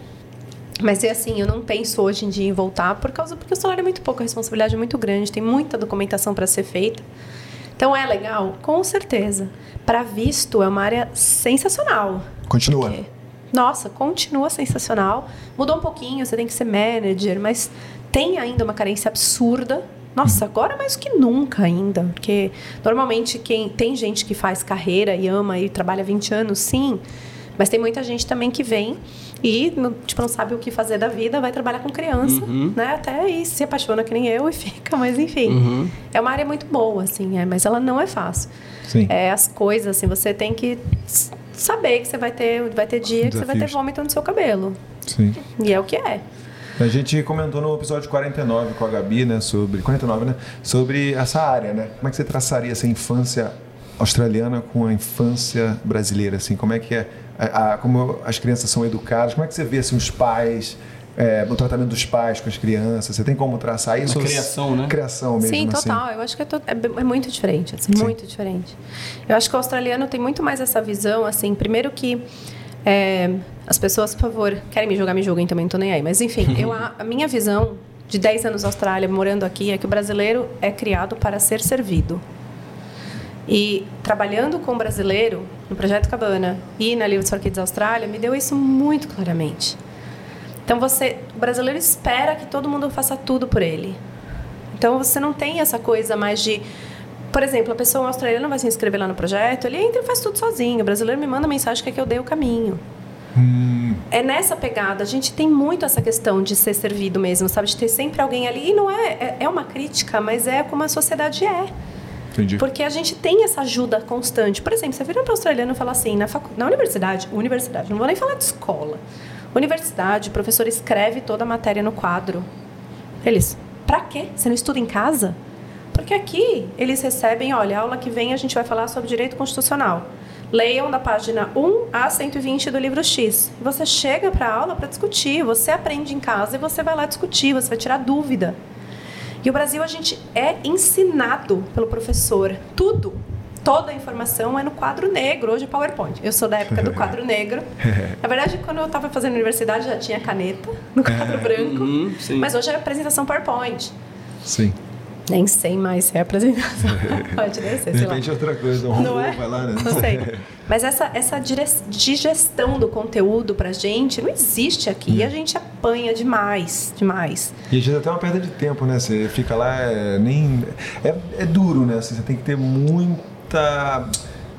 Mas é assim, eu não penso hoje em dia em voltar por causa porque o salário é muito pouco, a responsabilidade é muito grande, tem muita documentação para ser feita. Então é legal, com certeza. Para visto é uma área sensacional. Continua. Porque, nossa, continua sensacional. Mudou um pouquinho, você tem que ser manager, mas tem ainda uma carência absurda. Nossa, agora mais do que nunca ainda. Porque normalmente quem tem gente que faz carreira e ama e trabalha 20 anos, sim. Mas tem muita gente também que vem e não, tipo, não sabe o que fazer da vida, vai trabalhar com criança, né? Até aí se apaixona que nem eu e fica, mas enfim. É uma área muito boa, assim, é, mas ela não é fácil. Sim. É, as coisas, assim, você tem que saber que você vai ter, vai ter dia que você vai ter Desafios. vômito no seu cabelo. Sim. E é o que é. A gente comentou no episódio 49 com a Gabi, né, sobre 49, né, sobre essa área, né? Como é que você traçaria essa infância australiana com a infância brasileira, assim? Como é que é a, a- como as crianças são educadas? Como é que você vê assim os pais, é, o tratamento dos pais com as crianças? Você tem como traçar isso? A criação, né? Criação mesmo, Sim, assim. total. Eu acho que é, to- é é muito diferente, assim, Sim. muito diferente. Eu acho que o australiano tem muito mais essa visão, assim, primeiro que é, as pessoas, por favor, querem me julgar, me julguem também, não tô nem aí. Mas enfim, eu, a, a minha visão de 10 anos na Austrália, morando aqui, é que o brasileiro é criado para ser servido. E trabalhando com o brasileiro no Projeto Cabana e na Livros for Kids Austrália, me deu isso muito claramente. Então você, o brasileiro espera que todo mundo faça tudo por ele. Então você não tem essa coisa mais de, por exemplo, a pessoa australiana vai se inscrever lá no projeto, ele entra e faz tudo sozinho. O brasileiro me manda mensagem que é que eu dei o caminho. É nessa pegada. A gente tem muito essa questão de ser servido mesmo, sabe? De ter sempre alguém ali. E não é, é, é uma crítica, mas é como a sociedade é. Entendi. Porque a gente tem essa ajuda constante. Por exemplo, você vira para o australiano e fala assim, na, facu... na universidade, universidade, não vou nem falar de escola. Universidade, o professor escreve toda a matéria no quadro. Eles, pra quê? Você não estuda em casa? Porque aqui eles recebem, olha, aula que vem a gente vai falar sobre direito constitucional. Leiam da página 1 a 120 do livro X. Você chega para a aula para discutir, você aprende em casa e você vai lá discutir, você vai tirar dúvida. E o Brasil a gente é ensinado pelo professor tudo. Toda a informação é no quadro negro, hoje é PowerPoint. Eu sou da época do quadro negro. Na verdade, quando eu estava fazendo universidade já tinha caneta no quadro branco. Uhum, sim. Mas hoje é apresentação PowerPoint. Sim. Nem sei mais se é apresentação. Pode nem ser, De lá. repente é outra coisa, um Não é? vai lá, né? Não sei. Mas essa, essa digestão do conteúdo pra gente não existe aqui. Hum. E a gente apanha demais, demais. E às vezes até uma perda de tempo, né? Você fica lá, é, nem. É, é duro, né? Assim, você tem que ter muita.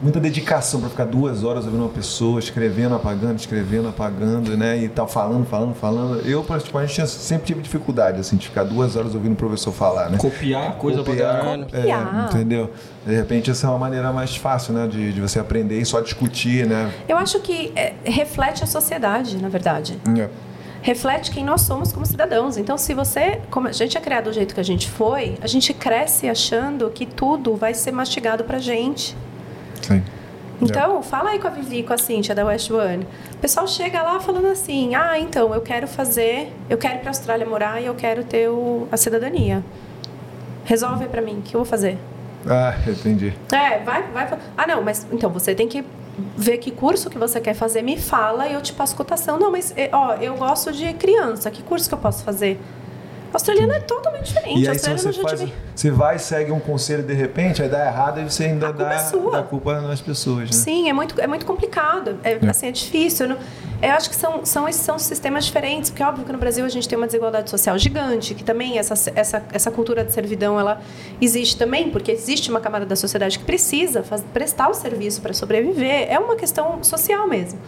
Muita dedicação para ficar duas horas ouvindo uma pessoa, escrevendo, apagando, escrevendo, apagando, né? E tal, falando, falando, falando. Eu, particularmente, tinha- sempre tive dificuldade, assim, de ficar duas horas ouvindo o professor falar, né? Copiar coisa Copiar, é, Copiar. entendeu? De repente, essa é uma maneira mais fácil, né? De, de você aprender e só discutir, né? Eu acho que é, reflete a sociedade, na verdade. É. reflete quem nós somos como cidadãos. Então, se você, como a gente é criado do jeito que a gente foi, a gente cresce achando que tudo vai ser mastigado pra gente. Sim. Então, fala aí com a Vivi, com a Cíntia da West One. O pessoal chega lá falando assim: ah, então, eu quero fazer, eu quero ir pra Austrália morar e eu quero ter o- a cidadania. Resolve pra mim, o que eu vou fazer? Ah, entendi. É, vai, vai. Ah, não, mas então você tem que ver que curso que você quer fazer, me fala e eu te passo cotação. Não, mas é, ó, eu gosto de criança, que curso que eu posso fazer? Australiano é totalmente diferente. E aí, se você gente faz, vem- você vai, segue um conselho de repente, aí dá errado e você ainda dá, é dá culpa nas pessoas, né? Sim, é muito, é muito complicado. É, assim, é difícil. Eu, não- eu acho que são, são, esses são sistemas diferentes, porque é óbvio que no Brasil a gente tem uma desigualdade social gigante, que também essa, essa, essa cultura de servidão ela existe também, porque existe uma camada da sociedade que precisa faz- prestar o serviço para sobreviver. É uma questão social mesmo.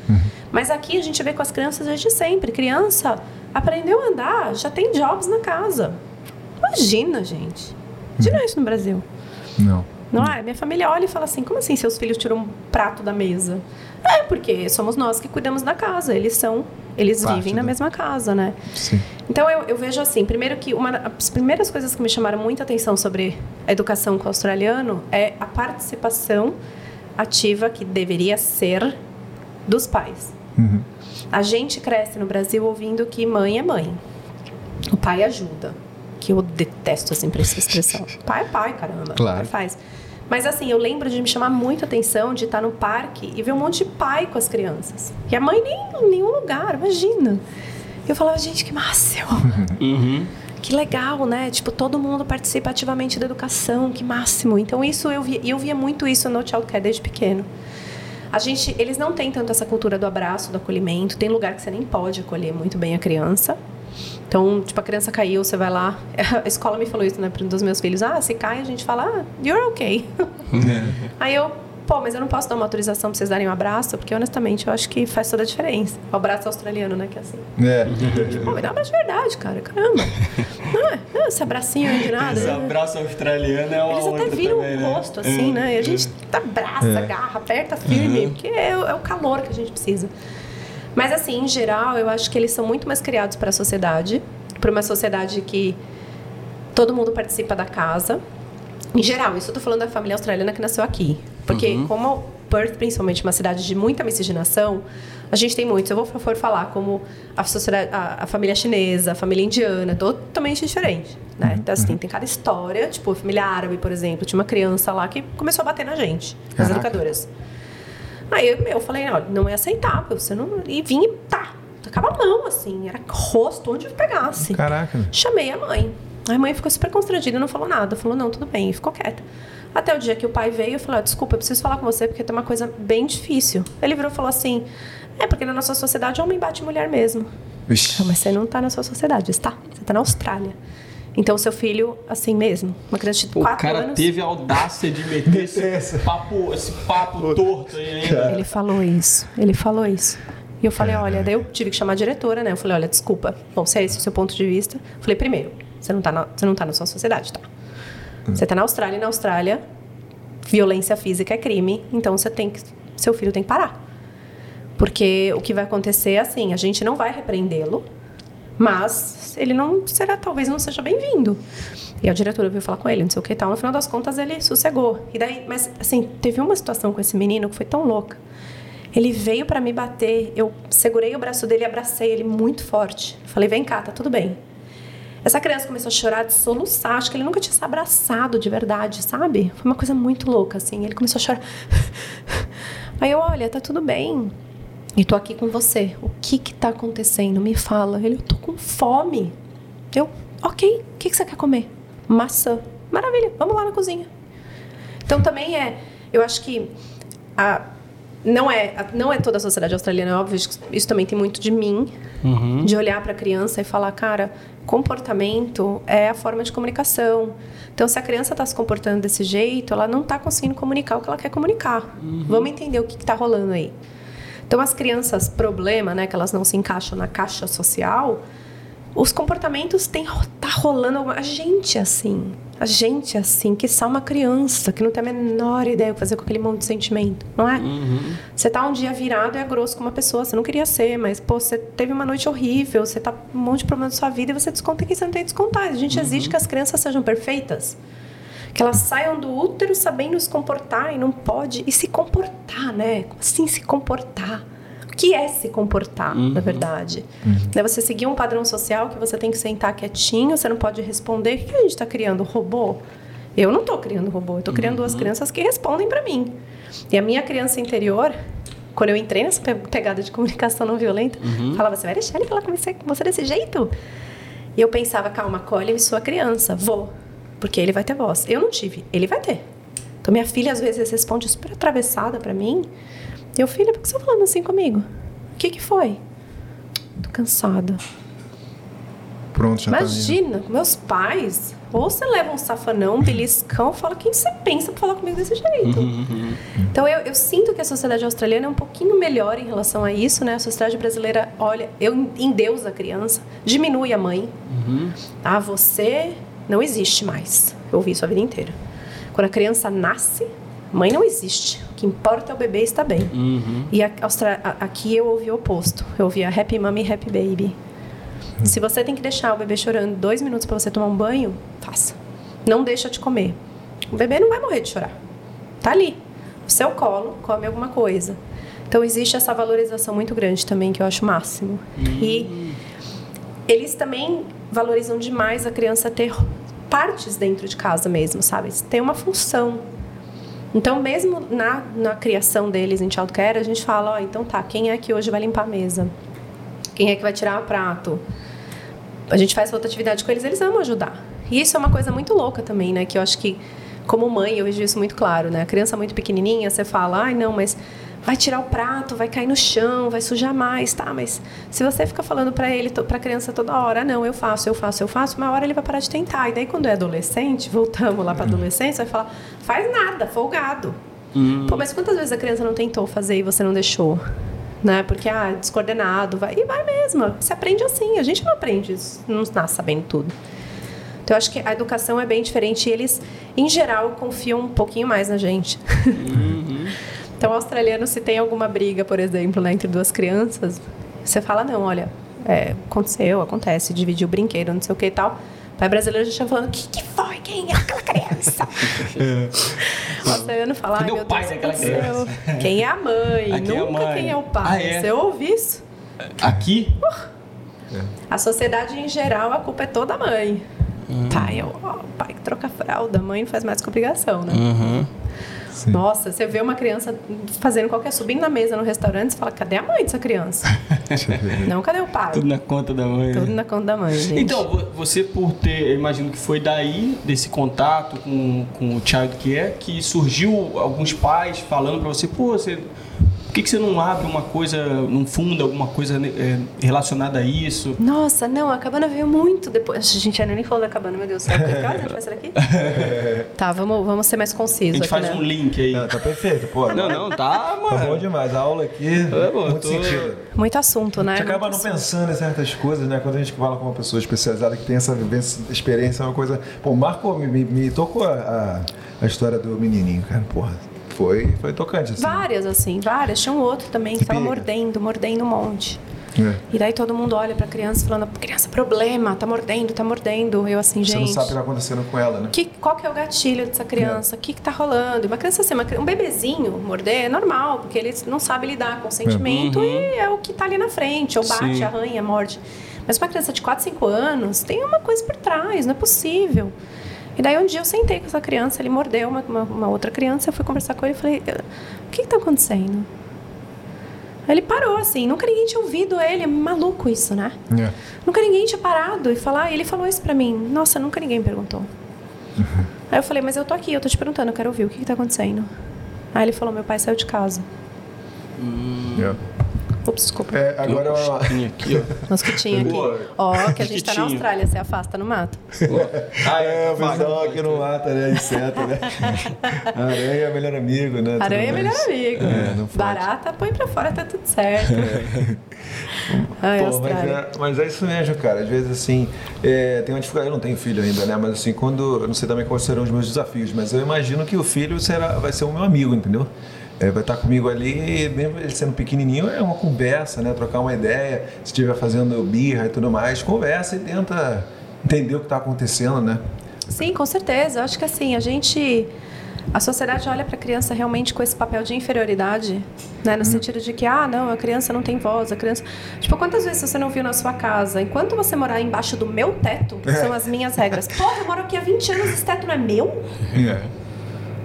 Mas aqui a gente vê com as crianças desde sempre. Criança aprendeu a andar, já tem jobs na casa. Imagina, gente. Imagina isso no Brasil. Não. Não é? Minha família olha e fala assim: como assim seus filhos tiram um prato da mesa? É, porque somos nós que cuidamos da casa. Eles são. Eles Parte vivem na do- mesma casa, né? Sim. Então eu, eu vejo assim: primeiro que uma das primeiras coisas que me chamaram muita atenção sobre a educação com o australiano é a participação ativa que deveria ser dos pais. Uhum. A gente cresce no Brasil ouvindo que mãe é mãe. O pai ajuda. Que eu detesto sempre essa expressão. Pai é pai, caramba. Claro. Pai faz. Mas assim, eu lembro de me chamar muito a atenção de estar no parque e ver um monte de pai com as crianças. E a mãe nem em nenhum lugar, imagina. Eu falava, gente, que máximo. Que legal, né? Tipo, todo mundo participa ativamente da educação, que máximo. Então, isso eu via, eu via muito isso no childcare desde pequeno. A gente, eles não têm tanto essa cultura do abraço, do acolhimento. Tem lugar que você nem pode acolher muito bem a criança. Então, tipo, a criança caiu, você vai lá. A escola me falou isso, né, para um dos meus filhos. Ah, se cai, a gente fala, ah, you're okay. Aí eu, pô, mas eu não posso dar uma autorização pra vocês darem um abraço, porque honestamente eu acho que faz toda a diferença. O abraço australiano, né, que é assim. É. Pô, me dá um abraço de verdade, cara, caramba. Não é, não, esse abracinho aí de nada. Esse abraço australiano é uma Eles até viram também, o né? rosto, assim, É, né? E a gente abraça, É. agarra, aperta firme, porque é, é o calor que a gente precisa. Mas, assim, em geral, eu acho que eles são muito mais criados para a sociedade, para uma sociedade que todo mundo participa da casa. Em geral, isso eu tô falando da família australiana que nasceu aqui. Porque, Uhum. como Perth, principalmente, uma cidade de muita miscigenação, a gente tem muitos. Eu vou for falar como a, a, a família chinesa, a família indiana, totalmente diferente. Né? Então, assim, tem cada história. Tipo, a família árabe, por exemplo, tinha uma criança lá que começou a bater na gente, as Caraca. educadoras. Aí eu, eu falei, não, não é aceitável, você não. E vim e tá, tacava a mão, assim, era rosto onde eu pegasse. Caraca. Chamei a mãe. A mãe ficou super constrangida, não falou nada. Falou, não, tudo bem, e ficou quieta. Até o dia que o pai veio, eu falei, ó, desculpa, eu preciso falar com você porque tem uma coisa bem difícil. Ele virou e falou assim, é porque na nossa sociedade homem bate mulher mesmo. Não, mas você não tá na sua sociedade, você tá? Você tá na Austrália. Então, seu filho, assim mesmo, uma criança de Pô, o 4 cara anos... teve a audácia de meter esse papo, esse papo torto aí ainda. Ele falou isso, ele falou isso. E eu falei, olha, daí eu tive que chamar a diretora, né? Eu falei, olha, desculpa, bom, se é esse o seu ponto de vista. Eu falei, primeiro, você não tá na, você não tá na sua sociedade, tá? Você tá na Austrália e na Austrália, violência física é crime, então você tem que, seu filho tem que parar. Porque o que vai acontecer é assim, a gente não vai repreendê-lo, mas ele não será, talvez não seja bem-vindo. E a diretora veio falar com ele, não sei o que e tal. No final das contas, ele sossegou. E daí, mas assim, teve uma situação com esse menino que foi tão louca. Ele veio pra me bater, eu segurei o braço dele e abracei ele muito forte. Falei, vem cá, tá tudo bem. Essa criança começou a chorar, de soluçar. Acho que ele nunca tinha se abraçado de verdade, sabe? Foi uma coisa muito louca, assim. Ele começou a chorar. Aí eu, olha, tá tudo bem. E tô aqui com você. O que que tá acontecendo? Me fala. Ele, eu tô com fome. Eu, ok. O que que você quer comer? Maçã. Maravilha, vamos lá na cozinha. Então também é, eu acho que a, não é não é toda a sociedade australiana, é óbvio, isso também tem muito de mim, de olhar para a criança e falar, cara, comportamento é a forma de comunicação. Então, se a criança está se comportando desse jeito, ela não está conseguindo comunicar o que ela quer comunicar. Vamos entender o que está rolando aí. Então, as crianças, problema, né, que elas não se encaixam na caixa social, os comportamentos tem tá rolando a gente assim a gente assim que só uma criança que não tem a menor ideia o que fazer com aquele monte de sentimento não é? Você tá um dia virado e é grosso com uma pessoa você não queria ser mas pô você teve uma noite horrível você tá com um monte de problema na sua vida e você desconta que você não tem que descontar. A gente exige que as crianças sejam perfeitas que elas saiam do útero sabendo se comportar e não pode e se comportar né como assim se comportar o que é se comportar, na verdade. É você seguir um padrão social que você tem que sentar quietinho, você não pode responder. O que a gente está criando? Robô? Eu não estou criando robô, eu estou criando duas crianças que respondem para mim. E a minha criança interior, quando eu entrei nessa pe- pegada de comunicação não violenta, falava: Você vai deixar ele falar com você, com você desse jeito? E eu pensava: Calma, colhe sua criança, vou. Porque ele vai ter voz. Eu não tive, ele vai ter. Então minha filha às vezes responde super atravessada para mim. E eu, filha, por que você tá falando assim comigo? O que que foi? Tô cansada. Pronto, já tá Imagina, com meus pais. Ou você leva um safanão, um beliscão, fala quem você pensa pra falar comigo desse jeito. Então eu, eu sinto que a sociedade australiana é um pouquinho melhor em relação a isso, né? A sociedade brasileira olha, eu endeusa a criança, diminui a mãe. Ah, você não existe mais. Eu ouvi isso a vida inteira. Quando a criança nasce, mãe não existe. O que importa é o bebê estar bem. E a- a- aqui eu ouvi o oposto. Eu ouvi a happy mommy, happy baby. Se você tem que deixar o bebê chorando dois minutos para você tomar um banho, faça. Não deixa de comer. O bebê não vai morrer de chorar. Tá ali. No seu colo, come alguma coisa. Então existe essa valorização muito grande também que eu acho o máximo. E eles também valorizam demais a criança ter partes dentro de casa mesmo, sabe? Tem uma função. Então, mesmo na, na criação deles em childcare, a gente fala, ó, então tá, quem é que hoje vai limpar a mesa? Quem é que vai tirar o prato? A gente faz rotatividade com eles, eles amam ajudar. E isso é uma coisa muito louca também, né? Que eu acho que, como mãe, eu vejo isso muito claro, né? A criança muito pequenininha, você fala, ai, não, mas vai tirar o prato, vai cair no chão, vai sujar mais, tá? Mas se você fica falando pra ele, to- pra criança toda hora, não, eu faço, eu faço, eu faço, uma hora ele vai parar de tentar. E daí, quando é adolescente, voltamos lá pra adolescência, vai falar, faz nada, folgado. Pô, mas quantas vezes a criança não tentou fazer e você não deixou? Né? Porque, ah, descoordenado, vai. E vai mesmo. Você aprende assim. A gente não aprende, não nasce sabendo tudo. Então, eu acho que a educação é bem diferente e eles, em geral, confiam um pouquinho mais na gente. então, o australiano, se tem alguma briga, por exemplo, né, entre duas crianças, você fala, não, olha, é, aconteceu, acontece, dividiu o brinquedo, não sei o que e tal. Pai brasileiro já está falando, o que, que foi? Quem é aquela criança? o australiano fala, o meu pai Deus, daquela aconteceu. Quem é a mãe? Quem é a Nunca mãe? quem é o pai. Ah, é? Você ouve isso? Aqui? A sociedade em geral, a culpa é toda a mãe. Pai, é o ó, pai que troca a fralda, mãe faz mais com obrigação, né? Nossa, você vê uma criança fazendo qualquer subindo na mesa no restaurante, você fala, cadê a mãe dessa criança? não, cadê o pai? Tudo na conta da mãe. Tudo né? na conta da mãe, gente. Então, vo- você por ter, eu imagino que foi daí, desse contato com, com o Child Care, que surgiu alguns pais falando pra você, pô, você, que, que você não abre uma coisa, não funda alguma coisa né, é, relacionada a isso? Nossa, não, a cabana veio muito depois. A gente ainda nem falou da cabana, meu Deus céu. Que horas a gente vai sair daqui? tá, vamos, vamos ser mais A concisos gente aqui, faz né? um link aí. Não, tá perfeito, pô. Não, não, tá, Tá bom mano. demais. A aula aqui, É, pô, muito tô- sentido. Muito assunto, né? A gente acaba Muito não assunto. pensando em certas coisas, né? Quando a gente fala com uma pessoa especializada que tem essa vivência, experiência, é uma coisa. Pô, Marco me, me- me tocou a, a, a história do menininho, cara. Porra, foi, foi tocante, assim. Várias, assim, várias. Tinha um outro também que Que tava pega. mordendo, mordendo um monte. É. E daí todo mundo olha pra criança falando, criança, problema, tá mordendo, tá mordendo. Eu assim, Você gente. não sabe o que tá acontecendo com ela, né? Que, qual que é o gatilho dessa criança? O que, que tá rolando? E uma criança assim, uma um bebezinho morder é normal, porque ele não sabe lidar com o sentimento e é o que tá ali na frente, ou bate, Sim. arranha, morde. Mas uma criança de 4, 5 anos tem uma coisa por trás, não é possível. E daí um dia eu sentei com essa criança, ele mordeu uma, uma, uma outra criança, eu fui conversar com ele e falei, o que que tá acontecendo? Aí ele parou assim, nunca ninguém tinha ouvido ele, é maluco isso, né? É. Nunca ninguém tinha parado e falar. E ele falou isso pra mim. Nossa, nunca ninguém perguntou. Aí eu falei, mas eu tô aqui, eu tô te perguntando, eu quero ouvir, o que que tá acontecendo? Aí ele falou, meu pai saiu de casa. É. Ups, desculpa. É, agora uma- Tinha aqui, ó. Mosquitinho aqui. Boa. Ó, que a gente tá na. Austrália, você afasta no mato. Ah, É, o vai. pessoal aqui não mata, né? Inseto, né? Aranha é melhor amigo, né? Aranha é melhor amigo. É, não pode. Barata, põe pra fora, tá tudo certo. Ai, Pô, mas, é, mas é isso mesmo, cara. Às vezes, assim, é, tem uma dificuldade. Eu não tenho filho ainda, né? Mas, assim, quando. Eu não sei também quais serão os meus desafios, mas eu imagino que o filho será, vai ser o meu amigo, entendeu? É, vai estar comigo ali, mesmo ele sendo pequenininho, é uma conversa, né? Trocar uma ideia. Se estiver fazendo birra e tudo mais, conversa e tenta entender o que está acontecendo, né? Sim, com certeza. Eu acho que assim, a gente. A sociedade olha para a criança realmente com esse papel de inferioridade, né? No sentido de que, ah, não, a criança não tem voz, a criança. Tipo, quantas vezes você não viu na sua casa? Enquanto você morar embaixo do meu teto, É. são as minhas regras. Porra, eu moro aqui há 20 anos, esse teto não é meu? É.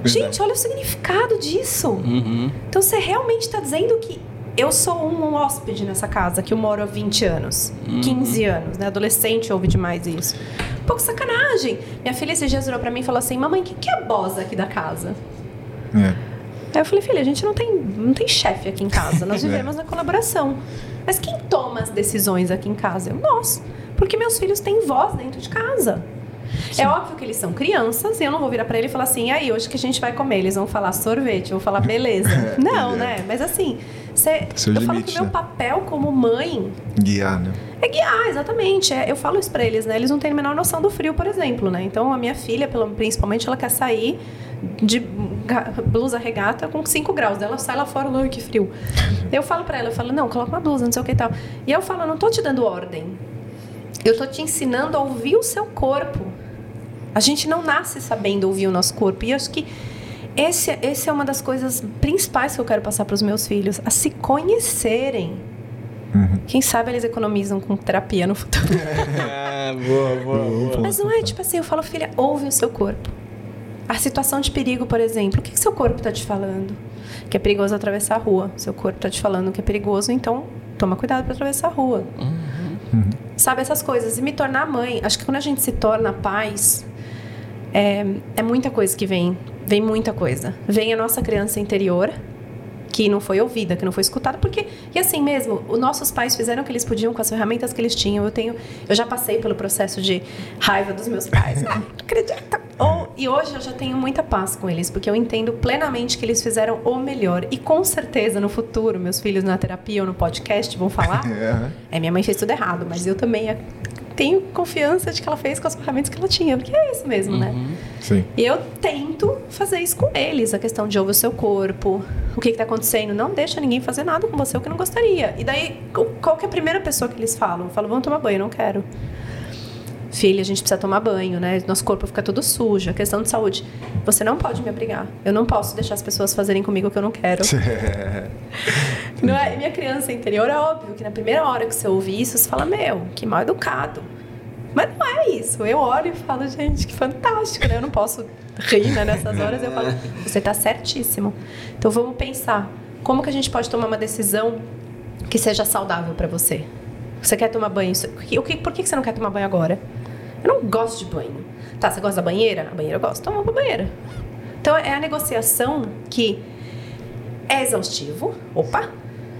Gente, olha o significado disso. Uhum. Então você realmente está dizendo que eu sou um hóspede nessa casa que eu moro há 20 anos, 15 anos, né? Adolescente ouve demais isso. Um pouco sacanagem. Minha filha esses dias virou pra mim e falou assim: Mamãe, quem que é a boss aqui da casa? É. Aí eu falei: Filha, a gente não tem, não tem chefe aqui em casa, nós É. vivemos na colaboração. Mas quem toma as decisões aqui em casa? Eu, nós. Porque meus filhos têm voz dentro de casa. É óbvio que eles são crianças e eu não vou virar pra ele e falar assim, aí, hoje que a gente vai comer? Eles vão falar sorvete, eu vou falar beleza. não, É. né? Mas assim, cê, eu falo limites, que o meu né? papel como mãe Guiar, né? é guiar, exatamente. É, eu falo isso pra eles, né? Eles não têm a menor noção do frio, por exemplo, né? Então a minha filha, principalmente, ela quer sair de blusa regata com 5 graus. Ela sai lá fora, ai, que frio. Eu falo pra ela, eu falo, não, coloca uma blusa, não sei o que e tal. E eu falo, não tô te dando ordem. Eu tô te ensinando a ouvir o seu corpo. A gente não nasce sabendo ouvir o nosso corpo. E eu acho que esse, esse é uma das coisas principais que eu quero passar para os meus filhos, a se conhecerem. Quem sabe eles economizam com terapia no futuro. Ah, boa, boa, boa. Mas não é tipo assim, eu falo, filha, ouve o seu corpo. A situação de perigo, por exemplo, o que, que seu corpo está te falando? Que é perigoso atravessar a rua. Seu corpo está te falando que é perigoso, então toma cuidado para atravessar a rua. Sabe essas coisas. E me tornar mãe, acho que quando a gente se torna pais, é, é muita coisa que vem. Vem muita coisa. Vem a nossa criança interior, que não foi ouvida, que não foi escutada, porque e assim mesmo, os nossos pais fizeram o que eles podiam com as ferramentas que eles tinham. Eu tenho, eu já passei pelo processo de raiva dos meus pais, né? acredita? Ou, e hoje eu já tenho muita paz com eles, porque eu entendo plenamente que eles fizeram o melhor. E com certeza no futuro, meus filhos na terapia ou no podcast vão falar, É. é minha mãe fez tudo errado, mas eu também tenho confiança de que ela fez com as ferramentas que ela tinha, porque é isso mesmo, né? Sim. E eu tento fazer isso com eles, a questão de ouvir o seu corpo, o que está acontecendo. Não deixa ninguém fazer nada com você o que não gostaria. E daí, qual- que é a primeira pessoa que eles falam? Falam, vamos tomar banho, eu não quero. Filha, a gente precisa tomar banho, né? Nosso corpo fica todo sujo, a questão de saúde. Você não pode me obrigar. Eu não posso deixar as pessoas fazerem comigo o que eu não quero. Não é? E minha criança interior é óbvio que na primeira hora que você ouve isso, você fala, meu, que mal educado. Mas não é isso. Eu olho e falo, gente, que fantástico, né? Eu não posso rir né? nessas horas. Eu falo, você está certíssimo. Então vamos pensar, como que a gente pode tomar uma decisão que seja saudável para você? Você quer tomar banho? O que, por que você não quer tomar banho agora? Eu não gosto de banho. Tá, você gosta da banheira? A banheira eu gosto. Toma uma banheira. Então é a negociação que é exaustivo. Opa!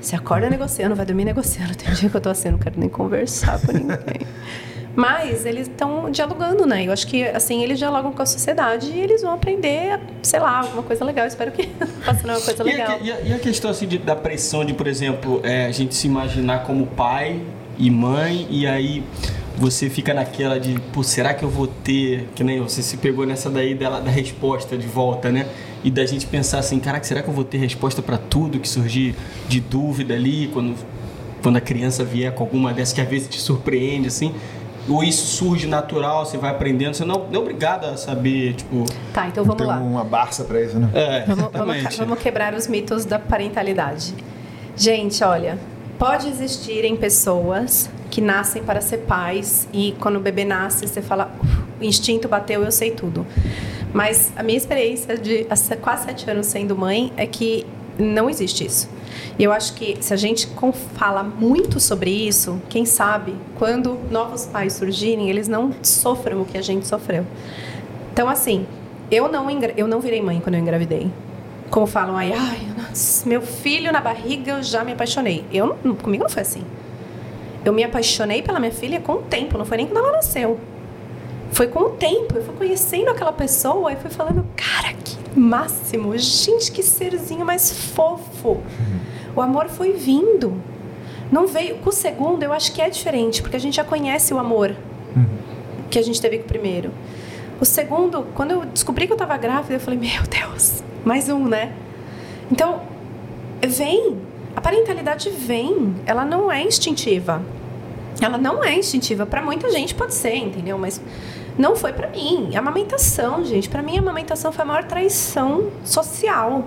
Você acorda negociando, vai dormir negociando. Tem dia que eu tô assim, não quero nem conversar com ninguém. Mas eles estão dialogando, né? Eu acho que, assim, eles dialogam com a sociedade e eles vão aprender, sei lá, alguma coisa legal. Espero que façam uma coisa legal. e a- e a questão assim de- da pressão de, por exemplo, é, a gente se imaginar como pai e mãe e aí você fica naquela de, pô, será que eu vou ter, que nem você se pegou nessa daí dela, da resposta de volta, né? E da gente pensar assim, caraca, será que eu vou ter resposta para tudo que surgir de dúvida ali quando quando a criança vier com alguma dessas que às vezes te surpreende assim? Ou isso surge natural, você vai aprendendo, você não, não é obrigado a saber, tipo, Tá, então vamos lá. uma Barça pra isso, né? é, Vamos, vamos, exatamente. vamos quebrar os mitos da parentalidade. Gente, olha, pode existirem pessoas que nascem para ser pais e quando o bebê nasce você fala, "Uf, o instinto bateu, eu sei tudo. Mas a minha experiência de quase sete anos sendo mãe é que não existe isso. E eu acho que se a gente fala muito sobre isso, quem sabe, quando novos pais surgirem, eles não sofram o que a gente sofreu. Então, assim, eu não, eu não virei mãe quando eu engravidei. Como falam aí, ai, nossa, meu filho na barriga eu já me apaixonei. Eu não- comigo não foi assim. Eu me apaixonei pela minha filha com o tempo, não foi nem quando ela nasceu. Foi com o tempo, eu fui conhecendo aquela pessoa e fui falando, cara, que máximo, gente, que serzinho mais fofo. O amor foi vindo. Não veio. Com o segundo, eu acho que é diferente, porque a gente já conhece o amor que a gente teve com o primeiro. O segundo, quando eu descobri que eu estava grávida, eu falei, meu Deus, mais um, né? Então, vem. A parentalidade vem. Ela não é instintiva. Ela não é instintiva. Para muita gente pode ser, entendeu? Mas Não foi pra mim. A amamentação, gente. Pra mim, a amamentação foi a maior traição social.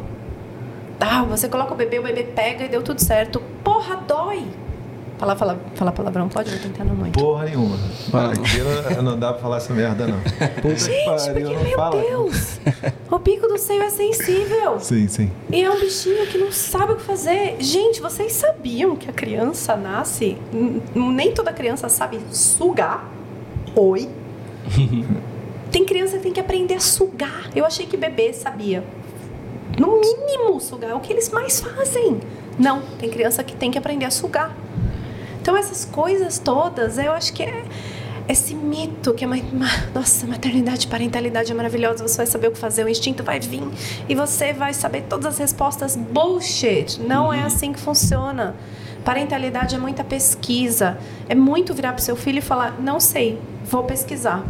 Ah, você coloca o bebê, o bebê pega e deu tudo certo. Porra, dói. Falar, falar, falar palavrão pode? Vou tentar não muito. Porra nenhuma. Aqui não, dá pra falar essa merda, não. Puta Gente, que porque, pariu, não meu fala. Deus, o bico do seio é sensível. Sim, sim. E é um bichinho que não sabe o que fazer. Gente, vocês sabiam que a criança nasce. Nem toda criança sabe sugar? Oi? tem criança que tem que aprender a sugar. Eu achei que bebê sabia. No mínimo, sugar. É o que eles mais fazem. Não, tem criança que tem que aprender a sugar. Então, essas coisas todas, eu acho que é esse mito que é uma, ma- nossa, maternidade, parentalidade é maravilhosa, você vai saber o que fazer, o instinto vai vir e você vai saber todas as respostas. Bullshit! Não é assim que funciona. Parentalidade é muita pesquisa. É muito virar pro seu filho e falar: "Não sei, vou pesquisar".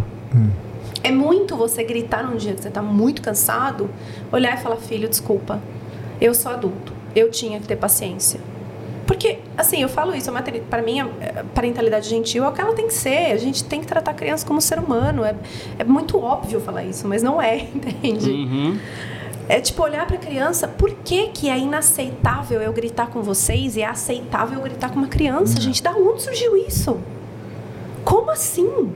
É muito você gritar num dia que você está muito cansado, olhar e falar: "Filho, desculpa. Eu sou adulto. Eu tinha que ter paciência". Porque, assim, eu falo isso, para mim, a parentalidade gentil é o que ela tem que ser. A gente tem que tratar a criança como ser humano. É, é muito óbvio falar isso, mas não é, entende? Uhum. É tipo olhar para a criança, por que, que é inaceitável eu gritar com vocês e é aceitável eu gritar com uma criança? Gente, da onde surgiu isso? Como assim?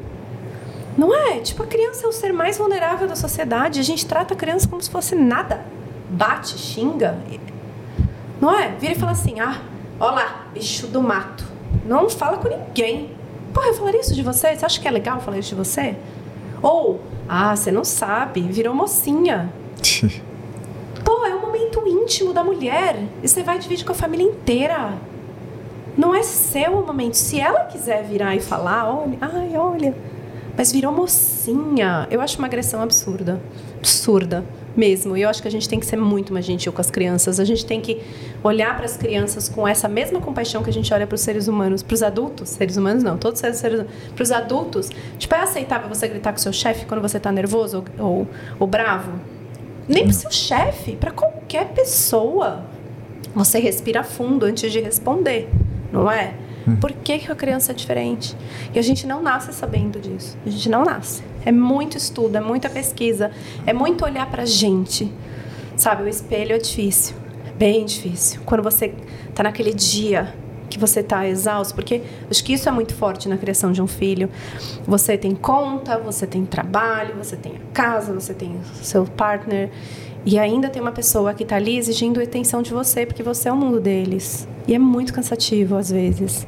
Não é? Tipo, a criança é o ser mais vulnerável da sociedade. A gente trata a criança como se fosse nada. Bate, xinga. Não é? Vira e fala assim: ah, ó lá, bicho do mato. Não fala com ninguém. Porra, eu falaria isso de você? Você acha que é legal falar isso de você? Ou, ah, você não sabe, virou mocinha. Pô, é um momento íntimo da mulher. E você vai dividir com a família inteira. Não é seu o momento. Se ela quiser virar e falar, olha, ai, olha. Mas virou mocinha. Eu acho uma agressão absurda. Absurda mesmo. E eu acho que a gente tem que ser muito mais gentil com as crianças. A gente tem que olhar para as crianças com essa mesma compaixão que a gente olha para os seres humanos, para os adultos, seres humanos não, todos os seres para os adultos. Tipo, é aceitável você gritar com seu chefe quando você está nervoso ou, ou, ou bravo? Nem para o seu chefe, para qualquer pessoa. Você respira fundo antes de responder, não é? Por que, que a criança é diferente? E a gente não nasce sabendo disso. A gente não nasce. É muito estudo, é muita pesquisa, é muito olhar pra gente. Sabe, o espelho é difícil. Bem difícil. Quando você tá naquele dia que você tá exausto, porque acho que isso é muito forte na criação de um filho. Você tem conta, você tem trabalho, você tem a casa, você tem seu partner. E ainda tem uma pessoa que está ali exigindo atenção de você, porque você é o mundo deles. E é muito cansativo, às vezes.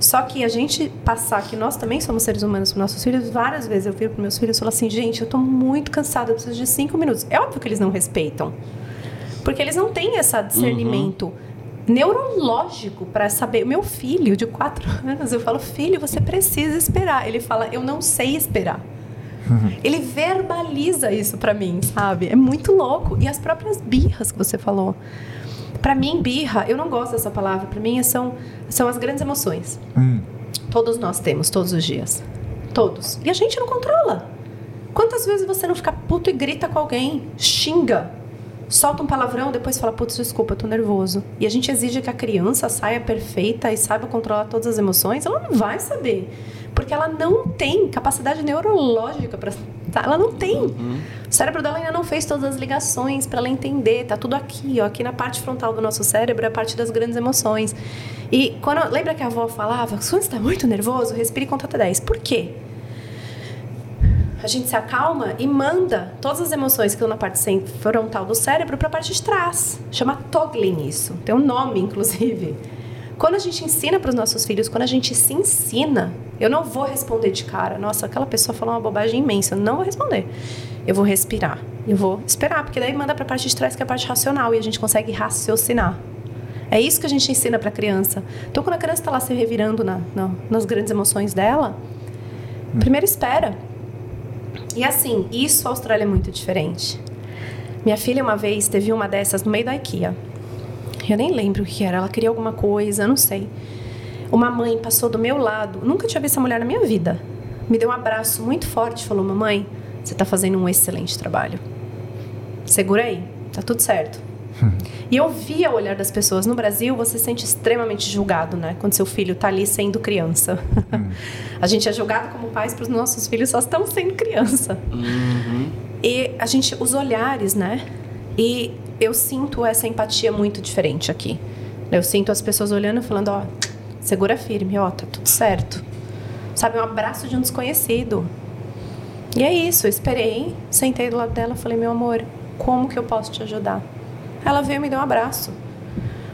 Só que a gente passar que nós também somos seres humanos com nossos filhos, várias vezes eu viro para meus filhos e falo assim: gente, eu estou muito cansada, eu preciso de cinco minutos. É óbvio que eles não respeitam. Porque eles não têm esse discernimento neurológico para saber. O meu filho, de quatro anos, eu falo: filho, você precisa esperar. Ele fala: eu não sei esperar. Ele verbaliza isso pra mim, sabe? É muito louco. E as próprias birras que você falou. Pra mim, birra, eu não gosto dessa palavra. Pra mim, são, são as grandes emoções. Todos nós temos, todos os dias. Todos. E a gente não controla. Quantas vezes você não fica puto e grita com alguém, xinga, solta um palavrão, depois fala, putz, desculpa, eu tô nervoso. E a gente exige que a criança saia perfeita e saiba controlar todas as emoções, ela não vai saber. Porque ela não tem capacidade neurológica para. Ela não tem. O cérebro dela ainda não fez todas as ligações para ela entender. Tá tudo aqui, ó. Aqui na parte frontal do nosso cérebro é a parte das grandes emoções. E quando. Lembra que a avó falava? Quando você está muito nervoso, respire e conta até 10. Por quê? A gente se acalma e manda todas as emoções que estão na parte frontal do cérebro para a parte de trás. Chama toggling isso. Tem um nome, inclusive. Quando a gente ensina para os nossos filhos, quando a gente se ensina, eu não vou responder de cara. Nossa, aquela pessoa falou uma bobagem imensa. Eu não vou responder. Eu vou respirar. Eu vou esperar, porque daí manda para a parte de trás, que é a parte racional, e a gente consegue raciocinar. É isso que a gente ensina para a criança. Então, quando a criança está lá se revirando na, na, nas grandes emoções dela, primeiro espera. E assim, isso a Austrália é muito diferente. Minha filha, uma vez, teve uma dessas no meio da IKEA. Eu nem lembro o que era. Ela queria alguma coisa, não sei. Uma mãe passou do meu lado. Nunca tinha visto essa mulher na minha vida. Me deu um abraço muito forte e falou: Mamãe, você está fazendo um excelente trabalho. Segura aí, tá tudo certo. E eu via o olhar das pessoas. No Brasil, você se sente extremamente julgado, né? Quando seu filho está ali sendo criança. a gente é julgado como pais para os nossos filhos só estão sendo criança. E a gente, os olhares, né? E eu sinto essa empatia muito diferente aqui. Eu sinto as pessoas olhando e falando, ó, segura firme, ó, tá tudo certo. Sabe, um abraço de um desconhecido. E é isso, eu esperei, sentei do lado dela, falei, meu amor, como que eu posso te ajudar? Ela veio e me deu um abraço.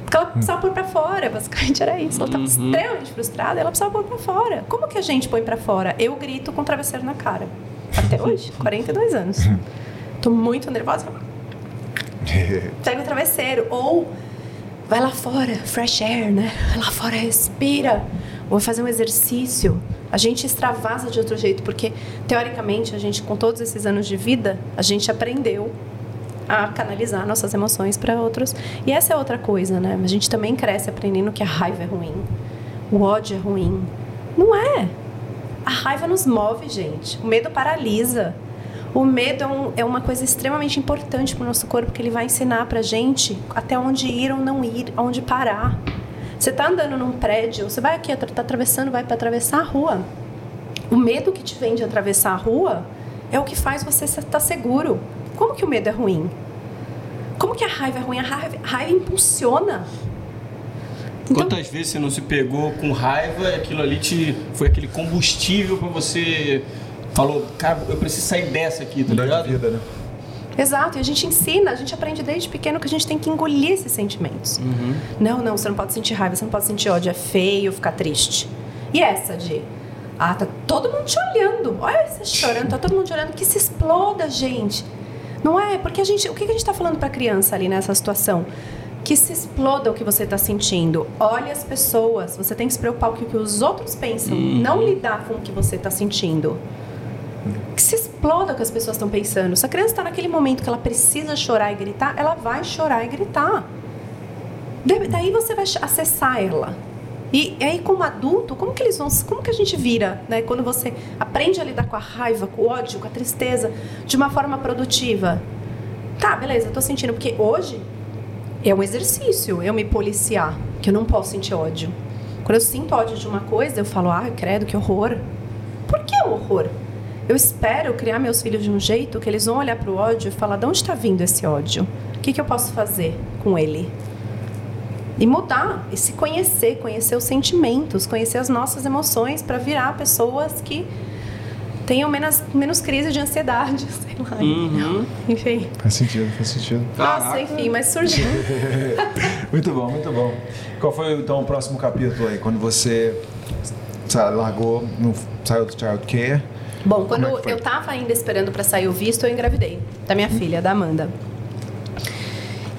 Porque ela precisava pôr pra fora, basicamente era isso. Ela estava extremamente frustrada, ela precisava pôr pra fora. Como que a gente põe pra fora? Eu grito com o travesseiro na cara. Até hoje, 42 anos. Tô muito nervosa. Pega o travesseiro. Ou vai lá fora, fresh air, né? Vai lá fora, respira. Ou vai fazer um exercício. A gente extravasa de outro jeito, porque teoricamente a gente, com todos esses anos de vida, a gente aprendeu a canalizar nossas emoções para outros. E essa é outra coisa, né? A gente também cresce aprendendo que a raiva é ruim, o ódio é ruim. Não é. A raiva nos move, gente. O medo paralisa. O medo é, um, é uma coisa extremamente importante para o nosso corpo, porque ele vai ensinar para gente até onde ir ou não ir, aonde parar. Você está andando num prédio, você vai aqui, está atravessando, vai para atravessar a rua. O medo que te vem de atravessar a rua é o que faz você estar seguro. Como que o medo é ruim? Como que a raiva é ruim? A raiva, a raiva impulsiona. Então, Quantas vezes você não se pegou com raiva e aquilo ali te foi aquele combustível para você falou, cara, eu preciso sair dessa aqui, tá ligado? De vida, né? Exato, e a gente ensina, a gente aprende desde pequeno que a gente tem que engolir esses sentimentos. Uhum. Não, não, você não pode sentir raiva, você não pode sentir ódio, é feio ficar triste. E essa de, ah, tá todo mundo te olhando, olha você chorando, tá todo mundo te olhando, que se exploda, gente. Não é? Porque a gente, o que a gente está falando para a criança ali nessa situação? Que se exploda o que você está sentindo. Olhe as pessoas, você tem que se preocupar com o que os outros pensam, Uhum. não lidar com o que você está sentindo que se exploda o que as pessoas estão pensando. Se a criança está naquele momento que ela precisa chorar e gritar, ela vai chorar e gritar. Da- Daí você vai acessar ela. E aí, como adulto, como que eles vão, como que a gente vira, né? Quando você aprende a lidar com a raiva, com o ódio, com a tristeza, de uma forma produtiva. Tá, beleza, eu tô sentindo porque hoje é um exercício eu me policiar, que eu não posso sentir ódio. Quando eu sinto ódio de uma coisa, eu falo, ah, credo, que horror. Por que o horror? Eu espero criar meus filhos de um jeito que eles vão olhar para o ódio e falar: de onde está vindo esse ódio? O que, que eu posso fazer com ele? E mudar, e se conhecer, conhecer os sentimentos, conhecer as nossas emoções para virar pessoas que tenham menos, menos crise de ansiedade, sei lá. Uhum. Enfim. Faz sentido, faz sentido. Nossa, enfim, mas surgiu. Muito bom, muito bom. Qual foi então o próximo capítulo aí? Quando você largou, no, saiu do Child Care? Bom, quando é eu tava ainda esperando para sair o visto, eu engravidei da minha filha, da Amanda.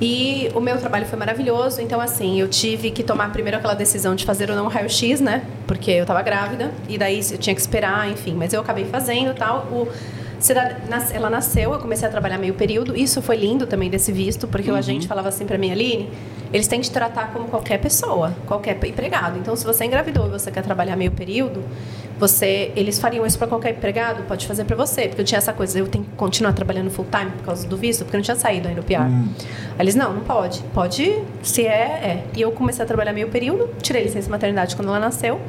E o meu trabalho foi maravilhoso, então assim, eu tive que tomar primeiro aquela decisão de fazer ou não o raio-x, né? Porque eu tava grávida, e daí eu tinha que esperar, enfim, mas eu acabei fazendo tal. O, ela nasceu, eu comecei a trabalhar meio período. Isso foi lindo também desse visto, porque o agente falava assim pra mim, Aline, eles têm que te tratar como qualquer pessoa, qualquer empregado. Então, se você engravidou e você quer trabalhar meio período, você, eles fariam isso para qualquer empregado, pode fazer para você, porque eu tinha essa coisa, eu tenho que continuar trabalhando full time por causa do visto, porque eu não tinha saído ainda do PR. Aí eles não, não pode. Pode, se é, é. E eu comecei a trabalhar meio período, tirei licença maternidade quando ela nasceu.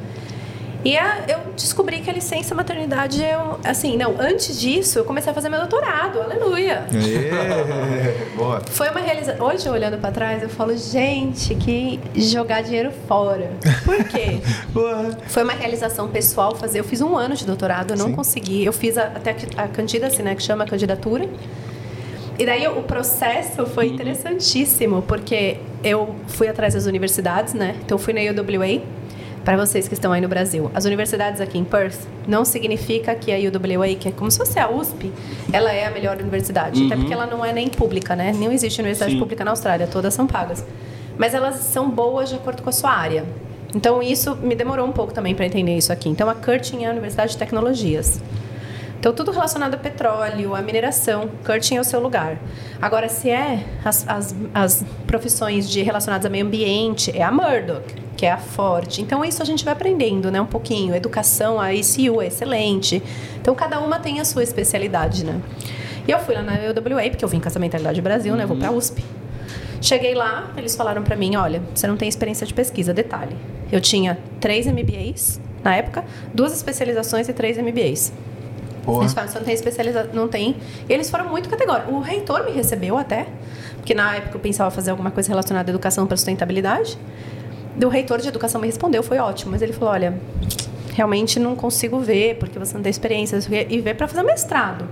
E a- eu descobri que a licença maternidade é assim, não, antes disso eu comecei a fazer meu doutorado, aleluia. Boa. Foi uma realização. Hoje, olhando para trás, eu falo, gente, que jogar dinheiro fora. Por quê? Boa. Foi uma realização pessoal fazer. Eu fiz um ano de doutorado, eu não Sim. consegui. Eu fiz a- até a candidacy, né, que chama candidatura. E daí o processo foi interessantíssimo, porque eu fui atrás das universidades, né? Então eu fui na UWA. Para vocês que estão aí no Brasil, as universidades aqui em Perth não significa que a UWA, que é como se fosse a USP, ela é a melhor universidade. Até porque ela não é nem pública, né? Não existe universidade Sim. pública na Austrália, todas são pagas. Mas elas são boas de acordo com a sua área. Então isso me demorou um pouco também para entender isso aqui. Então a Curtin é a Universidade de Tecnologias. Então, tudo relacionado a petróleo, a mineração, Curtin é o seu lugar. Agora, se é as, as, as profissões de relacionadas a meio ambiente, é a Murdoch, que é a Forte. Então, isso a gente vai aprendendo, né? Um pouquinho. Educação, a ICU é excelente. Então, cada uma tem a sua especialidade, né? E eu fui lá na UWA, porque eu vim com essa mentalidade do Brasil, né? Eu vou pra USP. Cheguei lá, eles falaram pra mim, olha, você não tem experiência de pesquisa, detalhe. Eu tinha três MBAs na época, duas especializações e três MBAs. Porra. Eles falaram, você não tem especialização, não tem. E eles foram muito categóricos. O reitor me recebeu até, porque na época eu pensava fazer alguma coisa relacionada à educação para sustentabilidade. O reitor de educação me respondeu, foi ótimo, mas ele falou, olha, realmente não consigo ver, porque você não tem experiência, e ver para fazer mestrado.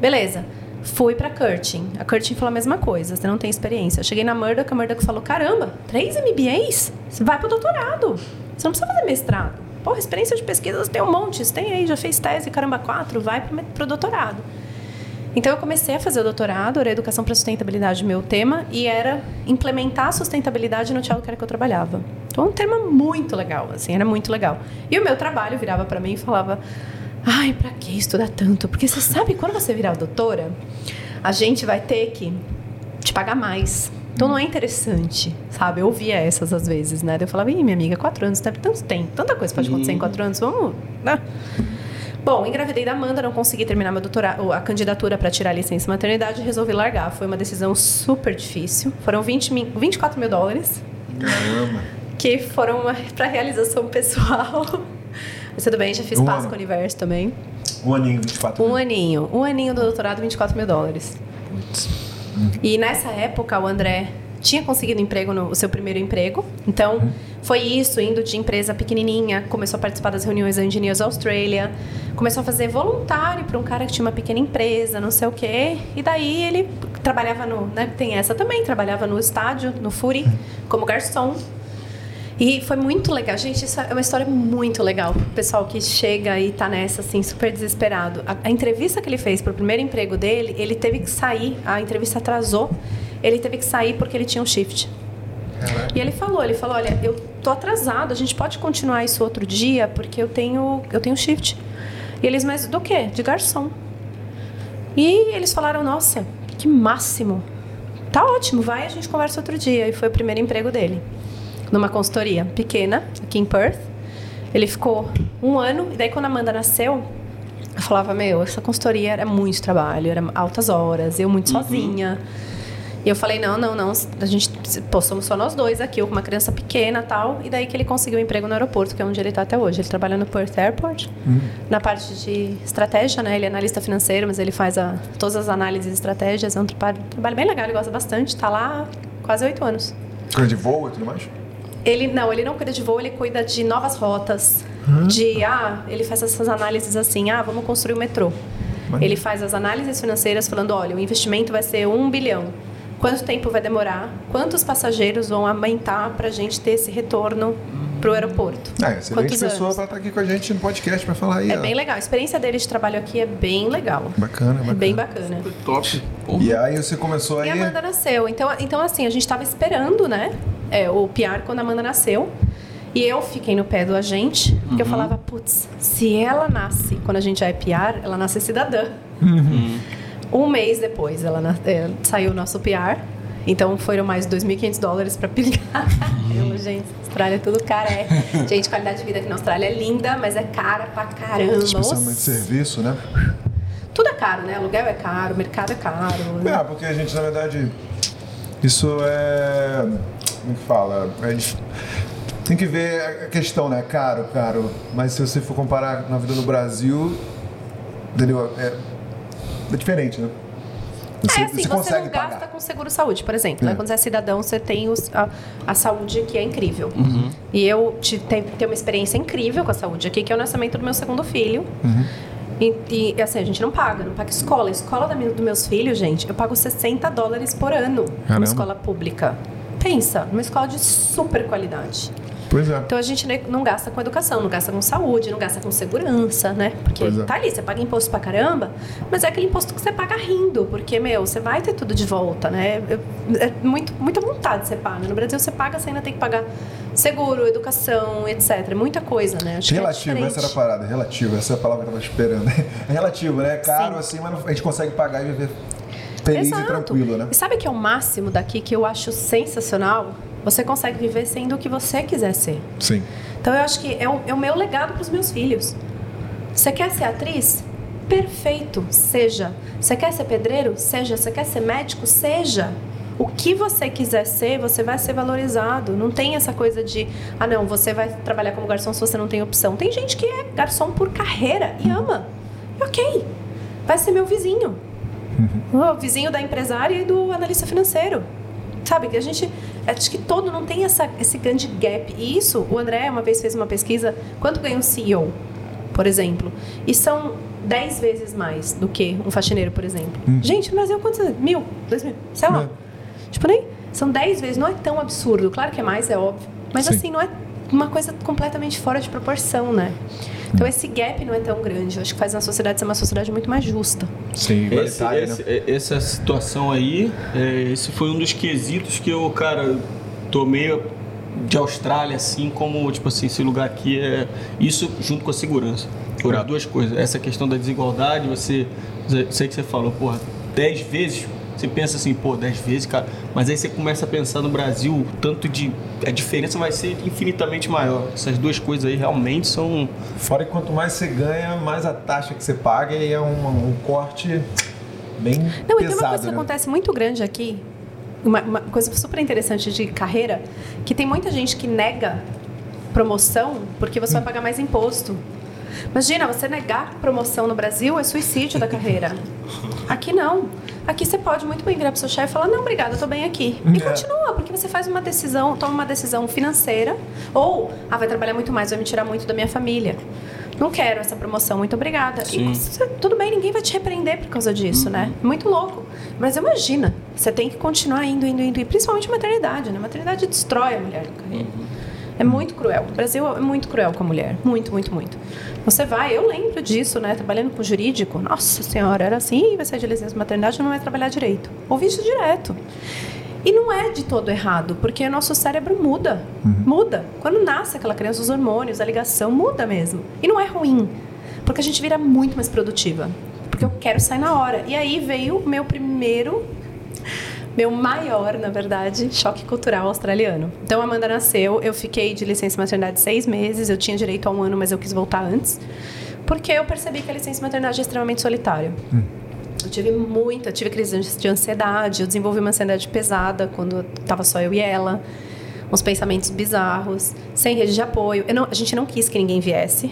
Beleza. Fui para Curtin. A Curtin falou a mesma coisa, você não tem experiência. Cheguei na Murdoch, a Murdoch falou, caramba, três MBAs? Você vai pro doutorado. Você não precisa fazer mestrado. Porra, experiência de pesquisa você tem um monte, você tem aí, já fez tese, caramba, quatro, vai pro, pro doutorado. Então eu comecei a fazer o doutorado, era educação para sustentabilidade meu tema e era implementar a sustentabilidade no childcare que eu trabalhava. Então é um tema muito legal, assim, era muito legal. E o meu trabalho virava para mim e falava: "Ai, para que estudar tanto? Porque você sabe quando você virar doutora, a gente vai ter que te pagar mais. Então não é interessante, sabe? Eu ouvia essas às vezes, né? Eu falava, ih, minha amiga, quatro anos, tanto tem, tanta coisa pode acontecer em quatro anos, vamos, né? Bom, engravidei da Amanda, não consegui terminar meu doutorado, a candidatura para tirar a licença maternidade, resolvi largar. Foi uma decisão super difícil. Foram 20 mil, 24 mil dólares. Caramba. Que foram para realização pessoal. Mas tudo bem, já fiz Um Páscoa ano. Universo também. Um aninho, 24 Um mil. aninho. Um aninho do doutorado, 24 mil dólares. E nessa época, o André tinha conseguido emprego no o seu primeiro emprego. Então, foi isso, indo de empresa pequenininha, começou a participar das reuniões da Engineers Australia, começou a fazer voluntário para um cara que tinha uma pequena empresa, não sei o quê. E daí ele trabalhava no, né, tem essa também, trabalhava no estádio, no Furi, como garçom. E foi muito legal. Gente, isso é uma história muito legal. O pessoal que chega e tá nessa, assim, super desesperado. A, a entrevista que ele fez pro primeiro emprego dele, ele teve que sair, a entrevista atrasou, ele teve que sair porque ele tinha um shift. E ele falou, ele falou, olha, eu tô atrasado, a gente pode continuar isso outro dia, porque eu tenho, eu tenho shift. E eles, mas do quê? De garçom. E eles falaram, nossa, que máximo. Tá ótimo, vai, a gente conversa outro dia. E foi o primeiro emprego dele. Numa consultoria pequena, aqui em Perth. Ele ficou um ano, e daí quando a Amanda nasceu, eu falava, meu, essa consultoria era muito trabalho, era altas horas, eu muito sozinha. E eu falei, não, não, não, a gente, pô, somos só nós dois aqui, eu com uma criança pequena e tal. E daí que ele conseguiu um emprego no aeroporto, que é onde ele está até hoje. Ele trabalha no Perth Airport, na parte de estratégia, né? Ele é analista financeiro, mas ele faz a, todas as análises e estratégias. É um trabalho, trabalho bem legal, ele gosta bastante. Está lá quase oito anos. Coisa de voo e tudo mais? Ele não, ele não cuida de voo, ele cuida de novas rotas. De ah, ele faz essas análises assim, ah, vamos construir o metrô. Ele faz as análises financeiras falando, olha, o investimento vai ser um bilhão. Quanto tempo vai demorar? Quantos passageiros vão aumentar para a gente ter esse retorno para o aeroporto? É, excelente Quantos pessoa para estar aqui com a gente no podcast para falar aí. É ó. bem legal. A experiência dele de trabalho aqui é bem legal. Bacana, É bacana. bem bacana. Top. E aí você começou E aí. a Amanda nasceu. Então, então assim, a gente estava esperando, né? é, o PR quando a Amanda nasceu. E eu fiquei no pé do agente, porque eu falava, putz, se ela nasce quando a gente já é PR, ela nasce cidadã. Um mês depois, ela é, saiu o nosso PR. Então foram mais 2.500 dólares para pingar. Eu, gente, Austrália é tudo caro. É. Gente, qualidade de vida aqui na Austrália é linda, mas é cara pra caramba. Especialmente Nossa. serviço, né? Tudo é caro, né? Aluguel é caro, mercado é caro. É, porque a gente, na verdade, isso é. Como que fala? É tem que ver a questão, né? Caro, caro. Mas se você for comparar na vida no Brasil, entendeu? É, é diferente, né? Você, é assim, você, consegue não gasta pagar. com seguro saúde, por exemplo. É. né? Quando você é cidadão, você tem os- a, a saúde que é incrível. Uhum. E eu te, te- tenho uma experiência incrível com a saúde aqui, que é o nascimento do meu segundo filho. Uhum. E, e, assim, a gente não paga, não paga escola. A escola da minha- dos meus filhos, gente, eu pago 60 dólares por ano Caramba. numa escola pública. Pensa, numa escola de super qualidade. Pois é. Então a gente não gasta com educação, não gasta com saúde, não gasta com segurança, né? Porque Pois é. tá ali, você paga imposto pra caramba, mas é aquele imposto que você paga rindo, porque, meu, você vai ter tudo de volta, né? É muito, muita vontade você paga. No Brasil você paga, você ainda tem que pagar seguro, educação, etc. Muita coisa, né? Acho que é Relativo, diferente. essa era a parada, relativo, essa é a palavra que eu tava esperando. É relativo, né? É caro Sim. assim, mas a gente consegue pagar e viver feliz Exato. e tranquilo, né? E sabe que é o máximo daqui que eu acho sensacional? Você consegue viver sendo o que você quiser ser. Sim. Então eu acho que é o, é o meu legado para os meus filhos. Você quer ser atriz? Perfeito, seja. Você quer ser pedreiro? Seja. Você quer ser médico? Seja. o que você quiser ser, você vai ser valorizado. Não tem essa coisa de, ah, não, você vai trabalhar como garçom se você não tem opção. Tem gente que é garçom por carreira e ama. Ok, vai ser meu vizinho. O vizinho da empresária e do analista financeiro. Sabe, que a gente. Acho que todo não tem essa, esse grande gap. E isso, o André uma vez fez uma pesquisa: quanto ganha um CEO, por exemplo? E são 10 vezes mais do que um faxineiro, por exemplo. Gente, no Brasil, quantos? Mil? Dois mil? Sei lá. Tipo, nem. São 10 vezes, não é tão absurdo. Claro que é mais, é óbvio. Mas Sim. assim, não é uma coisa completamente fora de proporção, né? Então esse gap não é tão grande. Eu acho que faz a sociedade ser uma sociedade muito mais justa. Sim, Esse- igualitária, esse- né? Essa situação aí, é, esse foi um dos quesitos que eu, cara, tomei de Austrália, assim, como, tipo assim, esse lugar aqui é. Isso junto com a segurança. Foram as duas coisas. Essa questão da desigualdade, você. Sei que você falou, porra, 10 vezes. Você pensa assim, pô, 10 vezes, cara. Mas aí você começa a pensar no Brasil, o tanto de. A diferença vai ser infinitamente maior. Essas duas coisas aí realmente são. Fora que quanto mais você ganha, mais a taxa que você paga e é um, um corte bem Não, e tem uma coisa pesado, que né? acontece muito grande aqui, uma, uma coisa super interessante de carreira, que tem muita gente que nega promoção porque você vai pagar mais imposto. Imagina, você negar promoção no Brasil é suicídio da carreira. Aqui não. Aqui você pode muito bem virar pro seu chefe e falar, não, obrigada, eu tô bem aqui. E É. continua, porque você faz uma decisão, toma uma decisão financeira, ou, ah, vai trabalhar muito mais, vai me tirar muito da minha família. Não quero essa promoção, muito obrigada. Sim. E você- tudo bem, ninguém vai te repreender por causa disso, né? Muito louco. Mas imagina, você tem que continuar indo, indo, indo. E principalmente maternidade, né? Maternidade destrói a mulher carreira. É muito cruel. O Brasil é muito cruel com a mulher. Muito, muito, muito. Você vai, eu lembro disso, né? Trabalhando com jurídico. Nossa senhora, era assim, "Ih, vai sair de licença maternidade, não vai trabalhar direito. Ouvi isso direto. E não é de todo errado, porque o nosso cérebro muda. Muda. Quando nasce aquela criança, os hormônios, a ligação muda mesmo. E não é ruim, porque a gente vira muito mais produtiva. Porque eu quero sair na hora. E aí veio o meu primeiro meu maior, na verdade, choque cultural australiano. Então, a Amanda nasceu, eu fiquei de licença maternidade seis meses, eu tinha direito a um ano, mas eu quis voltar antes, porque eu percebi que a licença maternidade é extremamente solitária. Eu tive muita, tive crise de ansiedade, eu desenvolvi uma ansiedade pesada quando estava só eu e ela, uns pensamentos bizarros, sem rede de apoio. Não- a gente não quis que ninguém viesse,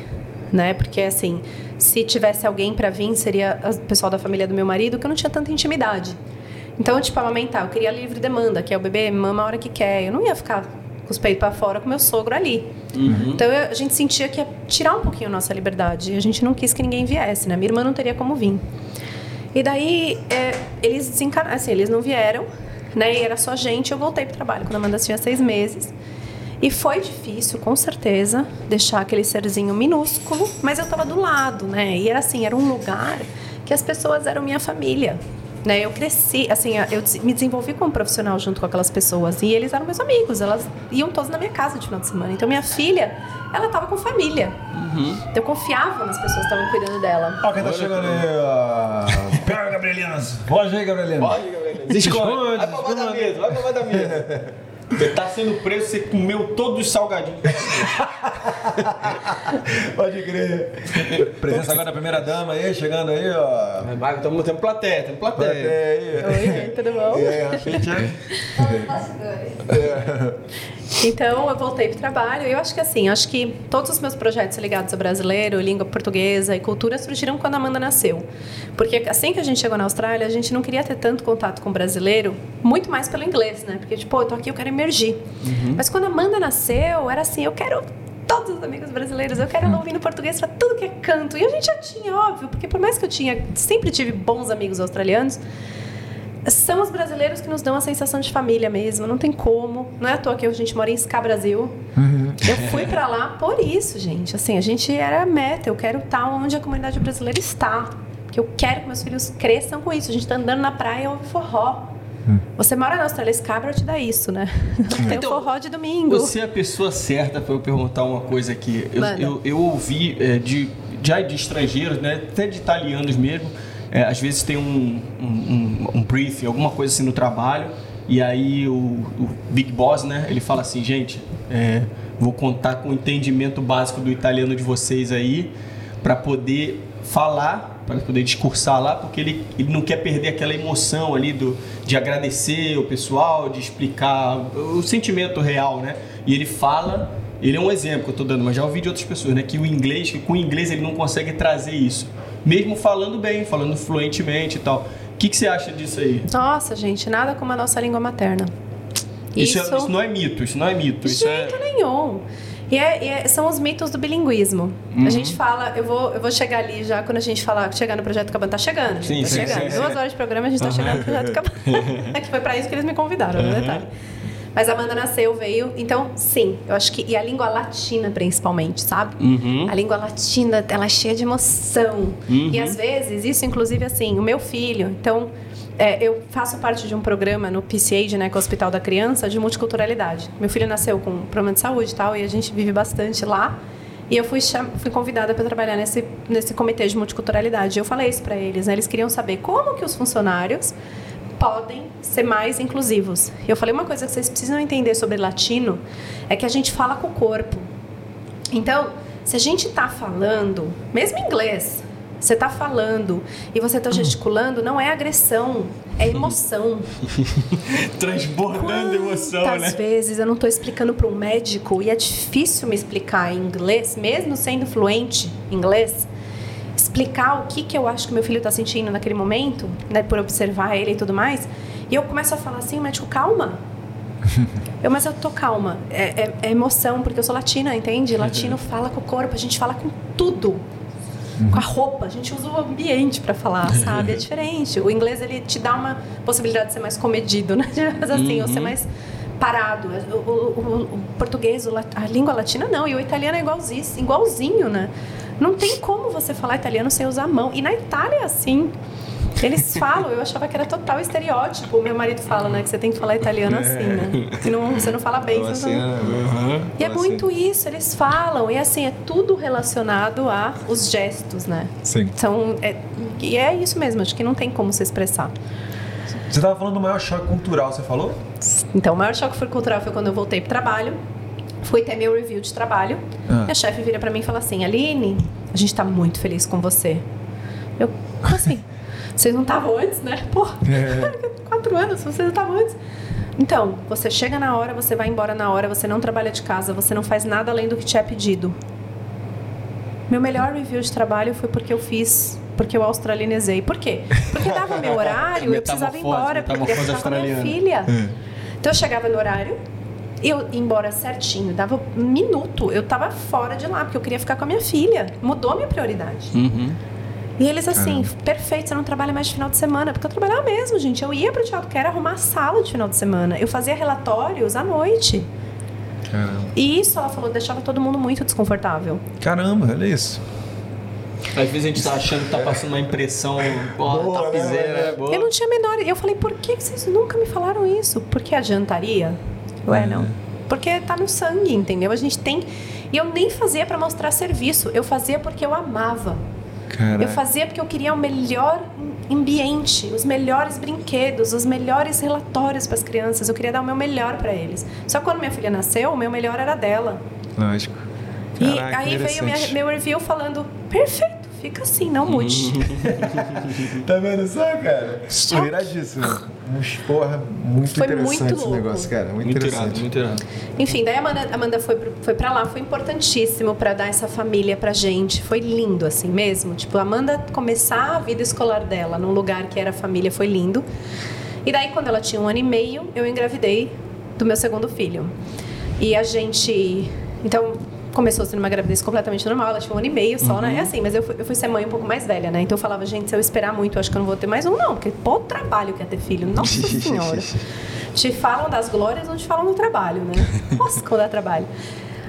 né? Porque assim, se tivesse alguém para vir, seria o pessoal da família do meu marido, que eu não tinha tanta intimidade. Então, tipo, amamentar, eu queria livre demanda, que é o bebê mama a hora que quer. Eu não ia ficar com os peitos para fora com meu sogro ali. Então eu- a gente sentia que ia tirar um pouquinho nossa liberdade. E a gente não quis que ninguém viesse, né? Minha irmã não teria como vir. E daí, é, eles desencarnaram, assim, eles não vieram, né? E era só gente, eu voltei pro trabalho quando a Amanda tinha seis meses. E foi difícil, com certeza, deixar aquele serzinho minúsculo, mas eu tava do lado, né? E era assim, era um lugar que as pessoas eram minha família. Né, eu cresci, assim, eu me desenvolvi como profissional junto com aquelas pessoas e eles eram meus amigos, elas iam todos na minha casa de final de semana. Então minha filha, ela tava com família. Então eu confiava nas pessoas que estavam cuidando dela. Ó, quem tá chegando aí, ó. Pega, Gabrielina. Foge aí, Gabrielina. Se esconde, Vai pra baixo da mesa, vai pra baixo da mesa. Você tá sendo preso, você comeu todos os salgadinhos. Pode crer. Presença agora da primeira dama aí, chegando aí, ó. Vai, tamo, temos plateia, temos Até plateia. aí. Oi, tudo bom? E aí, Rafita? Então eu voltei pro trabalho. e Eu acho que assim, acho que todos os meus projetos ligados a brasileiro, língua portuguesa e cultura surgiram quando a Amanda nasceu. Porque assim que a gente chegou na Austrália, a gente não queria ter tanto contato com o brasileiro, muito mais pelo inglês, né? Porque tipo, pô, eu tô aqui, eu quero emergir. Mas quando a Amanda nasceu, era assim, eu quero todos os amigos brasileiros, eu quero ela ouvindo português pra tudo que é canto. E a gente já tinha, óbvio, porque por mais que eu tinha, sempre tive bons amigos australianos, são os brasileiros que nos dão a sensação de família mesmo, não tem como. Não é à toa que a gente mora em Ska Brasil. Eu fui pra lá por isso, gente. Assim, a gente era a meta, eu quero estar onde a comunidade brasileira está. Porque eu quero que meus filhos cresçam com isso. A gente tá andando na praia, ouve forró. Você mora na Austrália, Scarborough te dá isso, né? Tem Então, o forró de domingo. Você é a pessoa certa para eu perguntar uma coisa aqui. Eu, eu, eu ouvi é, de, já de estrangeiros, né, até de italianos mesmo, é, às vezes tem um, um, um, um briefing, alguma coisa assim no trabalho, e aí o, o Big Boss, né, ele fala assim, gente, é, vou contar com o entendimento básico do italiano de vocês aí, para poder falar para poder discursar lá, porque ele, ele não quer perder aquela emoção ali do, de agradecer o pessoal, de explicar o, o sentimento real, né? E ele fala, ele é um exemplo que eu tô dando, mas já ouvi de outras pessoas, né? Que o inglês, que com o inglês ele não consegue trazer isso. Mesmo falando bem, falando fluentemente e tal. O que, que você acha disso aí? Nossa, gente, nada como a nossa língua materna. Isso, é- isso não é mito, isso não é mito. Isso é... jeito nenhum. E, é- e é- são os mitos do bilinguismo. Uhum. A gente fala, eu vou, eu vou chegar ali já quando a gente falar chegar no Projeto Cabana, tá chegando. Sim, tá sim, chegando. sim, Duas horas de programa a gente tá chegando no Projeto Cabana. que foi pra isso que eles me convidaram, no detalhe. Mas a Amanda nasceu, veio. Então, sim, eu acho que. E a língua latina, principalmente, sabe? Uhum. A língua latina, ela é cheia de emoção. E às vezes, isso, inclusive, assim, o meu filho. Então, é, eu faço parte de um programa no PCAID, né, que é o Hospital da Criança, de multiculturalidade. Meu filho nasceu com problema de saúde e tal, e a gente vive bastante lá. E eu fui, fui convidada para trabalhar nesse, nesse comitê de multiculturalidade. E eu falei isso para eles, né? Eles queriam saber como que os funcionários podem ser mais inclusivos. Eu falei uma coisa que vocês precisam entender sobre latino é que a gente fala com o corpo. Então, se a gente está falando, mesmo em inglês, você está falando e você está gesticulando, não é agressão, é emoção. Transbordando emoção, Quantas né? vezes eu não estou explicando para um médico e é difícil me explicar em inglês, mesmo sendo fluente em inglês, explicar o que, que eu acho que meu filho está sentindo naquele momento, né, por observar ele e tudo mais. E eu começo a falar assim, o médico, calma. Eu, mas eu tô calma. É, é- é emoção, porque eu sou latina, entende? Latino fala com o corpo, a gente fala com tudo. Com a roupa, a gente usa o ambiente para falar, sabe? É diferente. O inglês ele te dá uma possibilidade de ser mais comedido, né? Mas assim, ou ser mais parado. O, o- o- o português, a língua latina não, e o italiano é igualzinho, igualzinho, né? Não tem como você falar italiano sem usar a mão. E na Itália é assim. Eles falam, eu achava que era total estereótipo. Meu marido fala, né, que você tem que falar italiano assim, né? Que não, você não fala bem, você Assim, não... né? E é muito isso, eles falam, e assim, é tudo relacionado a os gestos, né? Sim. Então, é, e é isso mesmo, acho que não tem como se expressar. Você tava falando do maior choque cultural, você falou? Então, o maior choque foi cultural foi quando eu voltei pro trabalho, fui ter meu review de trabalho, Ah. e a chefe vira pra mim e fala assim, Aline, a gente tá muito feliz com você. Eu, como assim? Vocês não estavam antes, né? Pô, quatro anos, vocês não estavam antes. Então, você chega na hora, você vai embora na hora, você não trabalha de casa, você não faz nada além do que te é pedido. Meu melhor review de trabalho foi porque eu fiz, porque eu australianizei. Por quê? Porque dava meu horário, eu precisava ir embora, porque eu metamorfose ficava com a minha filha. Então eu chegava no horário, eu ia embora certinho, dava um minuto, eu tava fora de lá, porque eu queria ficar com a minha filha. Mudou a minha prioridade. Uhum. E eles assim, perfeito, você não trabalha mais de final de semana. Porque eu trabalhava mesmo, gente. Eu ia pro teatro, que era arrumar a sala de final de semana. Eu fazia relatórios à noite. Caramba. E isso, ela falou, deixava todo mundo muito desconfortável. Caramba, olha isso. Às vezes a gente tá achando que tá passando uma impressão, ó, Boa, tapizeira, né? né? Boa. Eu não tinha a menor. Eu falei, por que que vocês nunca me falaram isso? Porque adiantaria? Ué, não. Porque tá no sangue, entendeu? A gente tem. E eu nem fazia pra mostrar serviço. Eu fazia porque eu amava. Caraca. Eu fazia porque eu queria o melhor ambiente, os melhores brinquedos, os melhores relatórios para as crianças. Eu queria dar o meu melhor para eles. Só que quando minha filha nasceu, o meu melhor era dela. Lógico. E Caraca, aí veio minha, meu review falando: perfeito, fica assim, não mude. Tá vendo só, cara? Iradíssimo. Uns porra, muito Foi interessante muito esse louco. negócio, cara. Muito, Muito interessante. irado, muito irado. Enfim, daí a Amanda, Amanda foi, foi pra lá, foi importantíssimo pra dar essa família pra gente. Foi lindo, assim mesmo. Tipo, a Amanda começar a vida escolar dela num lugar que era família foi lindo. E daí, quando ela tinha um ano e meio, eu engravidei do meu segundo filho. E a gente. Então, começou sendo uma gravidez completamente normal, ela tinha um ano e meio só, né? É assim, mas eu fui, eu fui ser mãe um pouco mais velha, né? Então eu falava, gente, se eu esperar muito, eu acho que eu não vou ter mais um, não, porque pô, trabalho que é ter filho. Nossa Senhora. te falam das glórias, não te falam do trabalho, né? Nossa, quando dá trabalho.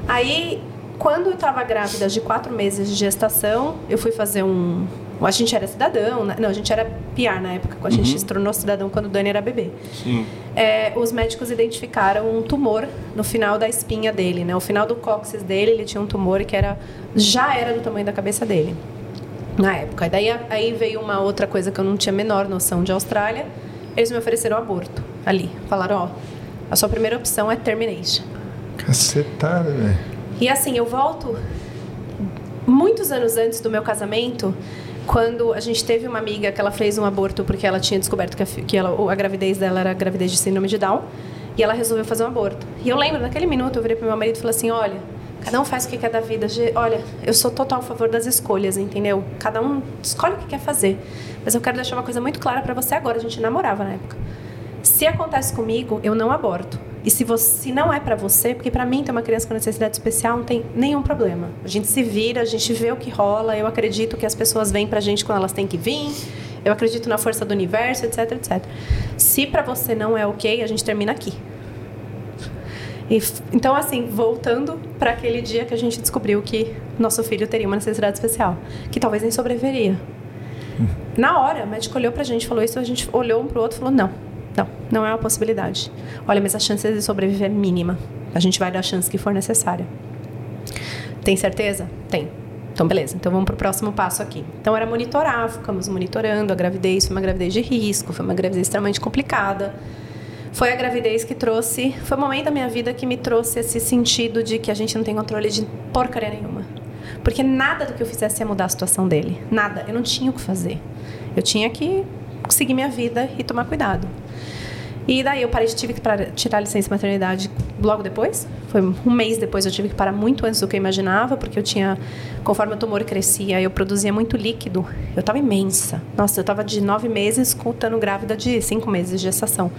Aí, quando eu tava grávida de quatro meses de gestação, eu fui fazer um. A gente era cidadão, né? não, a gente era PR na época, a gente se tornou cidadão quando o Dani era bebê. Sim. É, os médicos identificaram um tumor no final da espinha dele, né? O final do cóccix dele, ele tinha um tumor que era já era do tamanho da cabeça dele na época. Daí aí veio uma outra coisa que eu não tinha a menor noção de Austrália. Eles me ofereceram aborto ali. Falaram, ó, a sua primeira opção é termination. Cacetada, velho. E assim, eu volto muitos anos antes do meu casamento. Quando a gente teve uma amiga que ela fez um aborto porque ela tinha descoberto que a, que ela, a gravidez dela era gravidez de síndrome de Down e ela resolveu fazer um aborto. E eu lembro, naquele minuto, eu virei pro meu marido e falei assim: olha, cada um faz o que quer da vida. Olha, eu sou total a favor das escolhas, entendeu? Cada um escolhe o que quer fazer. Mas eu quero deixar uma coisa muito clara pra você agora. A gente namorava na época. Se acontece comigo, eu não aborto. E se, você, se não é pra você, porque pra mim ter uma criança com necessidade especial não tem nenhum problema. A gente se vira, a gente vê o que rola. Eu acredito que as pessoas vêm pra gente quando elas têm que vir. Eu acredito na força do universo, etc, etc. Se pra você não é ok, a gente termina aqui. E então, assim, voltando para aquele dia que a gente descobriu que nosso filho teria uma necessidade especial, que talvez nem sobreviveria. Na hora, o médico olhou pra gente e falou isso, a gente olhou um pro outro e falou: não, não, não é uma possibilidade. Olha, mas a chance de sobreviver é mínima. A gente vai dar a chance que for necessária. Tem certeza? Tem. Então, beleza. Então, vamos pro próximo passo aqui. Então, era monitorar, ficamos monitorando a gravidez. Foi uma gravidez de risco, foi uma gravidez extremamente complicada. Foi a gravidez que trouxe, foi o momento da minha vida que me trouxe esse sentido de que a gente não tem controle de porcaria nenhuma. Porque nada do que eu fizesse ia mudar a situação dele. Nada. Eu não tinha o que fazer. Eu tinha que seguir minha vida e tomar cuidado. E daí eu parei, tive que tirar a licença maternidade logo depois. Foi um mês depois eu tive que parar muito antes do que eu imaginava, porque eu tinha, conforme o tumor crescia, eu produzia muito líquido. Eu estava imensa. Nossa, eu estava de nove meses contando grávida de cinco meses de gestação,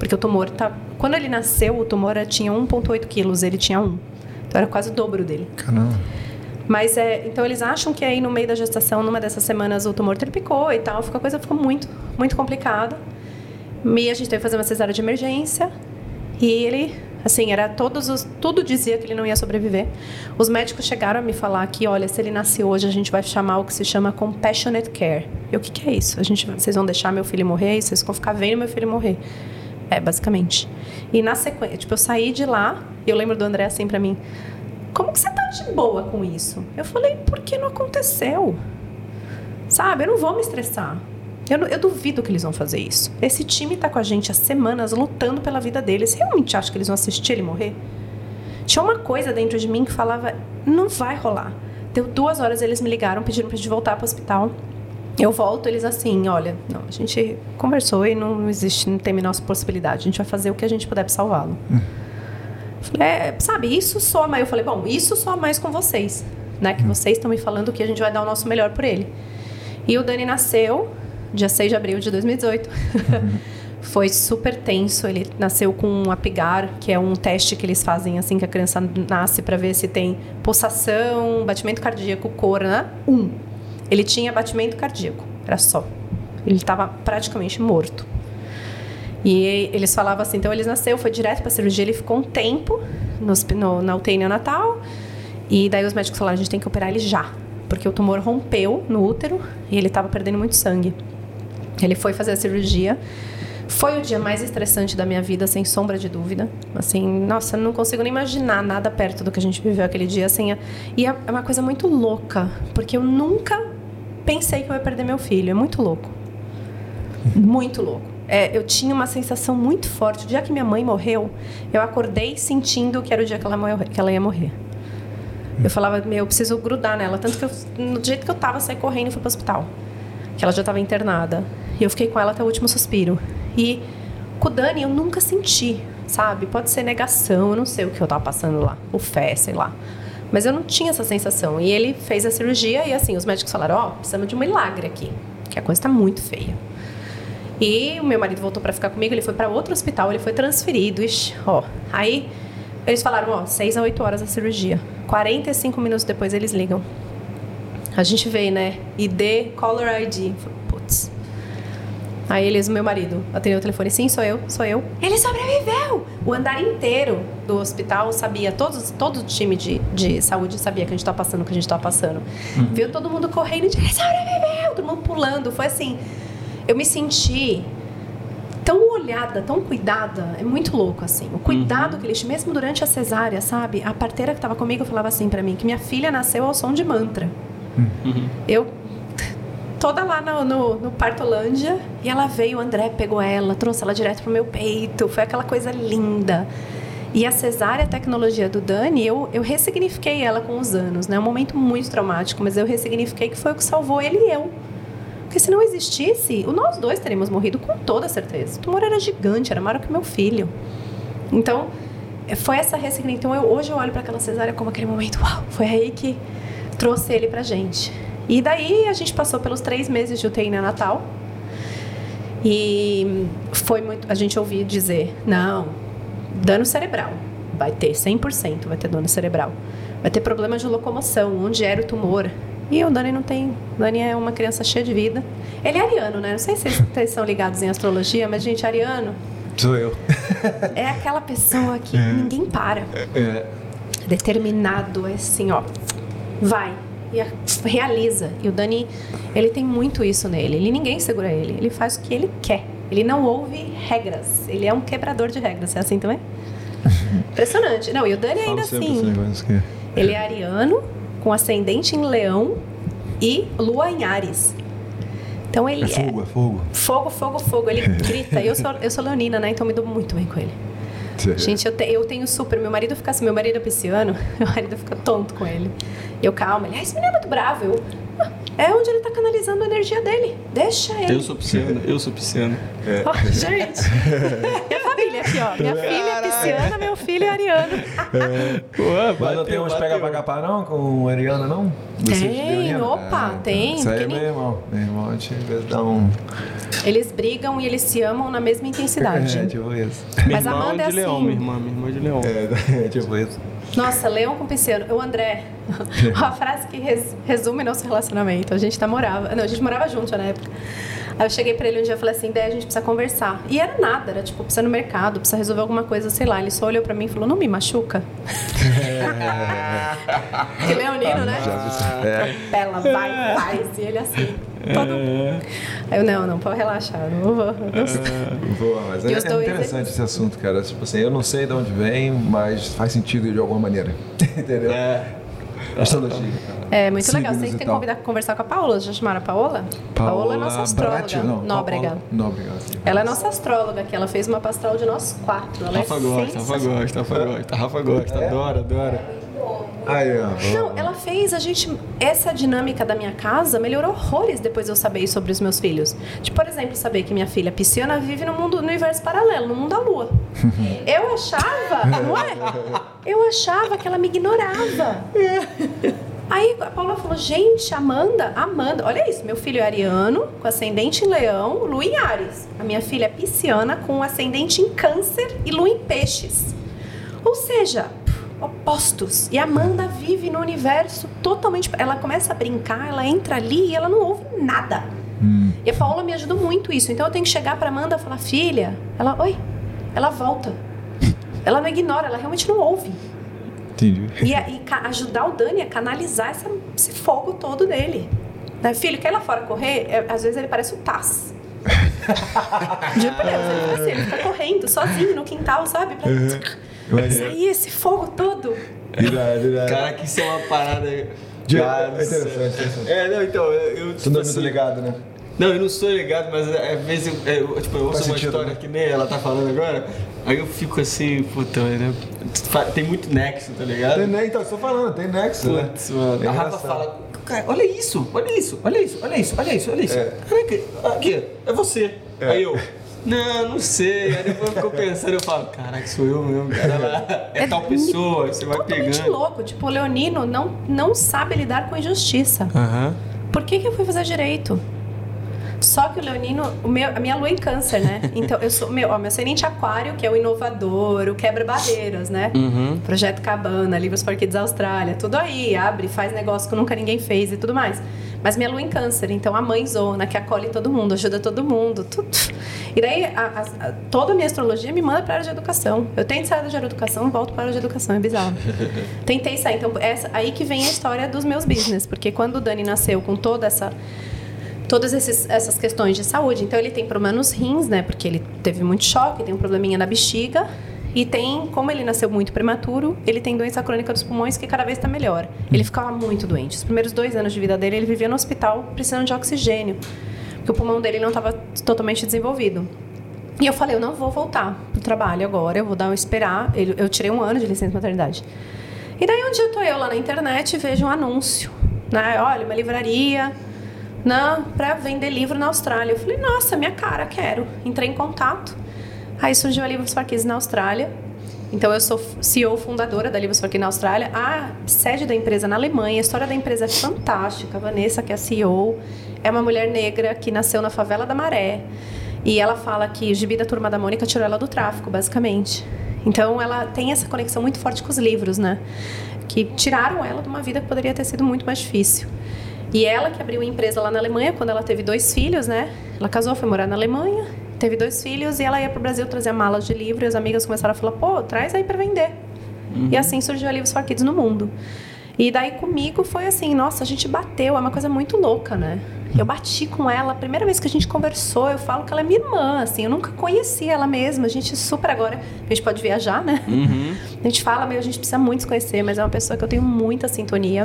porque o tumor tá. Quando ele nasceu, o tumor tinha 1,8 quilos, ele tinha um. Então era quase o dobro dele. Caramba. Mas é, então eles acham que aí no meio da gestação, numa dessas semanas, o tumor triplicou e tal, ficou, a coisa ficou muito, muito complicada. E a gente teve que fazer uma cesárea de emergência. E ele, assim, era todos os. Tudo dizia que ele não ia sobreviver. Os médicos chegaram a me falar que, olha, se ele nascer hoje, a gente vai chamar o que se chama compassionate care. E o que, que é isso? A gente, vocês vão deixar meu filho morrer e vocês vão ficar vendo meu filho morrer. É, basicamente. E na sequência, tipo, eu saí de lá, e eu lembro do André assim pra mim. Como que você tá de boa com isso? Eu falei, porque não aconteceu. Sabe, eu não vou me estressar. Eu, eu duvido que eles vão fazer isso. Esse time tá com a gente há semanas lutando pela vida deles. Realmente acha que eles vão assistir ele morrer? Tinha uma coisa dentro de mim que falava, não vai rolar. Deu duas horas, eles me ligaram, pediram pra gente voltar pro hospital. Eu volto, eles assim, olha, não, a gente conversou e não, existe, não tem a menor possibilidade. A gente vai fazer o que a gente puder pra salvá-lo. Falei, é, sabe, isso só mais. Eu falei, bom, isso só mais com vocês, né? Que vocês estão me falando que a gente vai dar o nosso melhor por ele. E o Dani nasceu dia 6 de abril de 2018. Foi super tenso. Ele nasceu com um apigar, que é um teste que eles fazem assim que a criança nasce para ver se tem pulsação, batimento cardíaco, cor, né? Um. Ele tinha batimento cardíaco, era só. Ele estava praticamente morto. E eles falavam assim, então ele nasceu, foi direto para cirurgia, ele ficou um tempo no, no, na UTI neonatal. E daí os médicos falaram, a gente tem que operar ele já, porque o tumor rompeu no útero e ele estava perdendo muito sangue. Ele foi fazer a cirurgia. Foi o dia mais estressante da minha vida, sem sombra de dúvida. Assim, nossa, não consigo nem imaginar nada perto do que a gente viveu aquele dia. Assim, é- e é uma coisa muito louca, porque eu nunca pensei que eu ia perder meu filho. É muito louco. Muito louco. É, eu tinha uma sensação muito forte. O dia que minha mãe morreu, eu acordei sentindo que era o dia que ela, que ela ia morrer. Eu falava, meu, eu preciso grudar nela. Tanto que eu, no jeito que eu tava, saí correndo e fui pro hospital. Que ela já estava internada. E eu fiquei com ela até o último suspiro. E com o Dani eu nunca senti, sabe? Pode ser negação, eu não sei o que eu tava passando lá. O fé, sei lá. Mas eu não tinha essa sensação. E ele fez a cirurgia e assim, os médicos falaram, ó, precisamos de um milagre aqui. Que a coisa tá muito feia. E o meu marido voltou para ficar comigo, ele foi para outro hospital, ele foi transferido. Ixi, ó. Aí eles falaram, ó, 6 a 8 horas a cirurgia. 45 minutos depois eles ligam. A gente vê, né? ID, caller ID. Putz. Aí eles, meu marido, atendeu o telefone, sim, sou eu, sou eu. Ele sobreviveu! O andar inteiro do hospital sabia, todos, todo o time de, de saúde sabia que a gente tá passando o que a gente tá passando. Viu todo mundo correndo de ele sobreviveu! Todo mundo pulando. Foi assim, eu me senti tão olhada, tão cuidada, é muito louco assim. O cuidado que eles, mesmo durante a cesárea, sabe? A parteira que estava comigo falava assim para mim que minha filha nasceu ao som de mantra. Eu toda lá no, no, no Partolândia e ela veio, o André pegou ela, trouxe ela direto pro meu peito, foi aquela coisa linda. E a cesárea, a tecnologia do Dani, eu, eu ressignifiquei ela com os anos, né? É um momento muito traumático, mas eu ressignifiquei que foi o que salvou ele e eu. Porque se não existisse, nós dois teríamos morrido com toda certeza. O tumor era gigante, era maior que meu filho. Então, eh, foi essa ressignificação. Então, eu, hoje eu olho para aquela cesárea como aquele momento, uau, foi aí que trouxe ele pra gente. E daí a gente passou pelos três meses de UTI neonatal. E foi muito. A gente ouvia dizer: não, dano cerebral. Vai ter 100%, vai ter dano cerebral. Vai ter problema de locomoção, onde era o tumor. E o Dani não tem. Dani é uma criança cheia de vida. Ele é ariano, né? Não sei se vocês- são ligados em astrologia, mas, gente, ariano Sou eu. é aquela pessoa que ninguém para. É. Determinado, é assim, ó. Vai. E realiza. E o Dani, ele tem muito isso nele. Ele ninguém segura ele. Ele faz o que ele quer. Ele não ouve regras. Ele é um quebrador de regras. É assim também? Impressionante. Não, e o Dani ainda assim. Ele é ariano, com ascendente em leão e lua em Ares. Então ele É fogo, é fogo. Fogo, fogo, fogo. Ele grita. Eu sou, eu sou leonina, né? Então me dou muito bem com ele. Gente, eu, te- eu tenho super. Meu marido fica assim, meu marido é pisciano, meu marido fica tonto com ele. Eu calma, ele, ah, esse menino é muito bravo. Eu, "Ah, é onde ele tá canalizando a energia dele. Deixa ele. Eu sou pisciano, eu sou pisciano. Ó, gente, minha família aqui, ó. Minha filha é pisciana, meu filho é ariano. Mas não tem uns pega pra capar não com Ariana, não? Vocês de Tem, opa, tem, Isso aí é meu irmão. Meu irmão, a gente às vezes dá um... Eles brigam e eles se amam na mesma intensidade. É, tipo isso. Mas Amanda é de leão, assim. minha irmã, minha irmã de leão. É, tipo isso. Nossa, leão com pisciano. O André, uma frase que res- resume nosso relacionamento. A gente namorava. Não, a gente morava junto na época. Aí eu cheguei pra ele um dia e falei assim: Dé, a gente precisa conversar. E era nada, era tipo, precisa ir no mercado, precisa resolver alguma coisa, sei lá. Ele só olhou pra mim e falou: Não me machuca. que leonino, né? É. Ela vai, faz. E ele assim. Todo... Aí eu, não, não, pode relaxar. Não vou. não- Boa, mas é, é interessante esse assunto, cara. Tipo assim, eu não sei de onde vem, mas faz sentido de alguma maneira. Entendeu? É. Astrologia. É muito legal. Signos Vocês e têm que convidar conversar com a Paola. Já chamaram a Paola? Paola é nossa astróloga. Bratti, não, Nóbrega. Paola- Nóbrega. sim. Ela é nossa astróloga, que ela fez uma pastral de nós quatro. Ela Rafa é gosta, Rafa gosta, Rafa gosta, Rafa gosta, adora, adora. Aí, ó. Não, ela fez a gente. Essa dinâmica da minha casa melhorou horrores depois de eu saber sobre os meus filhos. Tipo, por exemplo, saber que minha filha pisciana vive no mundo, no universo paralelo, no mundo da lua. Eu achava, não é? Eu achava que ela me ignorava. Aí a Paula falou, gente, Amanda, Amanda, olha isso, meu filho é ariano, com ascendente em leão, lua em Ares. A minha filha é pisciana, com ascendente em câncer e lua em peixes. Ou seja, opostos. E a Amanda vive no universo totalmente. Ela começa a brincar, ela entra ali e ela não ouve nada. E a Paola me ajudou muito isso. Então eu tenho que chegar pra Amanda e falar, filha, ela, oi, ela volta. Ela não ignora, ela realmente não ouve. Entendi. E, e ajudar o Dani a canalizar essa- esse fogo todo dele. Né, filho, quer ir lá fora correr? É, às vezes ele parece o Taz. Por Deus, ele assim, ele fica correndo sozinho no quintal, sabe? Pra sair esse fogo todo. Irado, irado. Cara, que isso é uma parada. De- Cara, é interessante, interessante. É, não, então, eu. tipo não é assim, muito ligado, né? Não, eu não sou ligado, mas é, às vezes eu, eu, tipo, eu ouço Faz uma sentido, história né? que nem ela tá falando agora, aí eu fico assim, puta, né? Tem muito nexo, tá ligado? Tem, né? Então, eu tô falando, tem nexo, né? Putz, mano. É a Rafa fala, cara, olha isso, olha isso, olha isso, olha isso, olha isso, olha isso. É. Caraca, aqui, é você. Aí eu, não, não sei. Aí depois eu fico pensando, eu falo, caraca, sou eu mesmo, cara lá. É, tal pessoa, você vai Totalmente pegando. louco. Tipo, o Leonino não, não sabe lidar com injustiça. Aham. Por que, que eu fui fazer direito? Só que o Leonino, o meu, a minha lua é em câncer, né? Então eu sou, meu, ó, meu ascendente aquário, que é o inovador, o quebra-barreiras, né? Uhum. Projeto Cabana, Livros for Kids Austrália, tudo aí, abre, faz negócio que nunca ninguém fez e tudo mais. Mas minha lua é em câncer, então a mãe zona, que acolhe todo mundo, ajuda todo mundo, tudo. E daí a- a- a- toda a minha astrologia me manda para a área de educação. Eu tento sair da área de educação volto para a área de educação, é bizarro. Tentei sair, então essa, aí que vem a história dos meus business, porque quando o Dani nasceu com toda essa todas esses- essas questões de saúde. Então ele tem problema nos rins, né? Porque ele teve muito choque, tem um probleminha na bexiga. E tem, como ele nasceu muito prematuro, ele tem doença crônica dos pulmões que cada vez está melhor. Ele ficava muito doente. Os primeiros dois anos de vida dele, ele vivia no hospital precisando de oxigênio. Porque o pulmão dele não estava totalmente desenvolvido. E eu falei, eu não vou voltar pro trabalho agora, eu vou dar um esperar. Eu tirei um ano de licença maternidade. E daí um dia eu tô eu lá na internet e vejo um anúncio, né? Olha, uma livraria para vender livro na Austrália. Eu falei, nossa, minha cara, quero. Entrei em contato. Aí surgiu a Livros Kids na Austrália. Então eu sou CEO fundadora da Livros Kids na Austrália. A sede da empresa na Alemanha. A história da empresa é fantástica. A Vanessa, que é a CEO, é uma mulher negra que nasceu na favela da Maré. E ela fala que o gibi da Turma da Mônica tirou ela do tráfico, basicamente. Então ela tem essa conexão muito forte com os livros, né? Que tiraram ela de uma vida que poderia ter sido muito mais difícil. E ela que abriu a empresa lá na Alemanha quando ela teve dois filhos, né? Ela casou, foi morar na Alemanha, teve dois filhos e ela ia para o Brasil trazer malas de livro e as amigas começaram a falar, pô, traz aí para vender. Uhum. E assim surgiu a Livros for Kids no mundo. E daí comigo foi assim, nossa, a gente bateu, é uma coisa muito louca, né? Eu bati com ela, a primeira vez que a gente conversou, eu falo que ela é minha irmã, assim, eu nunca conheci ela mesma, a gente super agora, a gente pode viajar, né? Uhum. A gente fala, meio, a gente precisa muito se conhecer, mas é uma pessoa que eu tenho muita sintonia.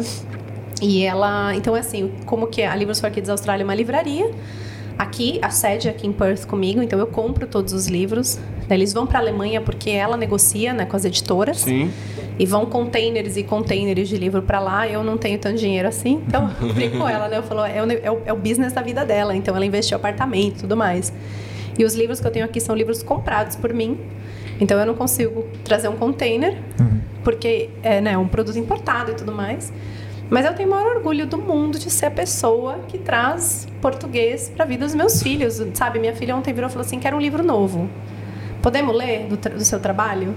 E ela, então é assim, como que é? a Livros for Kids Austrália é uma livraria, aqui, a sede é aqui em Perth comigo, então eu compro todos os livros. Eles vão para a Alemanha porque ela negocia né, com as editoras. Sim. E vão containers e containers de livro para lá. Eu não tenho tanto dinheiro assim. Então, eu brinco com ela, né? Eu falo, é o, é, o, é o business da vida dela. Então, ela investiu apartamento e tudo mais. E os livros que eu tenho aqui são livros comprados por mim. Então, eu não consigo trazer um container, uhum. porque é né, um produto importado e tudo mais. Mas eu tenho o maior orgulho do mundo de ser a pessoa que traz português para a vida dos meus filhos. Sabe, minha filha ontem virou e falou assim: quero um livro novo. Podemos ler do, do seu trabalho?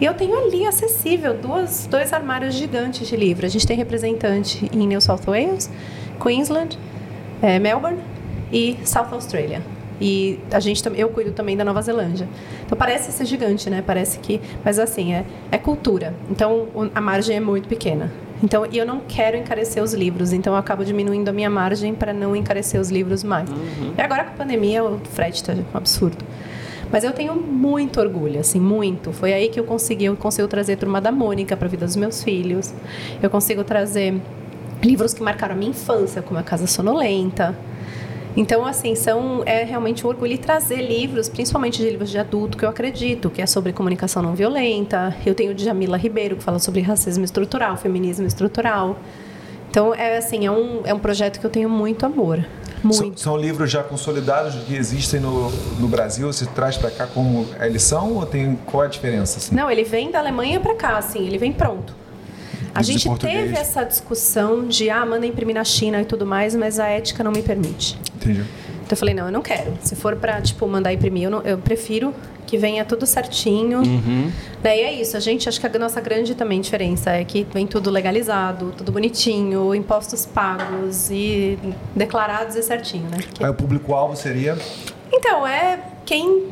E eu tenho ali acessível duas, dois armários gigantes de livro. A gente tem representante em New South Wales, Queensland, é, Melbourne e South Australia. E a gente eu cuido também da Nova Zelândia. Então parece ser gigante, né? Parece que, mas assim é, é cultura. Então a margem é muito pequena. Então, e eu não quero encarecer os livros, então eu acabo diminuindo a minha margem para não encarecer os livros mais. Uhum. E agora com a pandemia, o frete está um absurdo. Mas eu tenho muito orgulho, assim, muito. Foi aí que eu consegui, eu consigo trazer Turma da Mônica para a vida dos meus filhos. Eu consigo trazer livros que marcaram a minha infância, como A Casa Sonolenta. Então, assim, são, é realmente um orgulho trazer livros, principalmente de livros de adulto, que eu acredito, que é sobre comunicação não violenta. Eu tenho o de Jamila Ribeiro, que fala sobre racismo estrutural, feminismo estrutural. Então, é assim, é um, é um projeto que eu tenho muito amor. Muito. São, são livros já consolidados que existem no, no Brasil, você traz para cá como eles são ou tem qual é a diferença? Assim? Não, ele vem da Alemanha para cá, assim, ele vem pronto. A gente teve essa discussão de, ah, manda imprimir na China e tudo mais, mas a ética não me permite. Entendi. Então eu falei, não, eu não quero. Se for para tipo, mandar imprimir, eu, não, eu prefiro que venha tudo certinho. Uhum. Daí é isso. A gente, acho que a nossa grande também diferença é que vem tudo legalizado, tudo bonitinho, impostos pagos e declarados e certinho, né? Aí o público-alvo seria? Então, é quem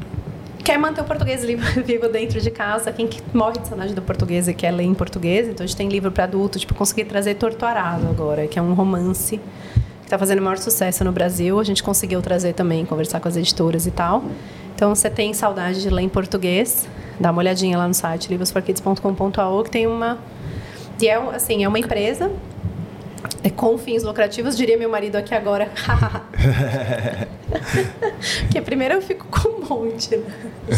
quer manter o português vivo dentro de casa, quem morre de saudade do português e quer ler em português, então a gente tem livro para adulto, tipo, consegui trazer Torturado agora, que é um romance que está fazendo o maior sucesso no Brasil, a gente conseguiu trazer também, conversar com as editoras e tal. Então, você tem saudade de ler em português, dá uma olhadinha lá no site livrosforkids.com.au que tem uma... E é, assim, é uma empresa com fins lucrativos, diria meu marido aqui agora. Porque primeiro eu fico com um monte. Né?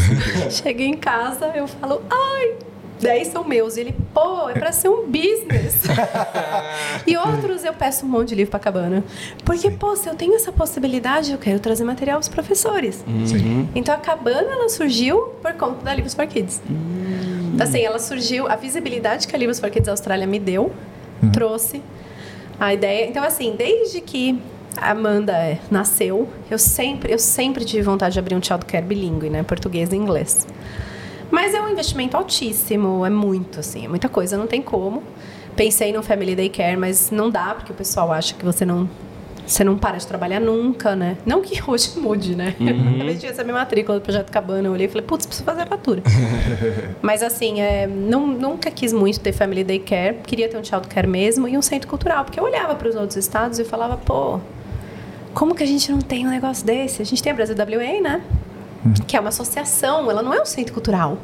Cheguei em casa, eu falo, ai, 10 são meus. E ele, pô, é para ser um business. e outros eu peço um monte de livro para cabana. Porque, Sim. pô, se eu tenho essa possibilidade, eu quero trazer material para os professores. Uhum. Então a cabana ela surgiu por conta da Livros for Kids. Uhum. Então, assim, ela surgiu, a visibilidade que a Livros for Kids Austrália me deu, uhum. trouxe a ideia. Então, assim, desde que a Amanda é, nasceu, eu sempre, eu sempre tive vontade de abrir um childcare bilíngue, né? Português e inglês. Mas é um investimento altíssimo, é muito, assim, é muita coisa, não tem como. Pensei no Family Daycare, mas não dá, porque o pessoal acha que você não você não para de trabalhar nunca, né? Não que hoje mude, né? Uhum. Eu tinha essa minha matrícula do Projeto Cabana, eu olhei e falei, putz, preciso fazer a fatura. Mas assim, é, não, nunca quis muito ter Family Day Care, queria ter um child care mesmo e um centro cultural, porque eu olhava para os outros estados e falava, pô, como que a gente não tem um negócio desse? A gente tem a Brasil WA, né? Uhum. Que é uma associação, ela não é um centro cultural.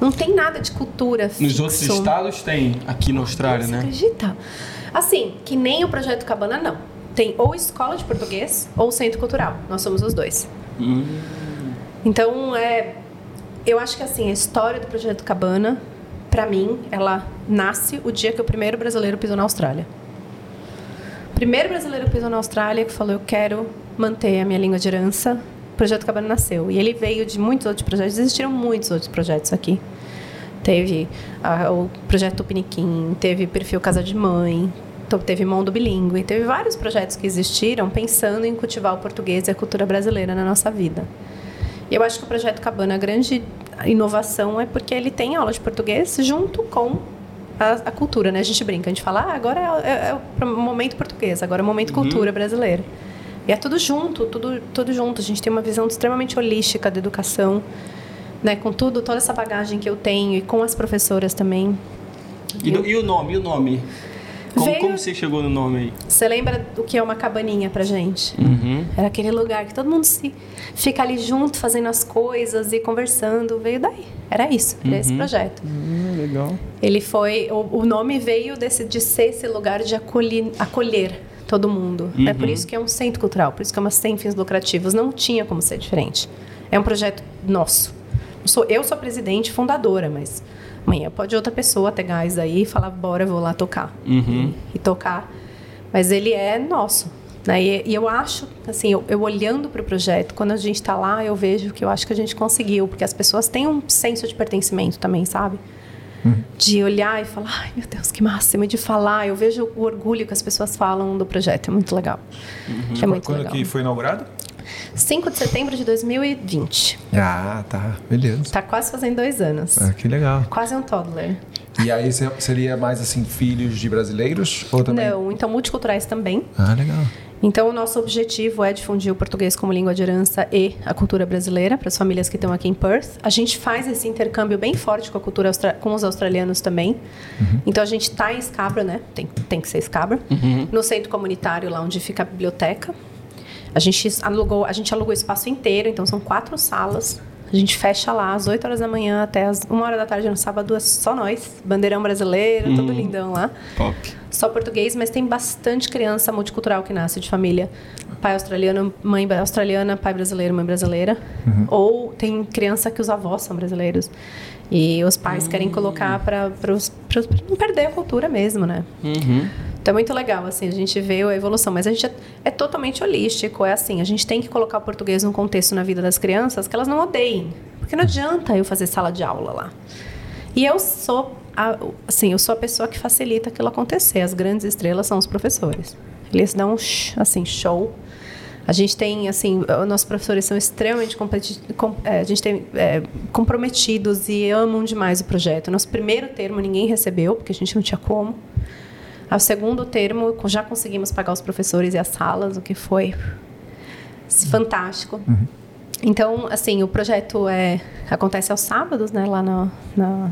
Não tem nada de cultura fixo. Nos outros estados tem, aqui na Austrália, Você né? acredita? Assim, que nem o Projeto Cabana, não tem ou escola de português ou centro cultural. Nós somos os dois. Hum. Então, é, eu acho que assim, a história do Projeto Cabana, para mim, ela nasce o dia que o primeiro brasileiro pisou na Austrália. primeiro brasileiro pisou na Austrália que falou: Eu quero manter a minha língua de herança. O projeto Cabana nasceu. E ele veio de muitos outros projetos. Existiram muitos outros projetos aqui. Teve ah, o projeto Tupiniquim, teve perfil Casa de Mãe, to- teve Mundo Bilingue, teve vários projetos que existiram pensando em cultivar o português e a cultura brasileira na nossa vida. E eu acho que o projeto Cabana, a grande inovação é porque ele tem aula de português junto com a, a cultura, né? A gente brinca, a gente fala, ah, agora é, é- é o momento português, agora é o momento cultura brasileira. E é tudo junto, tudo, tudo junto. A gente tem uma visão extremamente holística da educação, né? Com tudo, toda essa bagagem que eu tenho e com as professoras também. E, do- e o nome, e o nome? Como, Veio- como você chegou no nome aí? Você lembra do que é uma cabaninha pra gente? Uhum. Era aquele lugar que todo mundo se fica ali junto, fazendo as coisas e conversando. Veio daí. Era isso, era esse projeto. Hum, legal. Ele foi. O, o nome veio desse, de ser esse lugar de acolher, acolher todo mundo. É por isso que é um centro cultural, por isso que é uma sem fins lucrativos. Não tinha como ser diferente. É um projeto nosso. Eu sou, eu sou presidente e fundadora, mas amanhã pode outra pessoa ter gás aí e falar, bora, vou lá tocar. Uhum. E, e tocar. Mas ele é nosso. Né? E, e eu acho, assim, eu, eu olhando para o projeto, quando a gente está lá, eu vejo que eu acho que a gente conseguiu, porque as pessoas têm um senso de pertencimento também, sabe? De olhar e falar, ai meu Deus, que máximo, e de falar. Eu vejo o orgulho que as pessoas falam do projeto, é muito legal. É muito Quando legal. que foi inaugurado? 5 de setembro de 2020. Ah, tá. Beleza. Tá quase fazendo dois anos. Ah, que legal. Quase um toddler. E aí se- seria mais assim, filhos de brasileiros? Ou também? Não, então multiculturais também. Ah, legal. Então, o nosso objetivo é difundir o português como língua de herança e a cultura brasileira para as famílias que estão aqui em Perth. A gente faz esse intercâmbio bem forte com a cultura com os australianos também. Então, a gente está em Scarborough, né? Tem, tem que ser Scarborough. No centro comunitário, lá onde fica a biblioteca. A gente alugou, a gente alugou o espaço inteiro, então são quatro salas. A gente fecha lá às 8 horas da manhã até às 1 hora da tarde no sábado, é só nós. Bandeirão brasileiro, tudo lindão lá Top. só português, mas tem bastante criança multicultural que nasce de família pai australiano, mãe australiana, pai brasileiro, mãe brasileira. Ou tem criança que os avós são brasileiros. E os pais querem colocar para não perder a cultura mesmo, né? Uhum. Então é muito legal, assim, a gente vê a evolução. Mas a gente é, é totalmente holístico, é assim, a gente tem que colocar o português num contexto na vida das crianças que elas não odeiem. Porque não adianta eu fazer sala de aula lá. E eu sou, a, assim, eu sou a pessoa que facilita aquilo acontecer. As grandes estrelas são os professores. Eles dão, um assim, show. A gente tem, assim, os nossos professores são extremamente com- é, a gente tem, é, comprometidos e amam demais o projeto. Nosso primeiro termo ninguém recebeu, porque a gente não tinha como. Ao segundo termo, já conseguimos pagar os professores e as salas, o que foi fantástico. Então, assim, o projeto é, acontece aos sábados, né, lá no, na,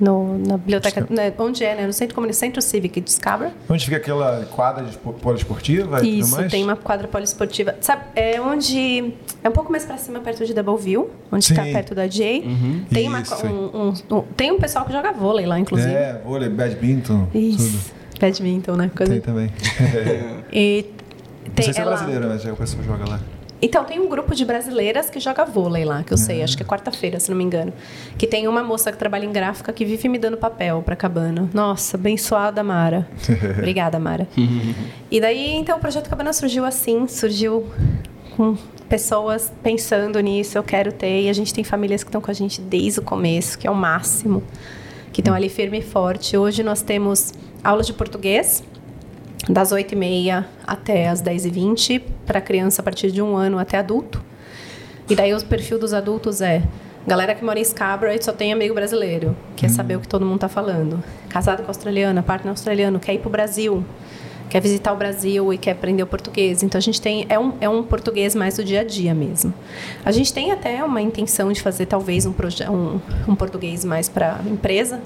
no- na biblioteca, né, onde é, né, no Centro Comunista, Centro Cívico de Scarborough. Onde fica aquela quadra poliesportiva e tudo Isso, mais? tem uma quadra poliesportiva. Sabe, é onde. É um pouco mais pra cima, perto de Doubleville, onde Sim. está perto da Jay. Tem, uma, um, um- um- tem um pessoal que joga vôlei lá, inclusive. É, vôlei, badminton, Isso. Badminton, né? Coisa... Tem também. E Não tem, sei se é é lá. brasileiro, mas já o pessoal joga lá. Então, tem um grupo de brasileiras que joga vôlei lá, que eu sei, acho que é quarta-feira, se não me engano. Que tem uma moça que trabalha em gráfica que vive me dando papel pra Cabana. Nossa, abençoada Mara. Obrigada, Mara. e daí, então, o Projeto Cabana surgiu assim, surgiu com pessoas pensando nisso, eu quero ter. E a gente tem famílias que estão com a gente desde o começo, que é o máximo, que estão ali firme e forte. Hoje nós temos aulas de português, das 8h30 até as 10h20, para criança a partir de um ano até adulto. E daí o perfil dos adultos é galera que mora em Scarborough e só tem amigo brasileiro, quer saber o que todo mundo está falando. Casado com australiana, partner australiano, quer ir para o Brasil, quer visitar o Brasil e quer aprender o português. Então a gente tem é um, é um português mais do dia a dia mesmo. A gente tem até uma intenção de fazer talvez um, um, um português mais para empresa,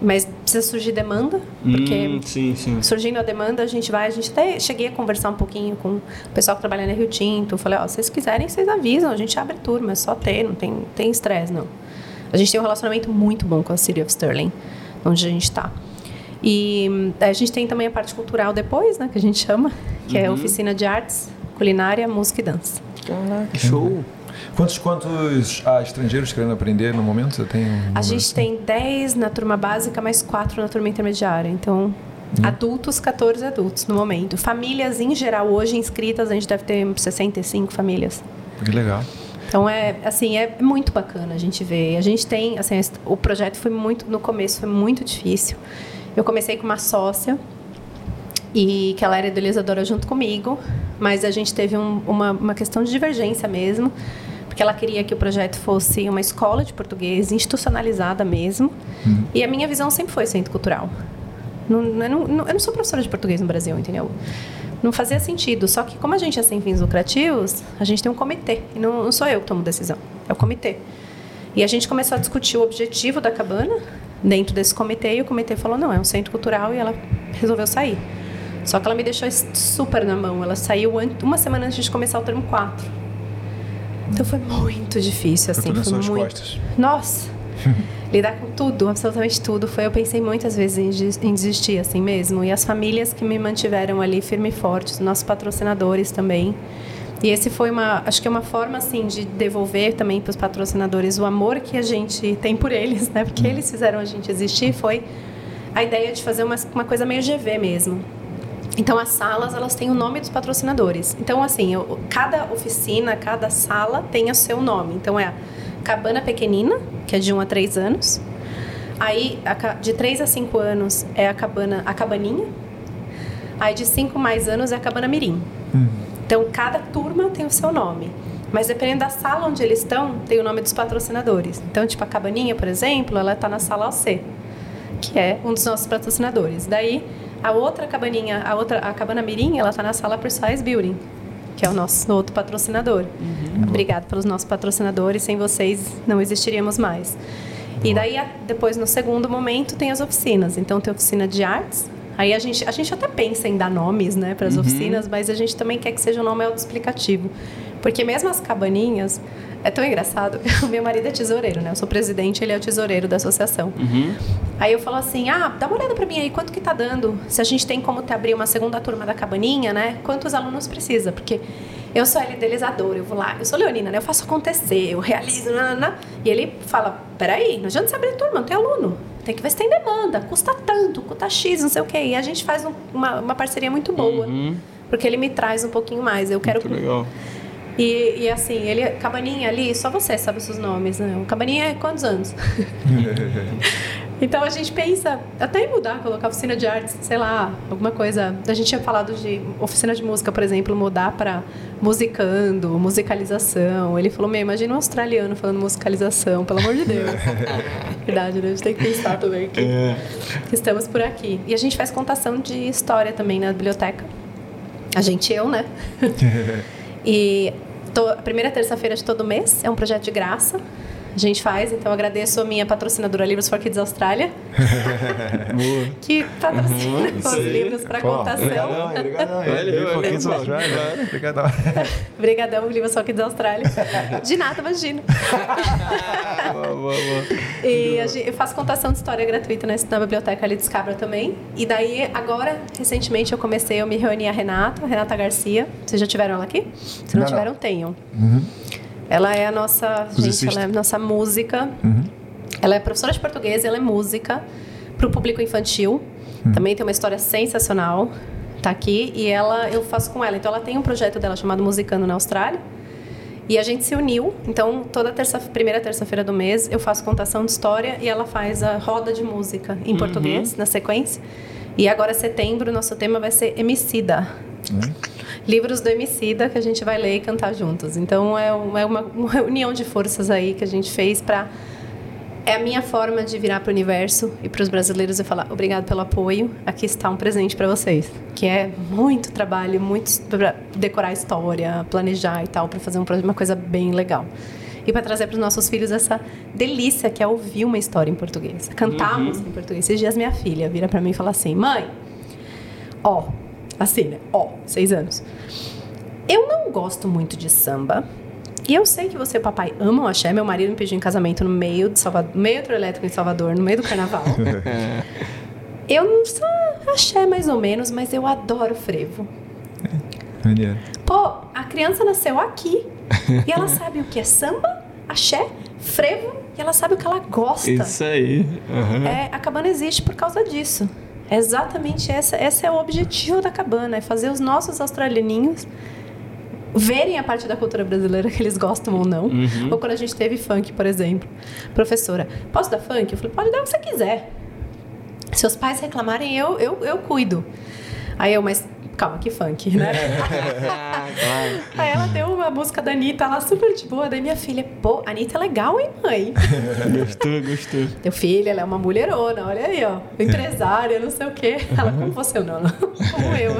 mas precisa surgir demanda, porque Hum, sim, sim. surgindo a demanda, a gente vai, a gente até cheguei a conversar um pouquinho com o pessoal que trabalha na Rio Tinto, falei, ó, se vocês quiserem, vocês avisam, a gente abre turma, é só ter, não tem tem estresse, não. A gente tem um relacionamento muito bom com a City of Sterling, onde a gente está. E hum, a gente tem também a parte cultural depois, né, que a gente chama, que é a oficina de artes, culinária, música e dança. Caraca, show. Quantos, quantos ah, estrangeiros querendo aprender no momento? Você tem um A gente assim? tem 10 na turma básica, mais 4 na turma intermediária, então Adultos, 14 adultos no momento. Famílias em geral, hoje inscritas, a gente deve ter 65 famílias. Que legal. Então é assim, é muito bacana a gente ver. A gente tem, assim, o projeto foi muito no começo foi muito difícil. Eu comecei com uma sócia e que ela era idealizadora junto comigo, mas a gente teve um, uma, uma questão de divergência mesmo, porque ela queria que o projeto fosse uma escola de português institucionalizada mesmo. Uhum. E a minha visão sempre foi centro cultural. Não, eu, não, eu não sou professora de português no Brasil, entendeu? Não fazia sentido. Só que como a gente é sem fins lucrativos, a gente tem um comitê. E não, não sou eu que tomo decisão, é o comitê. E a gente começou a discutir o objetivo da cabana dentro desse comitê e o comitê falou, não, é um centro cultural e ela resolveu sair. Só que ela me deixou super na mão. Ela saiu uma semana antes de começar o termo 4. Então foi muito difícil, assim. Foi, muito. Costas. Nossa! lidar com tudo, absolutamente tudo. Foi, eu pensei muitas vezes em, desistir, assim mesmo. E as famílias que me mantiveram ali firme e forte, os nossos patrocinadores também. E esse foi uma, acho que é uma forma assim de devolver também para os patrocinadores o amor que a gente tem por eles, né? Porque eles fizeram a gente existir. Foi a ideia de fazer uma, uma coisa meio GV mesmo. Então as salas elas têm o nome dos patrocinadores. Então assim, eu, cada oficina, cada sala tem o seu nome. Então é a cabana pequenina, que é de 1 a 3 anos. Aí, de 3 a 5 anos é a cabana, a cabaninha. Aí, de 5 mais anos é a cabana mirim. Uhum. Então, cada turma tem o seu nome. Mas dependendo da sala onde eles estão, tem o nome dos patrocinadores. Então, tipo, a cabaninha, por exemplo, ela está na sala OC, que é um dos nossos patrocinadores. Daí, a outra cabaninha, a outra, a cabana mirim, ela está na sala Precise Building, que é o nosso outro patrocinador. Uhum. Obrigado pelos nossos patrocinadores, sem vocês não existiríamos mais. E daí, depois, no segundo momento, tem as oficinas. Então, tem oficina de artes. Aí a gente, a gente até pensa em dar nomes né, para as uhum. oficinas, mas a gente também quer que seja um nome autoexplicativo. Porque mesmo as cabaninhas, é tão engraçado. O meu marido é tesoureiro, né? Eu sou presidente, ele é o tesoureiro da associação. Uhum. Aí eu falo assim: ah, dá uma olhada para mim aí, quanto que tá dando? Se a gente tem como te abrir uma segunda turma da cabaninha, né? Quantos alunos precisa? Porque eu sou a idealizadora, eu vou lá, eu sou leonina, né? Eu faço acontecer, eu realizo, nanana. E ele fala: peraí, não adianta você abrir turma, não tem aluno. Tem que ver se tem demanda, custa tanto, custa X, não sei o quê. E a gente faz um, uma, uma parceria muito boa. Uhum. Porque ele me traz um pouquinho mais. Eu quero. Muito legal. E, e assim, ele, Cabaninha ali, só você sabe os seus nomes, né? O Cabaninha é quantos anos? então a gente pensa até em mudar, colocar oficina de artes, sei lá, alguma coisa. A gente tinha falado de oficina de música, por exemplo, mudar para musicando, musicalização. Ele falou: Meu, imagina um australiano falando musicalização, pelo amor de Deus. Verdade, né? A gente tem que pensar também que, é. que estamos por aqui. E a gente faz contação de história também na biblioteca. A gente, eu, né? E to, a primeira terça-feira de todo mês é um projeto de graça. A gente faz, então agradeço a minha patrocinadora Livros for Kids Austrália, que patrocina uhum, os livros para contação. Obrigadão, obrigadão. Austrália. Obrigadão. Livros for Kids Austrália. De nada, imagina. boa, boa, boa. E gente, eu faço contação de história gratuita na, na biblioteca ali de Scabra também. E daí, agora, recentemente, eu comecei, eu me reuni a Renata, a Renata Garcia. Vocês já tiveram ela aqui? Se não, não tiveram, não. tenham. Uhum. Ela é a nossa, gente, ela é a nossa música. Uhum. Ela é professora de português, ela é música para o público infantil. Uhum. Também tem uma história sensacional. Tá aqui e ela, eu faço com ela. Então ela tem um projeto dela chamado Musicando na Austrália. E a gente se uniu. Então toda terça, primeira terça-feira do mês eu faço contação de história e ela faz a roda de música em uhum. português na sequência. E agora setembro nosso tema vai ser Emicida. Uhum livros do Emicida que a gente vai ler e cantar juntos. Então é uma, é uma união de forças aí que a gente fez para é a minha forma de virar para o universo e para os brasileiros e falar obrigado pelo apoio. Aqui está um presente para vocês, que é muito trabalho, muito para decorar a história, planejar e tal, para fazer uma coisa bem legal. E para trazer para os nossos filhos essa delícia que é ouvir uma história em português, cantar uhum. música em português. Esses dias minha filha vira para mim e fala assim: "Mãe, ó, Assim, né? Ó, seis anos. Eu não gosto muito de samba. E eu sei que você e o papai amam axé. Meu marido me pediu em casamento no meio de Salvador, meio elétrico em Salvador, no meio do carnaval. eu não sou axé mais ou menos, mas eu adoro frevo. É, Pô, a criança nasceu aqui. e ela sabe o que é samba, axé, frevo, e ela sabe o que ela gosta. Isso aí. Uhum. É, a cabana existe por causa disso. É exatamente essa, esse é o objetivo da cabana, é fazer os nossos australianinhos verem a parte da cultura brasileira que eles gostam ou não. Ou quando a gente teve funk, por exemplo. Professora, posso dar funk? Eu falei, pode dar o que você quiser. Se os pais reclamarem, eu, eu, eu cuido. Aí eu, mas calma, que funk, né? Aí ela deu uma música da Anitta lá super de boa. Daí minha filha, pô, a Anitta é legal, hein, mãe? Gostou, gostou. Teu filho, ela é uma mulherona, olha aí, ó. Empresária, não sei o quê. Ela, como você ou não? Como eu.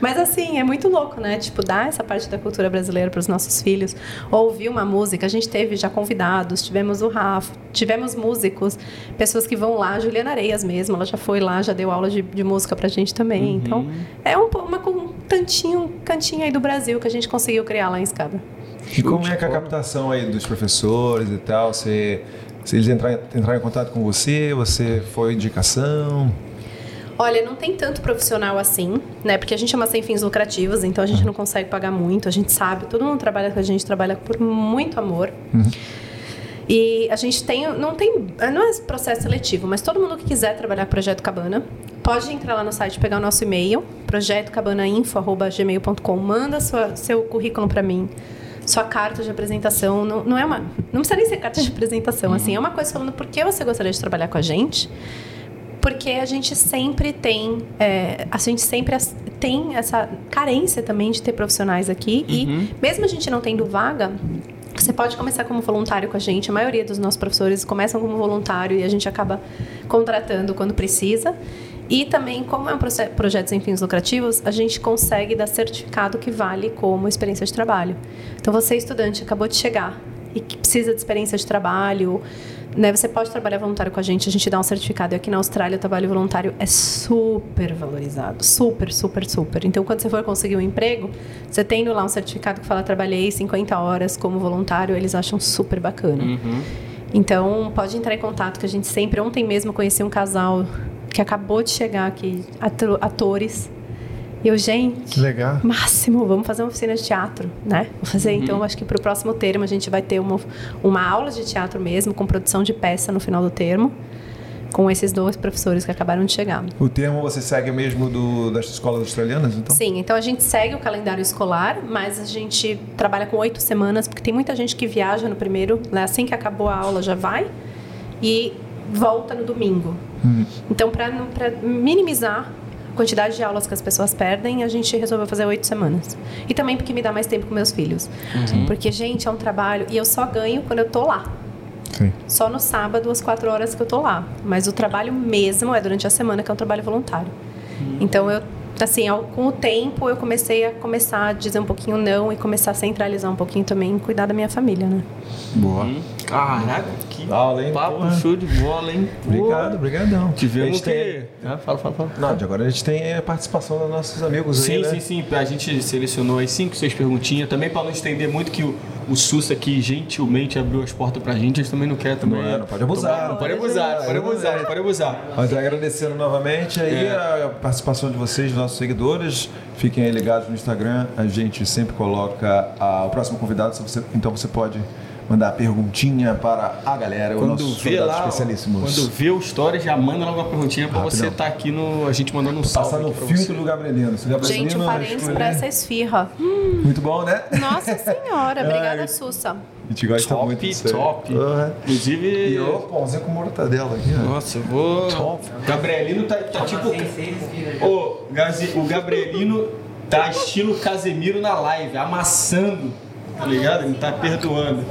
Mas assim, é muito louco, né? Tipo, dar essa parte da cultura brasileira para os nossos filhos. Ouvir uma música. A gente teve já convidados, tivemos o Rafa, tivemos músicos, pessoas que vão lá, Juliana Areias mesmo, ela já foi lá, já deu aula de, de música pra gente também. Então, é um, uma, um tantinho, um cantinho aí do Brasil que a gente conseguiu criar lá em Escada. E como é que é a captação aí dos professores e tal? Você, se eles entrarem, entraram em contato com você, você foi indicação? Olha, não tem tanto profissional assim, né? Porque a gente é uma sem fins lucrativos, então a gente não consegue pagar muito, a gente sabe, todo mundo trabalha com a gente, trabalha por muito amor. E a gente tem, não tem, não é processo seletivo, mas todo mundo que quiser trabalhar com Projeto Cabana, pode entrar lá no site, pegar o nosso e-mail, projetocabanainfo.gmail.com, manda sua, seu currículo para mim, sua carta de apresentação, não, não é uma, não precisa nem ser carta de apresentação, assim, é uma coisa falando por que você gostaria de trabalhar com a gente, porque a gente sempre tem é, a gente sempre tem essa carência também de ter profissionais aqui e mesmo a gente não tendo vaga você pode começar como voluntário com a gente. A maioria dos nossos professores começam como voluntário e a gente acaba contratando quando precisa. E também como é um projeto sem fins lucrativos a gente consegue dar certificado que vale como experiência de trabalho. Então você estudante acabou de chegar e que precisa de experiência de trabalho, né? Você pode trabalhar voluntário com a gente, a gente dá um certificado. E aqui na Austrália, o trabalho voluntário é super valorizado. Super, super, super. Então, quando você for conseguir um emprego, você tendo lá um certificado que fala trabalhei 50 horas como voluntário, eles acham super bacana. Então, pode entrar em contato, que a gente sempre... Ontem mesmo conheci um casal que acabou de chegar aqui, atores. E eu, gente... Que legal. Máximo, vamos fazer uma oficina de teatro, né? Vou fazer, então, acho que para o próximo termo a gente vai ter uma, uma aula de teatro mesmo, com produção de peça no final do termo, com esses dois professores que acabaram de chegar. O termo você segue mesmo do, das escolas australianas, então? Sim, então a gente segue o calendário escolar, mas a gente trabalha com oito semanas, porque tem muita gente que viaja no primeiro, né? assim que acabou a aula já vai, e volta no domingo. Então, para minimizar quantidade de aulas que as pessoas perdem, a gente resolveu fazer oito semanas. E também porque me dá mais tempo com meus filhos. Porque, gente, é um trabalho, e eu só ganho quando eu tô lá. Sim. Só no sábado, às quatro horas que eu tô lá. Mas o trabalho mesmo é durante a semana, que é um trabalho voluntário. Então, eu, assim, ao- com o tempo, eu comecei a começar a dizer um pouquinho não e começar a centralizar um pouquinho também, cuidar da minha família, né? Boa. Caraca, que Aula, hein? papo Porra. show de bola, hein? Obrigado, obrigadão. A Tivemos gente tem- que... Ah, fala, fala, fala. Não, de agora a gente tem a participação dos nossos amigos Sim, aí, né? sim, sim. A gente selecionou aí cinco, seis perguntinhas. Também para não estender muito que o, o SUS aqui gentilmente abriu as portas pra gente. A gente também não quer também. Não, não pode abusar, Não pode abusar, não pode abusar, abusar, é. não pode abusar. Mas agradecendo novamente aí É. a participação de vocês, dos nossos seguidores. Fiquem aí ligados no Instagram. A gente sempre coloca ah, o próximo convidado. então você pode mandar a perguntinha para a galera, Quando nossos vê convidados lá, especialíssimos. quando vê o story, já manda logo uma perguntinha pra Rapidão. você estar aqui no. A gente mandando um salve. Passar no aqui pra filtro você. do Gabrielino. O Gente, um parênteses para essa esfirra. Muito bom, né? Nossa Senhora, obrigada. Sussa. A gente gosta Top, muito disso top. Uhum. Inclusive. E o pãozinho com mortadela aqui, ó. Nossa, eu vou. Gabrielino tá, tá tipo. Ô, Gazi- o Gabrielino tá estilo Casemiro na live, amassando. Tá ligado? Ele tá perdoando.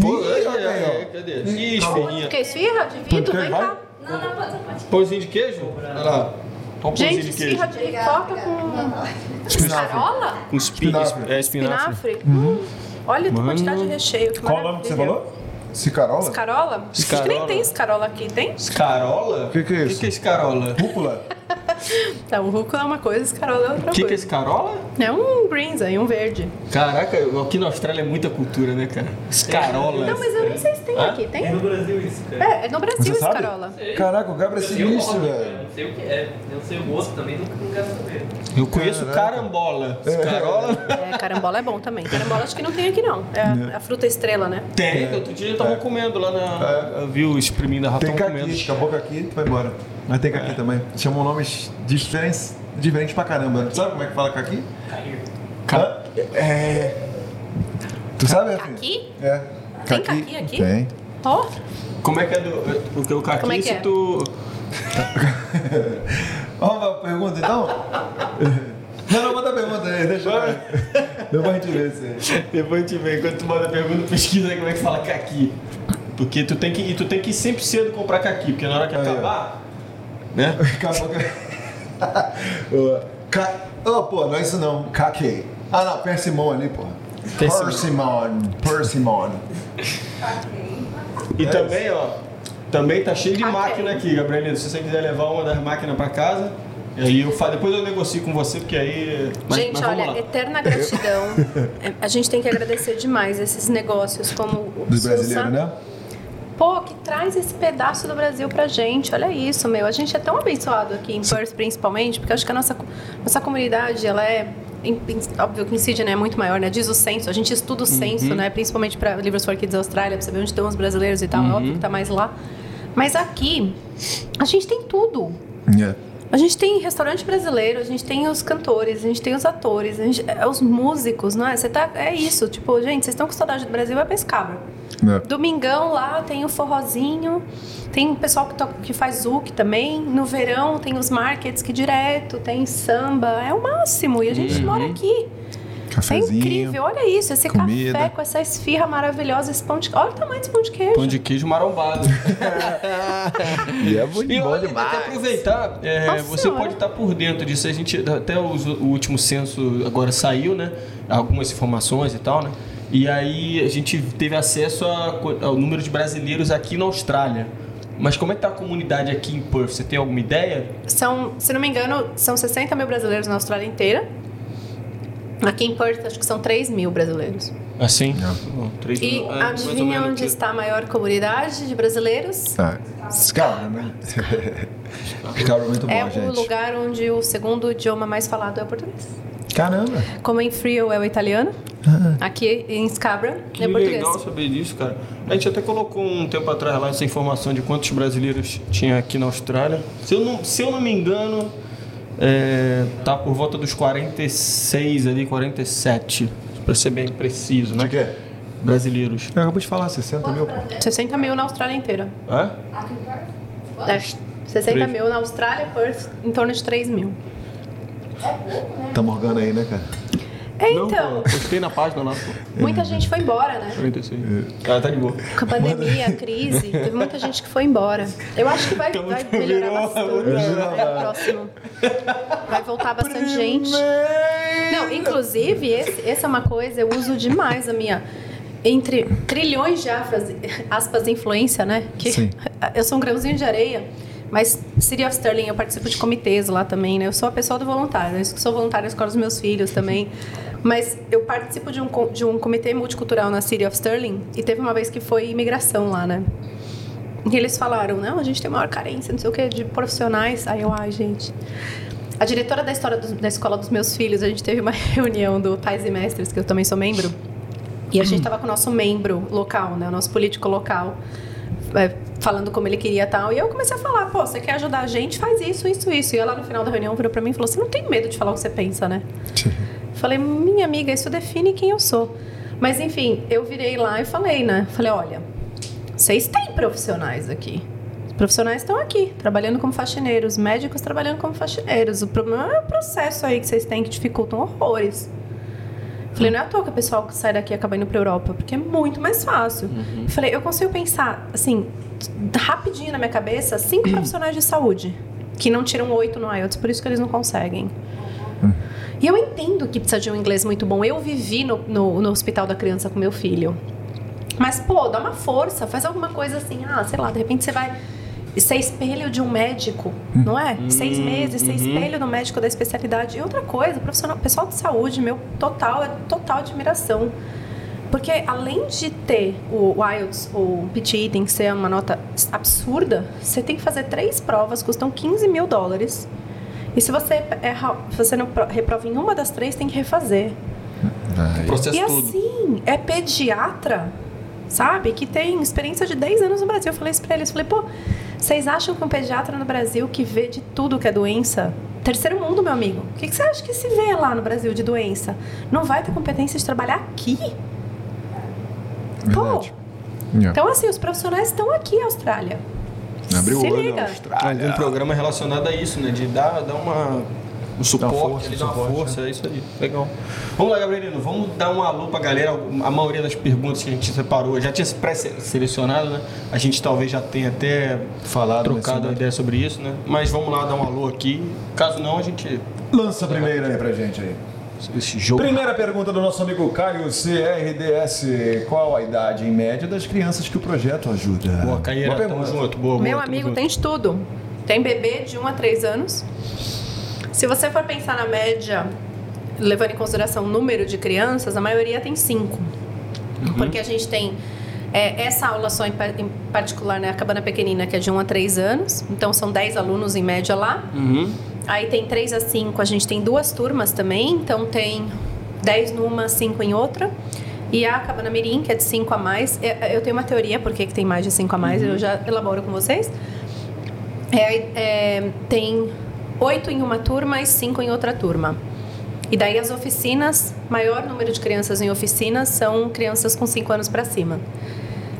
Pô, Ih, é, olha aí, é, ó. é, cadê? Ih, esfirrinha. Que esfirra? Divido, Pode vem vai? cá. Não, não, pode, pode. Pãozinho de queijo? Olha lá. Pãozinho Gente, de queijo. esfirra de ricota com escarola? Com espi- Espinafre. É, espinafre. Espinafre? Hum. Olha a quantidade de recheio. que Qual o nome que você maravilha. falou? Cicarola? Escarola? Acho que nem Escarola. tem escarola aqui, tem? Escarola? Que que é O isso? que, que é escarola? Rúcula? Tá, o rúcula é uma coisa, escarola é outra O que, que é coisa. esse carola? É um greens aí, um verde. Caraca, aqui na Austrália é muita cultura, né, cara? Escarola. Não, mas eu não sei se tem Hã? aqui, É tem? no Brasil isso, cara. É, é no Brasil Você esse sabe? carola. Caraca, o Gabra é sinistro, Eu velho. não sei o que é. Eu não sei o gosto também, nunca não quero saber. Eu conheço carambola. Carola É, carambola é bom também. Carambola acho que não tem aqui não. É a, a fruta estrela, né? tem. Outro dia eu tava comendo lá na. Eu vi o exprimindo a Tem ratão comendo. caqui, acabou caqui, tu vai embora. Mas tem caqui também. Chamam nomes diferentes, diferentes pra caramba. Sabe como é que fala caqui? Cair. É. Tu sabe, Rafinha? Caqui? É. Tem caqui aqui? Tem. Ó, Como é que é do. Porque o caqui, Como é que se é? tu. Vamos pra pergunta então? Não, não, manda pergunta aí, deixa eu ver. Depois a gente vê isso aí. Depois a gente vê. Quando tu manda pergunta, pesquisa aí como é que fala caqui. Porque tu tem que, e tu tem que ir sempre cedo comprar caqui, porque na hora que Aí, ó. acabar. Né? Acabou que. Ô, Ca... Oh, pô, não é isso não. Caqui. Ah, não, persimon ali, pô. Persimon. Persimon. E também, ó. Também tá cheio de máquina aqui, Gabrielino. Se você quiser levar uma das máquinas pra casa, e aí eu fa... depois eu negocio com você, porque aí. Mas- gente, mas olha, lá. eterna gratidão. É, A gente tem que agradecer demais esses negócios como o Dos brasileiros, né? Pô, que traz esse pedaço do Brasil pra gente. Olha isso, meu. A gente é tão abençoado aqui em Perth, principalmente, porque eu acho que a nossa, nossa comunidade, ela é. em- em- Óbvio que em Sydney é muito maior, né? Diz o censo, a gente estuda o censo, né? Principalmente para Livros for Kids Austrália, pra saber onde estão os brasileiros e tal. É óbvio que tá mais lá. Mas aqui, a gente tem tudo. Yeah. A gente tem restaurante brasileiro, a gente tem os cantores, a gente tem os atores, a gente- é, os músicos, não é? Você tá, é isso, tipo, gente, vocês estão com saudade do Brasil, vai Escabra. Yeah. Domingão lá tem o forrozinho, tem o pessoal que, toca, que faz zouk também. No verão tem os markets que direto, tem samba, é o máximo. E a gente mora aqui. É Cafezinho. incrível, olha isso, esse comida. café com essa esfirra maravilhosa, esse pão de... Olha o tamanho desse pão de queijo. Pão de queijo marombado. E é muito E olha, demais. até aproveitar, é, você Senhora. pode estar por dentro disso. A gente até os- o último censo agora saiu, né? Algumas informações e tal, né? E aí a gente teve acesso a ao número de brasileiros aqui na Austrália. Mas como é que tá a comunidade aqui em Perth? Você tem alguma ideia? São, se não me engano, são 60 mil brasileiros na Austrália inteira. Aqui em Perth, acho que são 3 mil brasileiros. Assim? Não. Não, três E mil, é, adivinha onde que- está a maior comunidade de brasileiros? Ah, Scar, né? Scar é muito bom, é gente. o lugar onde o segundo idioma mais falado é o português. Caramba. Como em Frio é o italiano, aqui em Scabra Que é português. legal saber disso, cara. A gente até colocou um tempo atrás lá essa informação de quantos brasileiros tinha aqui na Austrália. Se eu não, se eu não me engano, é, tá por volta dos 46 ali, 47, para ser bem preciso, né? De quê? Brasileiros. Eu acabou de falar, 60 mil, pô. 60 mil na Austrália inteira. Hã? É, 60 Três. mil na Austrália, Perth em torno de 3 mil. Tá morgando aí, né, cara? É, Não, então, postei na página lá, pô. muita gente foi embora, né? 46. Ah, tá de boa. Com a pandemia, a crise, teve muita gente que foi embora. Eu acho que vai, Então, vai melhorar bastante. outra- É, próximo. Vai voltar bastante gente. Não, inclusive, esse, essa é uma coisa, eu uso demais a minha. Entre trilhões de aspas, aspas influência, né? Que Sim. Eu sou um grãozinho de areia, mas City of Sterling, eu participo de comitês lá também, né? Eu sou a pessoa do voluntário, eu sou voluntária na escola dos meus filhos também. Mas eu participo de um, de um comitê multicultural na City of Sterling e teve uma vez que foi imigração lá, né? E eles falaram, não, a gente tem maior carência, não sei o que, de profissionais. Aí eu, ai, gente. A diretora da história dos- da escola dos meus filhos, a gente teve uma reunião do Pais e Mestres, que eu também sou membro. E a gente tava com o nosso membro local, né? O nosso político local. É, falando como ele queria tal. E eu comecei a falar, pô, você quer ajudar a gente? Faz isso, isso, isso. E ela no final da reunião virou pra mim e falou: Você não tem medo de falar o que você pensa, né? Falei, minha amiga, isso define quem eu sou. Mas enfim, eu virei lá e falei, né? Falei, olha, vocês têm profissionais aqui. Os profissionais estão aqui, trabalhando como faxineiros, médicos trabalhando como faxineiros. O problema é o processo aí que vocês têm que dificultam horrores. Falei, não é à toa que o pessoal que sai daqui acaba indo pra Europa, porque é muito mais fácil. Falei, eu consigo pensar, assim, rapidinho na minha cabeça, cinco profissionais de saúde que não tiram oito no IELTS, por isso que eles não conseguem. E eu entendo que precisa de um inglês muito bom. Eu vivi no, no, no hospital da criança com meu filho. Mas, pô, dá uma força, faz alguma coisa assim. Ah, sei lá, de repente você vai. Ser espelho de um médico, não é? Seis meses, ser espelho do médico da especialidade. E outra coisa, profissional, pessoal de saúde, meu total, é total admiração. Porque além de ter o IELTS, o PTE tem que ser uma nota absurda, você tem que fazer três provas, custam 15 mil dólares. E se você erra, se você não pro- reprova em uma das três, tem que refazer. Processo E assim, é pediatra, sabe? Que tem experiência de 10 anos no Brasil. Eu falei isso pra eles. Falei, pô, vocês acham que um pediatra no Brasil que vê de tudo que é doença... Terceiro mundo, meu amigo. O que, que você acha que se vê lá no Brasil de doença? Não vai ter competência de trabalhar aqui? Pô. Yeah. então assim, os profissionais estão aqui, Austrália. Abriu se olho, liga. Austrália. Algum programa relacionado a isso, né? De dar, dar uma. Um suporte, força, ele dá uma suporte, força, é isso aí. Legal. Vamos lá, Gabrielino, vamos dar um alô pra galera. A maioria das perguntas que a gente separou já tinha pré-selecionado, né? A gente talvez já tenha até Falado, trocado a ideia sobre isso, né? Mas vamos lá dar um alô aqui. Caso não, a gente. Lança a primeira aí pra gente aí. Esse jogo. Primeira pergunta do nosso amigo Caio CRDS. Qual a idade em média das crianças que o projeto ajuda? Boa, Caíra, Boa tamo junto. Boa, boa, Meu amigo junto. tem de tudo. Tem bebê de 1 a 3 anos. Se você for pensar na média, levando em consideração o número de crianças, a maioria tem 5. Porque a gente tem é, essa aula só em, em particular, né, a Cabana Pequenina, que é de 1 a 3 anos. Então são 10 alunos em média lá. Uhum. Aí tem 3 a 5, a gente tem duas turmas também, então tem 10 numa, 5 em outra. E a Cabana Mirim, que é de 5 a mais. é- Eu tenho uma teoria por que tem mais de 5 a mais, eu já elaboro com vocês. É, é, tem 8 em uma turma e 5 em outra turma. E daí as oficinas, maior número de crianças em oficinas são crianças com 5 anos para cima.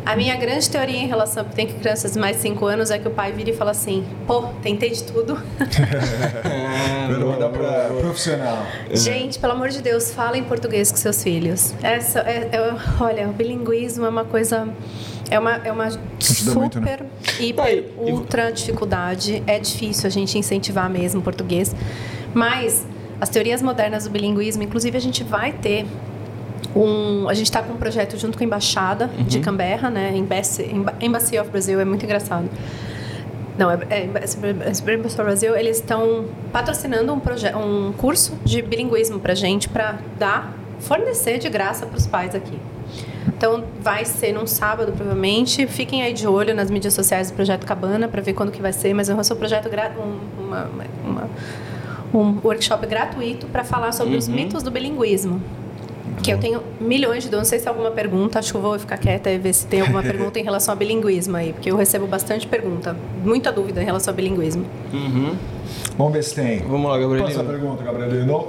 A minha grande teoria em relação a tem crianças de mais de 5 anos é que o pai vira e fala assim: pô, tentei de tudo. Vou mandar pra profissional. Gente, pelo amor de Deus, fala em português com seus filhos. Essa, é, é- olha, o bilinguismo é uma coisa. É uma, é uma Ajuda super, muito, né? hiper, e- ultra dificuldade. É difícil a gente incentivar mesmo o português. Mas as teorias modernas do bilinguismo, inclusive a gente vai ter um, a gente está com um projeto junto com a embaixada de Canberra, né? Embassy, Emba- Embassy of Brazil é muito engraçado. Não, é, é Embassy Embassy of Brazil. Eles estão patrocinando um projeto, um curso de bilinguismo para gente para dar, fornecer de graça para os pais aqui. Então vai ser num sábado provavelmente. Fiquem aí de olho nas mídias sociais do projeto Cabana para ver quando que vai ser. Mas é um projeto gra- um, uma, uma- um workshop gratuito para falar sobre os mitos do bilinguismo. Que eu tenho milhões de dúvidas. Não sei se é alguma pergunta. Acho que eu vou ficar quieta e ver se tem alguma pergunta em relação ao bilinguismo aí. Porque eu recebo bastante pergunta. Muita dúvida em relação ao bilinguismo. Uhum. Vamos ver se tem. Vamos lá, Gabrielino. pergunta, Gabrielino.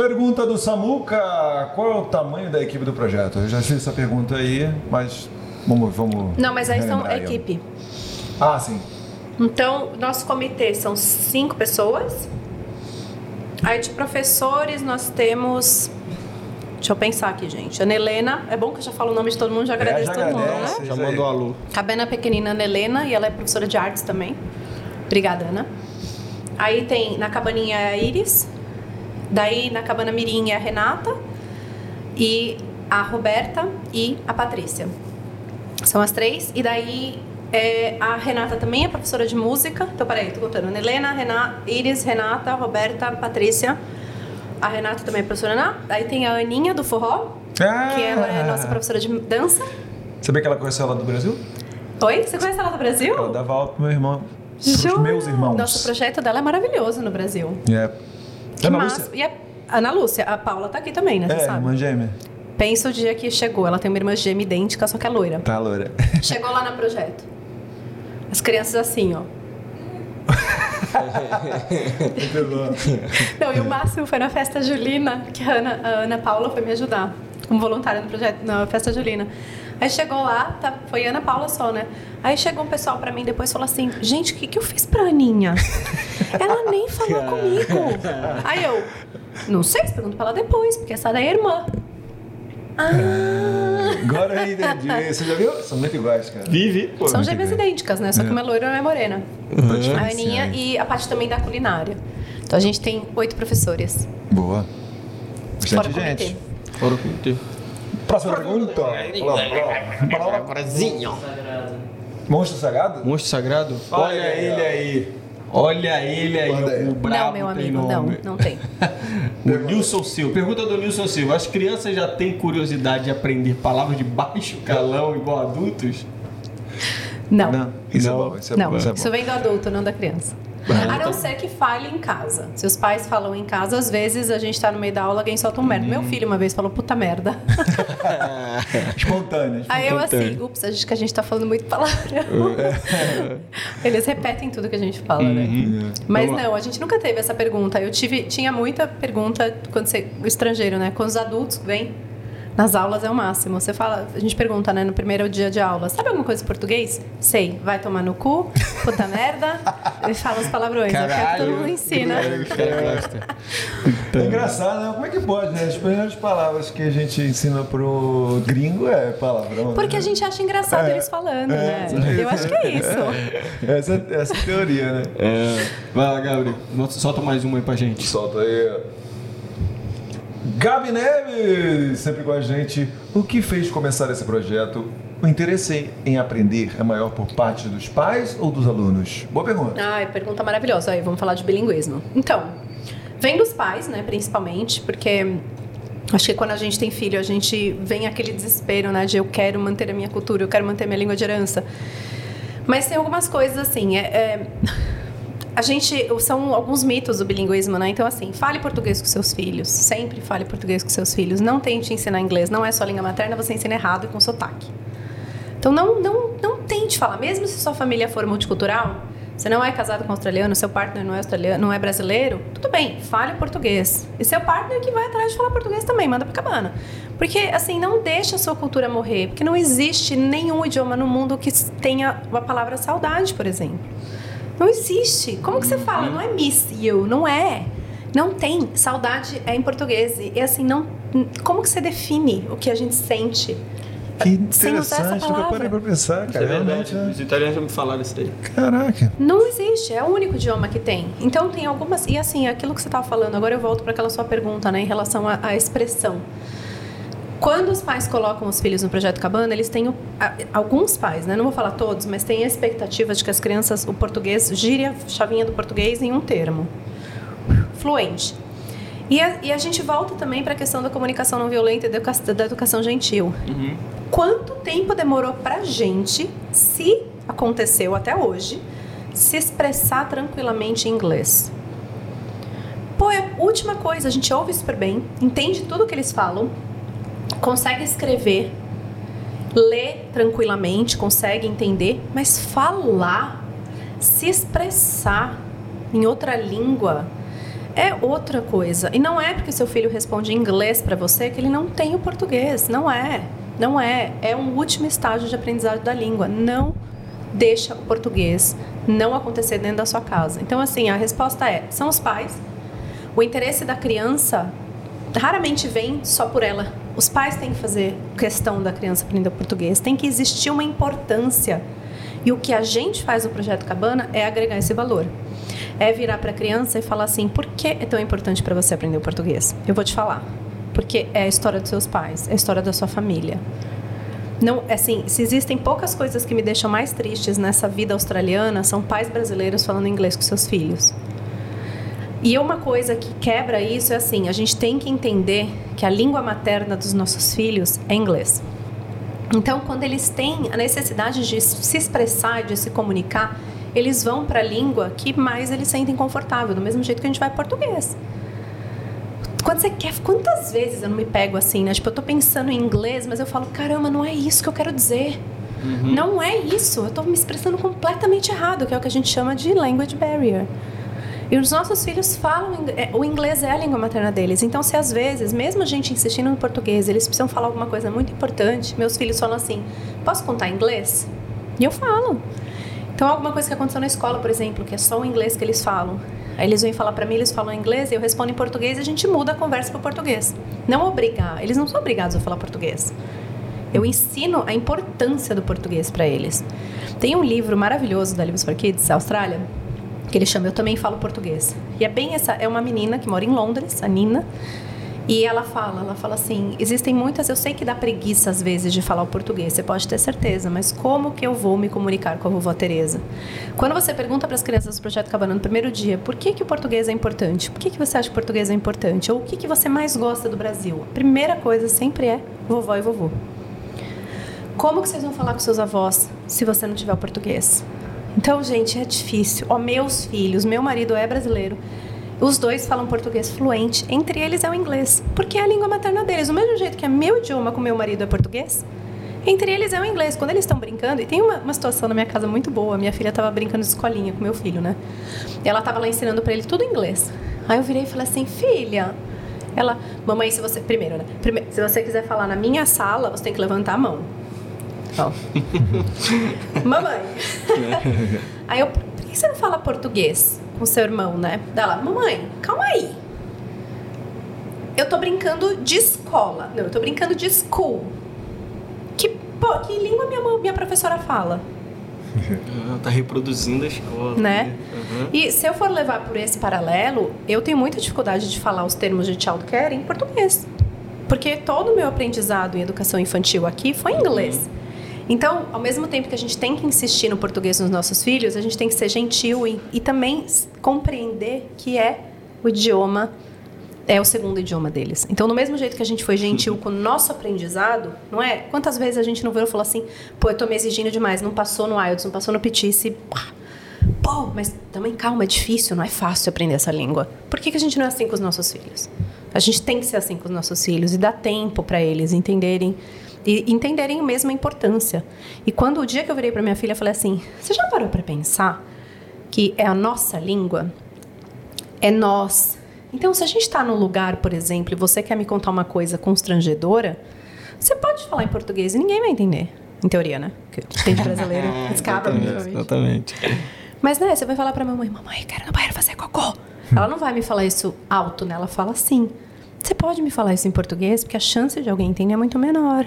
Pergunta do Samuca: Qual é o tamanho da equipe do projeto? Eu já fiz essa pergunta aí, mas vamos. vamos Não, mas aí são aí. equipe. Ah, sim. Então, nosso comitê são cinco pessoas. Aí de professores nós temos. Deixa eu pensar aqui, gente. Ana Helena, é bom que eu já falo o nome de todo mundo, já agradeço já todo mundo, agradece. né? Já mandou alô. Cabana Pequenina Ana Helena e ela é professora de artes também. Obrigada, Ana. Aí tem na cabaninha é a Iris. Daí na cabana Mirim é a Renata. E a Roberta e a Patrícia. São as três. E daí é, a Renata também é professora de música. Então, peraí, tô contando. Helena, Renata, Iris, Renata, Roberta, Patrícia. A Renata também é professora. Ana. Aí tem a Aninha do Forró, Ah. que ela é nossa professora de dança. Sabia que ela conheceu ela do Brasil? Oi, você conhece ela do Brasil? Ela dava aula pro meu irmão. Jura? meus irmãos. Nosso projeto dela é maravilhoso no Brasil. É. Que Ana massa. Lúcia? E a Ana Lúcia, a Paula tá aqui também, né? É, sabe? irmã gêmea. Pensa o dia que chegou. Ela tem uma irmã gêmea idêntica, só que é loira. Tá, loura. Chegou lá no projeto. As crianças assim, ó. Não, e o máximo foi na festa julina, que a Ana, a Ana Paula foi me ajudar como voluntária no projeto, na festa julina. Aí chegou lá, tá, foi Ana Paula só, né? Aí chegou um pessoal pra mim depois e falou assim: gente, o que, que eu fiz pra Aninha? Ela nem falou comigo. Aí eu, não sei, você pergunta pra ela depois, porque essa daí é irmã. Ah, Agora eu entendi. Você já viu? São muito iguais, cara. Vive. Pô. são gêmeas idênticas, né? Só que uma é loira e uma é morena. Uhum. A Aninha e a parte também da culinária. Então a gente tem oito professores. Boa. Fora Bastante comitê. gente. Fora o comitê. Próxima pergunta. Brazinho. Sagrado. Monstro sagrado? Monstro sagrado? Olha Olha ele aí. Olha ele aí, o brabo não, meu amigo, não, não tem. O Nilson Silva. Pergunta do Nilson Silva. As crianças já têm curiosidade de aprender palavras de baixo calão igual adultos? Não. Não. Isso Não. é bom, isso é Não, bom. Isso é vem do adulto, não da criança. A não ser que fale em casa. Se os pais falam em casa, às vezes a gente tá no meio da aula, alguém solta um merda. Meu filho uma vez falou puta merda. Espontâneo. Aí eu assim, Espontâneo. ups, acho que a gente tá falando muito palavrão. Eles repetem tudo que a gente fala, né? Mas Vamos lá. não, a gente nunca teve essa pergunta. Eu tive, tinha muita pergunta quando você, o estrangeiro, né? Quando os adultos vêm nas aulas é o máximo. Você fala, a gente pergunta, né, no primeiro dia de aula, sabe alguma coisa em português? Sei, vai tomar no cu, puta merda. E fala os palavrões. Eu quero que todo mundo ensina. Caras gostam. É engraçado, né? Como é que pode, né? As primeiras palavras que a gente ensina pro gringo é palavrão. Porque a né? gente acha engraçado eles falando, né? Eu acho que é isso. Essa, essa é a teoria, né? É. Vai lá, Gabriel. Solta mais uma aí pra gente. Solta aí. Gabi Neves, sempre com a gente. O que fez começar esse projeto? O interesse em aprender é maior por parte dos pais ou dos alunos? Boa pergunta. Ai, pergunta maravilhosa. Aí, vamos falar de bilinguismo. Então, vem dos pais, né, principalmente, porque acho que quando a gente tem filho, a gente vem aquele desespero, né, de eu quero manter a minha cultura, eu quero manter minha língua de herança. Mas tem algumas coisas assim, é, é, a gente são alguns mitos do bilinguismo, né? Então assim, fale português com seus filhos, sempre fale português com seus filhos. Não tente ensinar inglês, não é sua língua materna, você ensina errado e com sotaque. Então não, não, não tente falar, mesmo se sua família for multicultural, você não é casado com australiano, seu partner não é australiano, não é brasileiro, tudo bem, fale português. E seu partner que vai atrás de falar português também, manda pra cabana. Porque assim, não deixa a sua cultura morrer, porque não existe nenhum idioma no mundo que tenha a palavra saudade, por exemplo. Não existe. Como que você fala? Não é miss you, não é. Não tem. Saudade é em português. E assim, não. Como que você define o que a gente sente? Que Sem usar essa interessante, nunca palavra. parei pra pensar, Isso cara. é verdade. É. Os italianos já me falaram isso aí. Caraca. Não existe, é o único idioma que tem. Então tem algumas. E assim, aquilo que você estava falando, agora eu volto para aquela sua pergunta, né, em relação à, à expressão. Quando os pais colocam os filhos no projeto Cabana, eles têm a- alguns pais, né? Não vou falar todos, mas tem a expectativa de que as crianças, o português, gire a chavinha do português em um termo. Fluente. E a, e a gente volta também para a questão da comunicação não violenta e da educa- da educação gentil. Quanto tempo demorou pra gente, se aconteceu até hoje, se expressar tranquilamente em inglês? Pô, é a última coisa, a gente ouve super bem, entende tudo que eles falam, consegue escrever, lê tranquilamente, consegue entender, mas falar, se expressar em outra língua é outra coisa. E não é porque seu filho responde em inglês para você que ele não tem o português. Não é. Não é. É um último estágio de aprendizagem da língua. Não deixa o português não acontecer dentro da sua casa. Então, assim, a resposta é: são os pais. O interesse da criança raramente vem só por ela. Os pais têm que fazer questão da criança aprender português. Tem que existir uma importância. E o que a gente faz no Projeto Cabana é agregar esse valor. É virar para a criança e falar assim: por que é tão importante para você aprender o português? Eu vou te falar. Porque é a história dos seus pais, é a história da sua família. Não, assim, se existem poucas coisas que me deixam mais tristes nessa vida australiana, são pais brasileiros falando inglês com seus filhos. E uma coisa que quebra isso é assim, a gente tem que entender que a língua materna dos nossos filhos é inglês. Então, quando eles têm a necessidade de se expressar, de se comunicar, eles vão para a língua que mais eles sentem confortável, do mesmo jeito que a gente vai português. Quando você quer, quantas vezes eu não me pego assim, né? Tipo, eu tô pensando em inglês, mas eu falo, caramba, não é isso que eu quero dizer. Não é isso, eu tô me expressando completamente errado, que é o que a gente chama de language barrier. E os nossos filhos falam, é, o inglês é a língua materna deles. Então, se às vezes, mesmo a gente insistindo no português, eles precisam falar alguma coisa muito importante, meus filhos falam assim: posso contar inglês? E eu falo. Então, alguma coisa que aconteceu na escola, por exemplo, que é só o inglês que eles falam. Aí eles vêm falar para mim, eles falam inglês, e eu respondo em português e a gente muda a conversa para português. Não obrigar, eles não são obrigados a falar português. Eu ensino a importância do português para eles. Tem um livro maravilhoso da Livros for Kids, Austrália, que ele chama Eu Também Falo Português. E é bem essa, é uma menina que mora em Londres, a Nina, E ela fala, ela fala assim, existem muitas, eu sei que dá preguiça às vezes de falar o português, você pode ter certeza, mas como que eu vou me comunicar com a vovó Teresa? Quando você pergunta para as crianças do Projeto Cabana no primeiro dia, por que, que o português é importante? Por que, que você acha que o português é importante? Ou o que, que você mais gosta do Brasil? A primeira coisa sempre é vovó e vovô. Como que vocês vão falar com seus avós se você não tiver o português? Então, gente, é difícil. Ó, meus filhos, meu marido é brasileiro. Os dois falam português fluente, entre eles é o inglês, porque é a língua materna deles. Do mesmo jeito que é meu idioma com meu marido é português, entre eles é o inglês. Quando eles estão brincando, e tem uma, uma situação na minha casa muito boa, minha filha estava brincando de escolinha com meu filho, né? E ela estava lá ensinando para ele tudo inglês. Aí eu virei e falei assim, filha, ela, mamãe, se você, primeiro, né? Primeiro, se você quiser falar na minha sala, você tem que levantar a mão. Mamãe. Aí eu, por que você não fala português? com seu irmão, né? Dela, mamãe, calma aí. Eu tô brincando de escola. Não, eu tô brincando de school. Que, pô, que língua minha, minha professora fala? tá reproduzindo a escola. Né? Uhum. E se eu for levar por esse paralelo, eu tenho muita dificuldade de falar os termos de childcare em português. Porque todo o meu aprendizado em educação infantil aqui foi em inglês. Uhum. Então, ao mesmo tempo que a gente tem que insistir no português nos nossos filhos, a gente tem que ser gentil e, e também compreender que é o idioma é o segundo idioma deles. Então, no mesmo jeito que a gente foi gentil com o nosso aprendizado, não é? Quantas vezes a gente não virou e falou assim, pô, eu tô me exigindo demais, não passou no IELTS, não passou no PTIC, pô, mas também calma, é difícil, não é fácil aprender essa língua. Por que, que a gente não é assim com os nossos filhos? A gente tem que ser assim com os nossos filhos e dar tempo para eles entenderem e entenderem mesmo a importância. E quando o dia que eu virei para minha filha, eu falei assim: "Você já parou para pensar que é a nossa língua? É nós. Então, se a gente está num lugar, por exemplo, e você quer me contar uma coisa constrangedora, você pode falar em português e ninguém vai entender. Em teoria, né? Porque tem brasileiro, escapa, Exatamente. Mas, né, você vai falar pra mamãe, mamãe, quero ir no banheiro fazer cocô. Ela não vai me falar isso alto, né? Ela fala assim. Você pode me falar isso em português? Porque a chance de alguém entender é muito menor.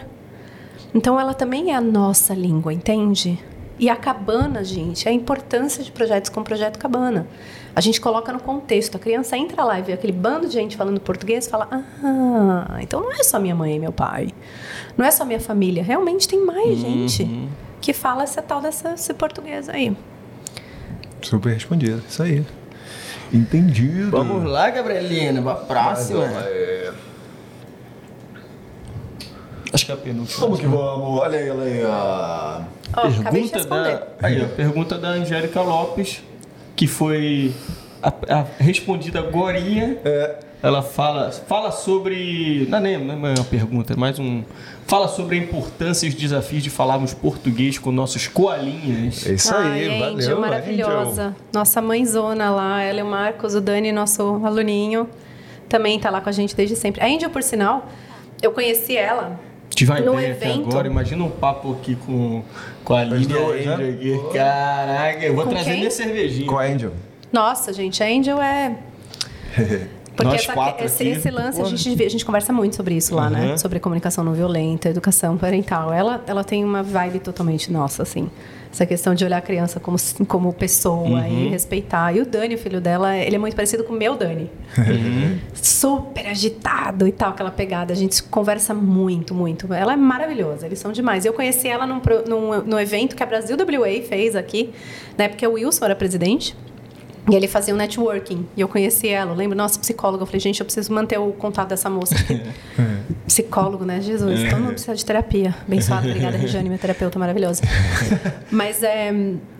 Então ela também é a nossa língua, entende? E a cabana, gente, é a importância de projetos como o Projeto Cabana. A gente coloca no contexto. A criança entra lá e vê aquele bando de gente falando português fala: Ah, então não é só minha mãe e meu pai. Não é só minha família. Realmente tem mais uhum. gente que fala essa tal dessa, esse português aí. Super respondido. Isso aí. Entendido. Vamos lá, Gabrielina. Pra próxima. Mas, é... Acho que é a penúltima. Vamos que vamos. Olha aí, olha aí. A... Oh, pergunta, da, aí, a pergunta da Angélica Lopes, que foi a, a respondida agora. É. Ela fala, fala sobre. Não, nem, não é uma pergunta, é mais um. Fala sobre a importância e os desafios de falarmos português com nossos coalinhas. É isso aí, Ai, valeu. Angel, maravilhosa. Angel. Nossa mãezona lá, ela e o Marcos, o Dani, nosso aluninho, também está lá com a gente desde sempre. A Angel, por sinal, eu conheci ela Tive uma no ideia evento. agora, imagina um papo aqui com, com a Lídia Angel né? aqui. Caraca, eu vou com trazer quem? minha cervejinha. Com a Angel. Nossa, gente, a Angel é. Porque essa, esse, esse, lance, a gente, a gente conversa muito sobre isso lá, né? uhum. né? Sobre comunicação não violenta, educação parental. Ela, ela tem uma vibe totalmente nossa, assim. Essa questão de olhar a criança como, como pessoa uhum. e respeitar. E o Dani, o filho dela, ele é muito parecido com o meu Dani. Uhum. Super agitado e tal, aquela pegada. A gente conversa muito, muito. Ela é maravilhosa, eles são demais. Eu conheci ela num, num, num evento que a Brasil WA fez aqui, né? Porque o Wilson era presidente. E ele fazia um networking. E eu conheci ela. Eu lembro, nossa, psicóloga. Eu falei, gente, eu preciso manter o contato dessa moça. Psicólogo, né? Jesus, todo mundo precisa de terapia. Abençoada, obrigada, Regiane, minha terapeuta maravilhosa. Mas é.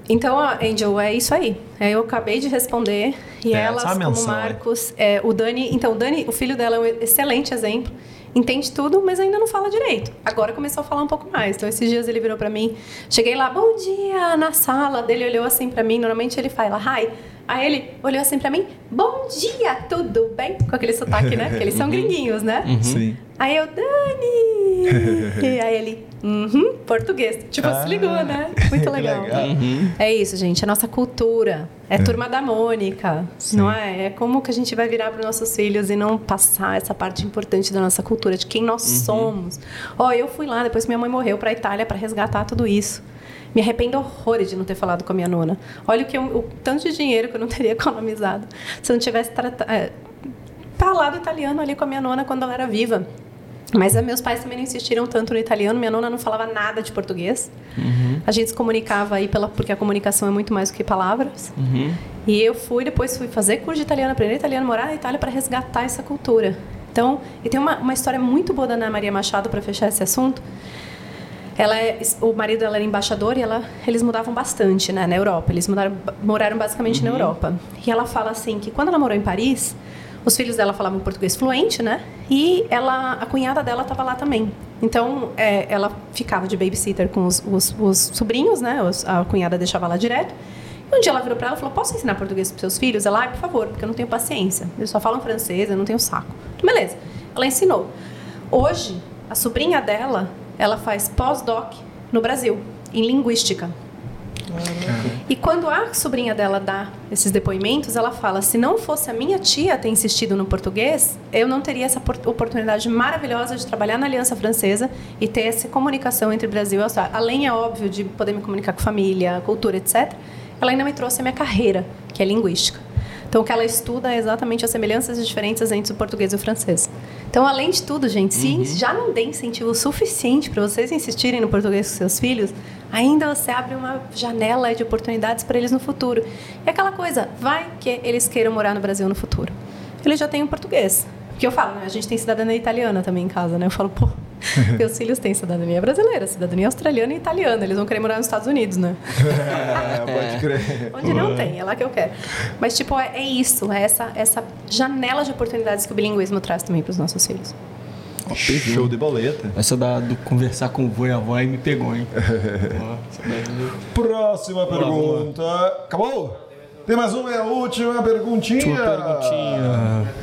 Então, Angel, é isso aí. É, eu acabei de responder. E é, elas, como menção, Marcos. É. o Dani. Então, o Dani, o filho dela é um excelente exemplo entende tudo, mas ainda não fala direito. Agora começou a falar um pouco mais. Então, esses dias ele virou para mim, cheguei lá, bom dia, na sala dele, olhou assim para mim. Normalmente ele fala, hi. Aí ele olhou assim pra mim, bom dia, tudo bem? Com aquele sotaque, né? Porque eles são uhum. gringuinhos, né? Uhum. Sim. Aí eu, Dani! e aí ele, uhum, português. Tipo, ah, se ligou, né? Muito legal. legal. Uhum. É isso, gente, a nossa cultura. É, é. turma da Mônica, Sim. não é? É como que a gente vai virar para nossos filhos e não passar essa parte importante da nossa cultura, de quem nós uhum. somos. Ó, eu fui lá, depois minha mãe morreu, para Itália para resgatar tudo isso. Me arrependo horrores de não ter falado com a minha nona. Olha o, que eu, o tanto de dinheiro que eu não teria economizado se eu não tivesse. É, tá lá do italiano ali com a minha nona quando ela era viva. Mas eh, meus pais também não insistiram tanto no italiano. Minha nona não falava nada de português. Uhum. A gente se comunicava aí pela, porque a comunicação é muito mais do que palavras. Uhum. E eu fui depois fui fazer curso de italiano, aprender italiano, morar na Itália para resgatar essa cultura. Então, e tem uma, uma história muito boa da Ana Maria Machado para fechar esse assunto. Ela é, o marido dela era embaixador e ela, eles mudavam bastante né, na Europa. Eles mudaram, moraram basicamente na Europa. E ela fala assim que quando ela morou em Paris, os filhos dela falavam português fluente, né? E ela, a cunhada dela estava lá também. Então, é, ela ficava de babysitter com os, os, os sobrinhos, né? Os, a cunhada deixava lá direto. E um dia ela virou para ela e falou: Posso ensinar português para seus filhos? Ela, ah, por favor, porque eu não tenho paciência. Eles só falam francês, eu não tenho saco. Beleza. Ela ensinou. Hoje, a sobrinha dela, ela faz pós-doc no Brasil, em linguística. E quando a sobrinha dela dá esses depoimentos, ela fala: se não fosse a minha tia ter insistido no português, eu não teria essa oportunidade maravilhosa de trabalhar na Aliança Francesa e ter essa comunicação entre Brasil e Austrália. Além, é óbvio, de poder me comunicar com família, cultura, etc., ela ainda me trouxe a minha carreira, que é linguística. Então, o que ela estuda é exatamente as semelhanças e diferenças entre o português e o francês. Então, além de tudo, gente, se uhum. já não der incentivo suficiente para vocês insistirem no português com seus filhos, ainda você abre uma janela de oportunidades para eles no futuro. E aquela coisa, vai que eles queiram morar no Brasil no futuro. Eles já têm o português. Porque eu falo, né, a gente tem cidadania italiana também em casa, né? Eu falo, pô, meus filhos têm cidadania brasileira, cidadania australiana e italiana. Eles vão querer morar nos Estados Unidos, né? É, pode crer. Onde não tem, é lá que eu quero. Mas, tipo, é, é isso, é essa, essa janela de oportunidades que o bilinguismo traz também para os nossos filhos. Show de boleta. Essa da, do conversar com o vô e a avó aí me pegou, hein? Próxima pergunta. Acabou? Tem mais uma, é a última perguntinha. Última perguntinha.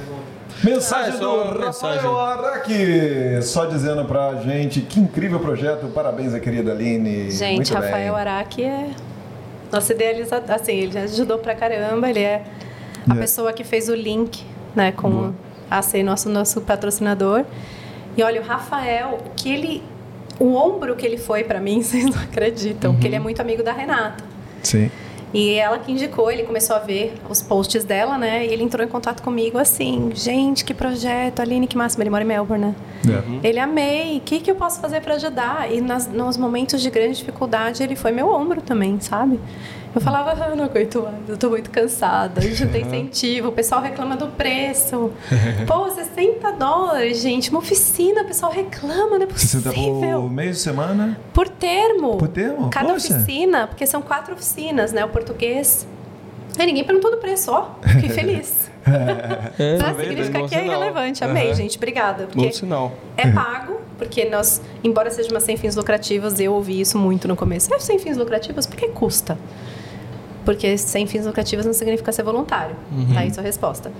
Mensagem é do Rafael Araki, só dizendo pra gente que incrível projeto, parabéns a querida Aline. Gente, Muito Rafael bem. Araki é nosso idealizador, assim, ele já ajudou pra caramba, ele é a é. pessoa que fez o link, né, com Boa. a ser nosso, nosso patrocinador. E olha, o Rafael, que ele. O ombro que ele foi para mim, vocês não acreditam, uhum. porque ele é muito amigo da Renata. Sim. E ela que indicou, ele começou a ver os posts dela, né? E ele entrou em contato comigo assim: gente, que projeto, Aline, que máximo. Ele mora em Melbourne, né? Uhum. Ele amei, o que, que eu posso fazer para ajudar? E nas, nos momentos de grande dificuldade, ele foi meu ombro também, sabe? Eu falava, ah, não aguento mais, eu tô muito cansada, a gente não tem incentivo, o pessoal reclama do preço. Pô, 60 dólares, gente, uma oficina, o pessoal reclama, não é possível. 60 por meio de semana? Por termo. Por termo? Cada Poxa. oficina, porque são quatro oficinas, né? O português. Aí ninguém perguntou do preço, ó, fiquei feliz. É, Não, significa que é irrelevante. Amei, uhum. gente. Obrigada. Porque bom sinal. É pago, porque nós, embora seja uma sem fins lucrativos, eu ouvi isso muito no começo. É sem fins lucrativos, por que custa? Porque sem fins lucrativos não significa ser voluntário. Uhum. Tá? Isso é a resposta.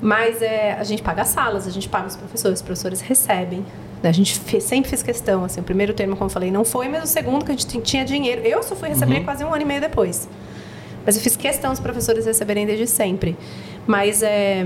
Mas é, a gente paga as salas, a gente paga os professores, os professores recebem. Né? A gente fez, sempre fez questão, assim, o primeiro termo, como eu falei, não foi, mas o segundo que a gente tinha dinheiro. Eu só fui receber uhum. quase um ano e meio depois. Mas eu fiz questão os professores receberem desde sempre. Mas é.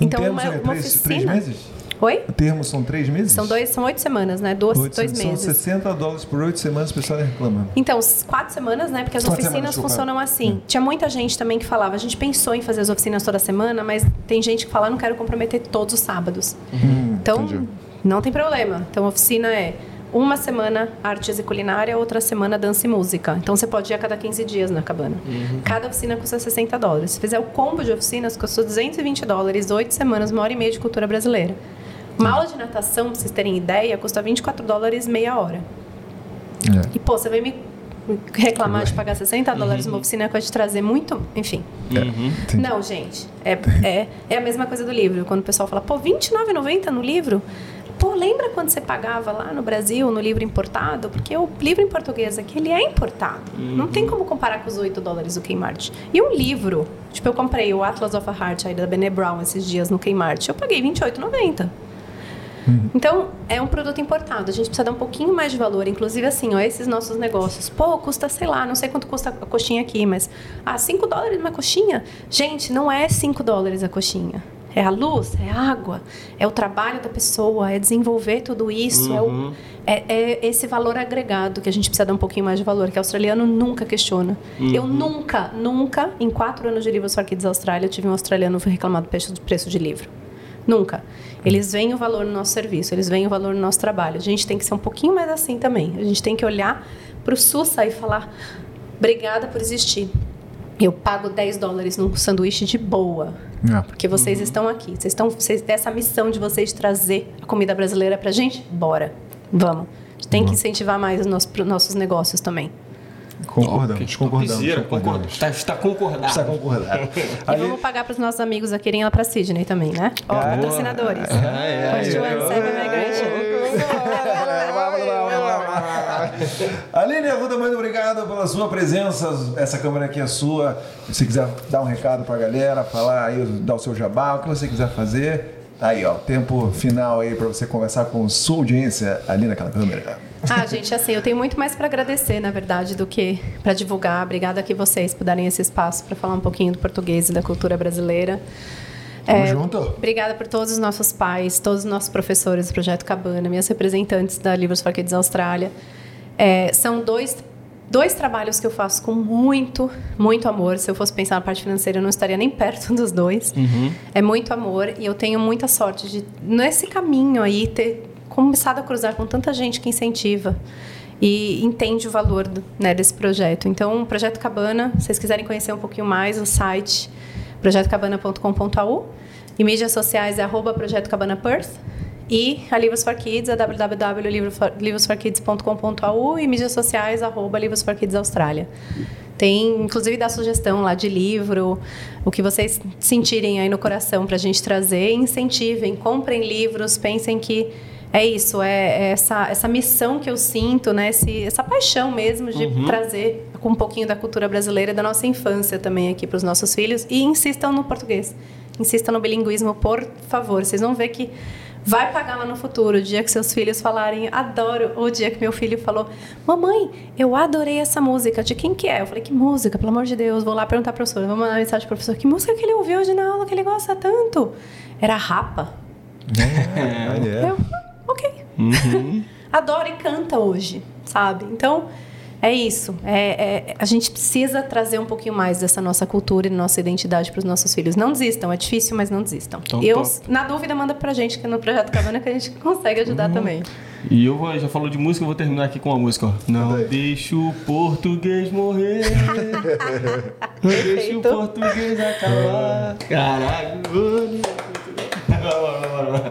Então, uma, uma três, oficina. Três meses? Oi? O termo são três meses? São, dois, são oito semanas, né? Duas, oito, dois são meses. São 60 dólares por oito semanas, o pessoal reclama. Então, quatro semanas, né? Porque as quatro oficinas semanas, funcionam assim. É. Tinha muita gente também que falava, a gente pensou em fazer as oficinas toda semana, mas tem gente que fala, não quero comprometer todos os sábados. Uhum, então, entendi. não tem problema. Então, a oficina é uma semana artes e culinária, outra semana dança e música. Então você pode ir a cada 15 dias na cabana. Uhum. Cada oficina custa 60 dólares. Se fizer o combo de oficinas, custou 220 dólares, oito semanas, uma hora e meia de cultura brasileira. Uma aula de natação, pra vocês terem ideia, custa 24 dólares meia hora. É. E, pô, você vai me reclamar de pagar 60 dólares uhum. uma oficina que vai te trazer muito, enfim. Uhum. Não, gente, é, é, é a mesma coisa do livro. Quando o pessoal fala, pô, R$29,90 no livro? Pô, lembra quando você pagava lá no Brasil, no livro importado? Porque o livro em português aqui, ele é importado. Uhum. Não tem como comparar com os 8 dólares do Kmart. E um livro, tipo, eu comprei o Atlas of a Heart aí da Bene Brown esses dias no Kmart. Eu paguei R$28,90. Uhum. Então, é um produto importado. A gente precisa dar um pouquinho mais de valor. Inclusive, assim, ó, esses nossos negócios. Pô, custa, sei lá, não sei quanto custa a coxinha aqui, mas... Ah, 5 dólares uma coxinha? Gente, não é 5 dólares a coxinha. É a luz, é a água, é o trabalho da pessoa, é desenvolver tudo isso, uhum. é, o, uhum. é, é, esse valor agregado que a gente precisa dar um pouquinho mais de valor, que o australiano nunca questiona. Uhum. Eu nunca, nunca, em quatro anos de livro Só Kids Austrália, eu tive um australiano reclamar do preço de livro. Nunca. Eles veem o valor no nosso serviço, eles veem o valor no nosso trabalho. A gente tem que ser um pouquinho mais assim também. A gente tem que olhar para o SUS e falar: obrigada por existir. Eu pago 10 dólares num sanduíche de boa. É. Porque vocês estão aqui. Vocês estão. Vocês, essa missão de vocês trazer a comida brasileira pra gente, bora. Vamos. A gente tem que incentivar mais os nossos, nossos negócios também. Concordamos, concordamos. Topzera, concordamos. Está, está concordado. Precisa concordar. E vamos pagar para os nossos amigos aqui irem lá para Sydney também, né? Ó, patrocinadores. First one, Seven Migration. Aline Arruda, muito obrigado pela sua presença. Essa câmera aqui é sua. Se você quiser dar um recado pra galera, falar aí, dar o seu jabá, o que você quiser fazer. Tá aí, ó, tempo final aí pra você conversar com sua audiência ali naquela câmera. Ah, gente, assim, eu tenho muito mais para agradecer, na verdade, do que para divulgar. Obrigada que vocês por darem esse espaço para falar um pouquinho do português e da cultura brasileira. Tamo junto. Obrigada por todos os nossos pais, todos os nossos professores do Projeto Cabana, minhas representantes da Livros for Kids Austrália. É, são dois, dois trabalhos que eu faço com muito, muito amor. Se eu fosse pensar na parte financeira, eu não estaria nem perto dos dois. É muito amor e eu tenho muita sorte de, nesse caminho aí, ter começado a cruzar com tanta gente que incentiva e entende o valor né, desse projeto. Então, o Projeto Cabana, se vocês quiserem conhecer um pouquinho mais, o site projetocabana.com.au e mídias sociais é arroba Projeto Cabana Perth e a Livros for Kids é www.livrosforkids.com.au e mídias sociais arroba Livros for Kids Austrália. Tem, inclusive, dá sugestão lá de livro, o que vocês sentirem aí no coração para a gente trazer. Incentivem, comprem livros, pensem que é isso, é, é essa, essa missão que eu sinto, né? Esse, essa paixão mesmo de trazer com um pouquinho da cultura brasileira da nossa infância também aqui para os nossos filhos. E insistam no português, insistam no bilinguismo, por favor. Vocês vão ver que vai pagar lá no futuro, o dia que seus filhos falarem, adoro, ou o dia que meu filho falou, mamãe, eu adorei essa música, de quem que é? Eu falei, que música, pelo amor de Deus, vou lá perguntar para professor, vou mandar mensagem pro professor, que música que ele ouviu hoje na aula que ele gosta tanto? Era Rapa. É. Eu, ok. Adora e canta hoje, sabe? Então, é isso. É, é- a gente precisa trazer um pouquinho mais dessa nossa cultura e nossa identidade para os nossos filhos. Não desistam, é difícil, mas não desistam. Então, eu, top. na dúvida, manda pra gente, que é no Projeto Cabana que a gente consegue ajudar também. E eu vou- já falou de música, eu vou terminar aqui com uma música. ó. Não deixa o português morrer. Não deixa o português acabar. Caralho. mano. Tá bom,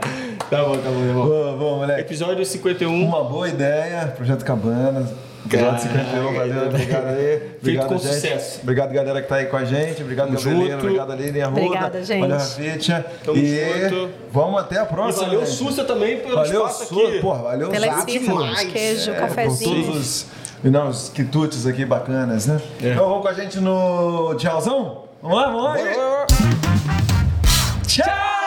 tá bom, tá bom. Boa, moleque. Episódio 51. Uma boa ideia, Projeto Cabana. Episódio 51, valeu, obrigado aí. Obrigado, com gente. sucesso. Obrigado, galera que tá aí com a gente. Obrigado, Gabrielino. Obrigado, Aline Arruda. Obrigada, gente. Valeu, Rafitia. Tamo e junto. vamos até a E próxima. valeu, gente. Sussa, também pelo Valeu, espaço Sussa. aqui. Porra, valeu, esfirras, demais. queijo, É, cafezinho. Todos os, não, os quitutes aqui bacanas, né? Então vamos com a gente no tchauzão? Vamos lá, vamos lá. Tchau!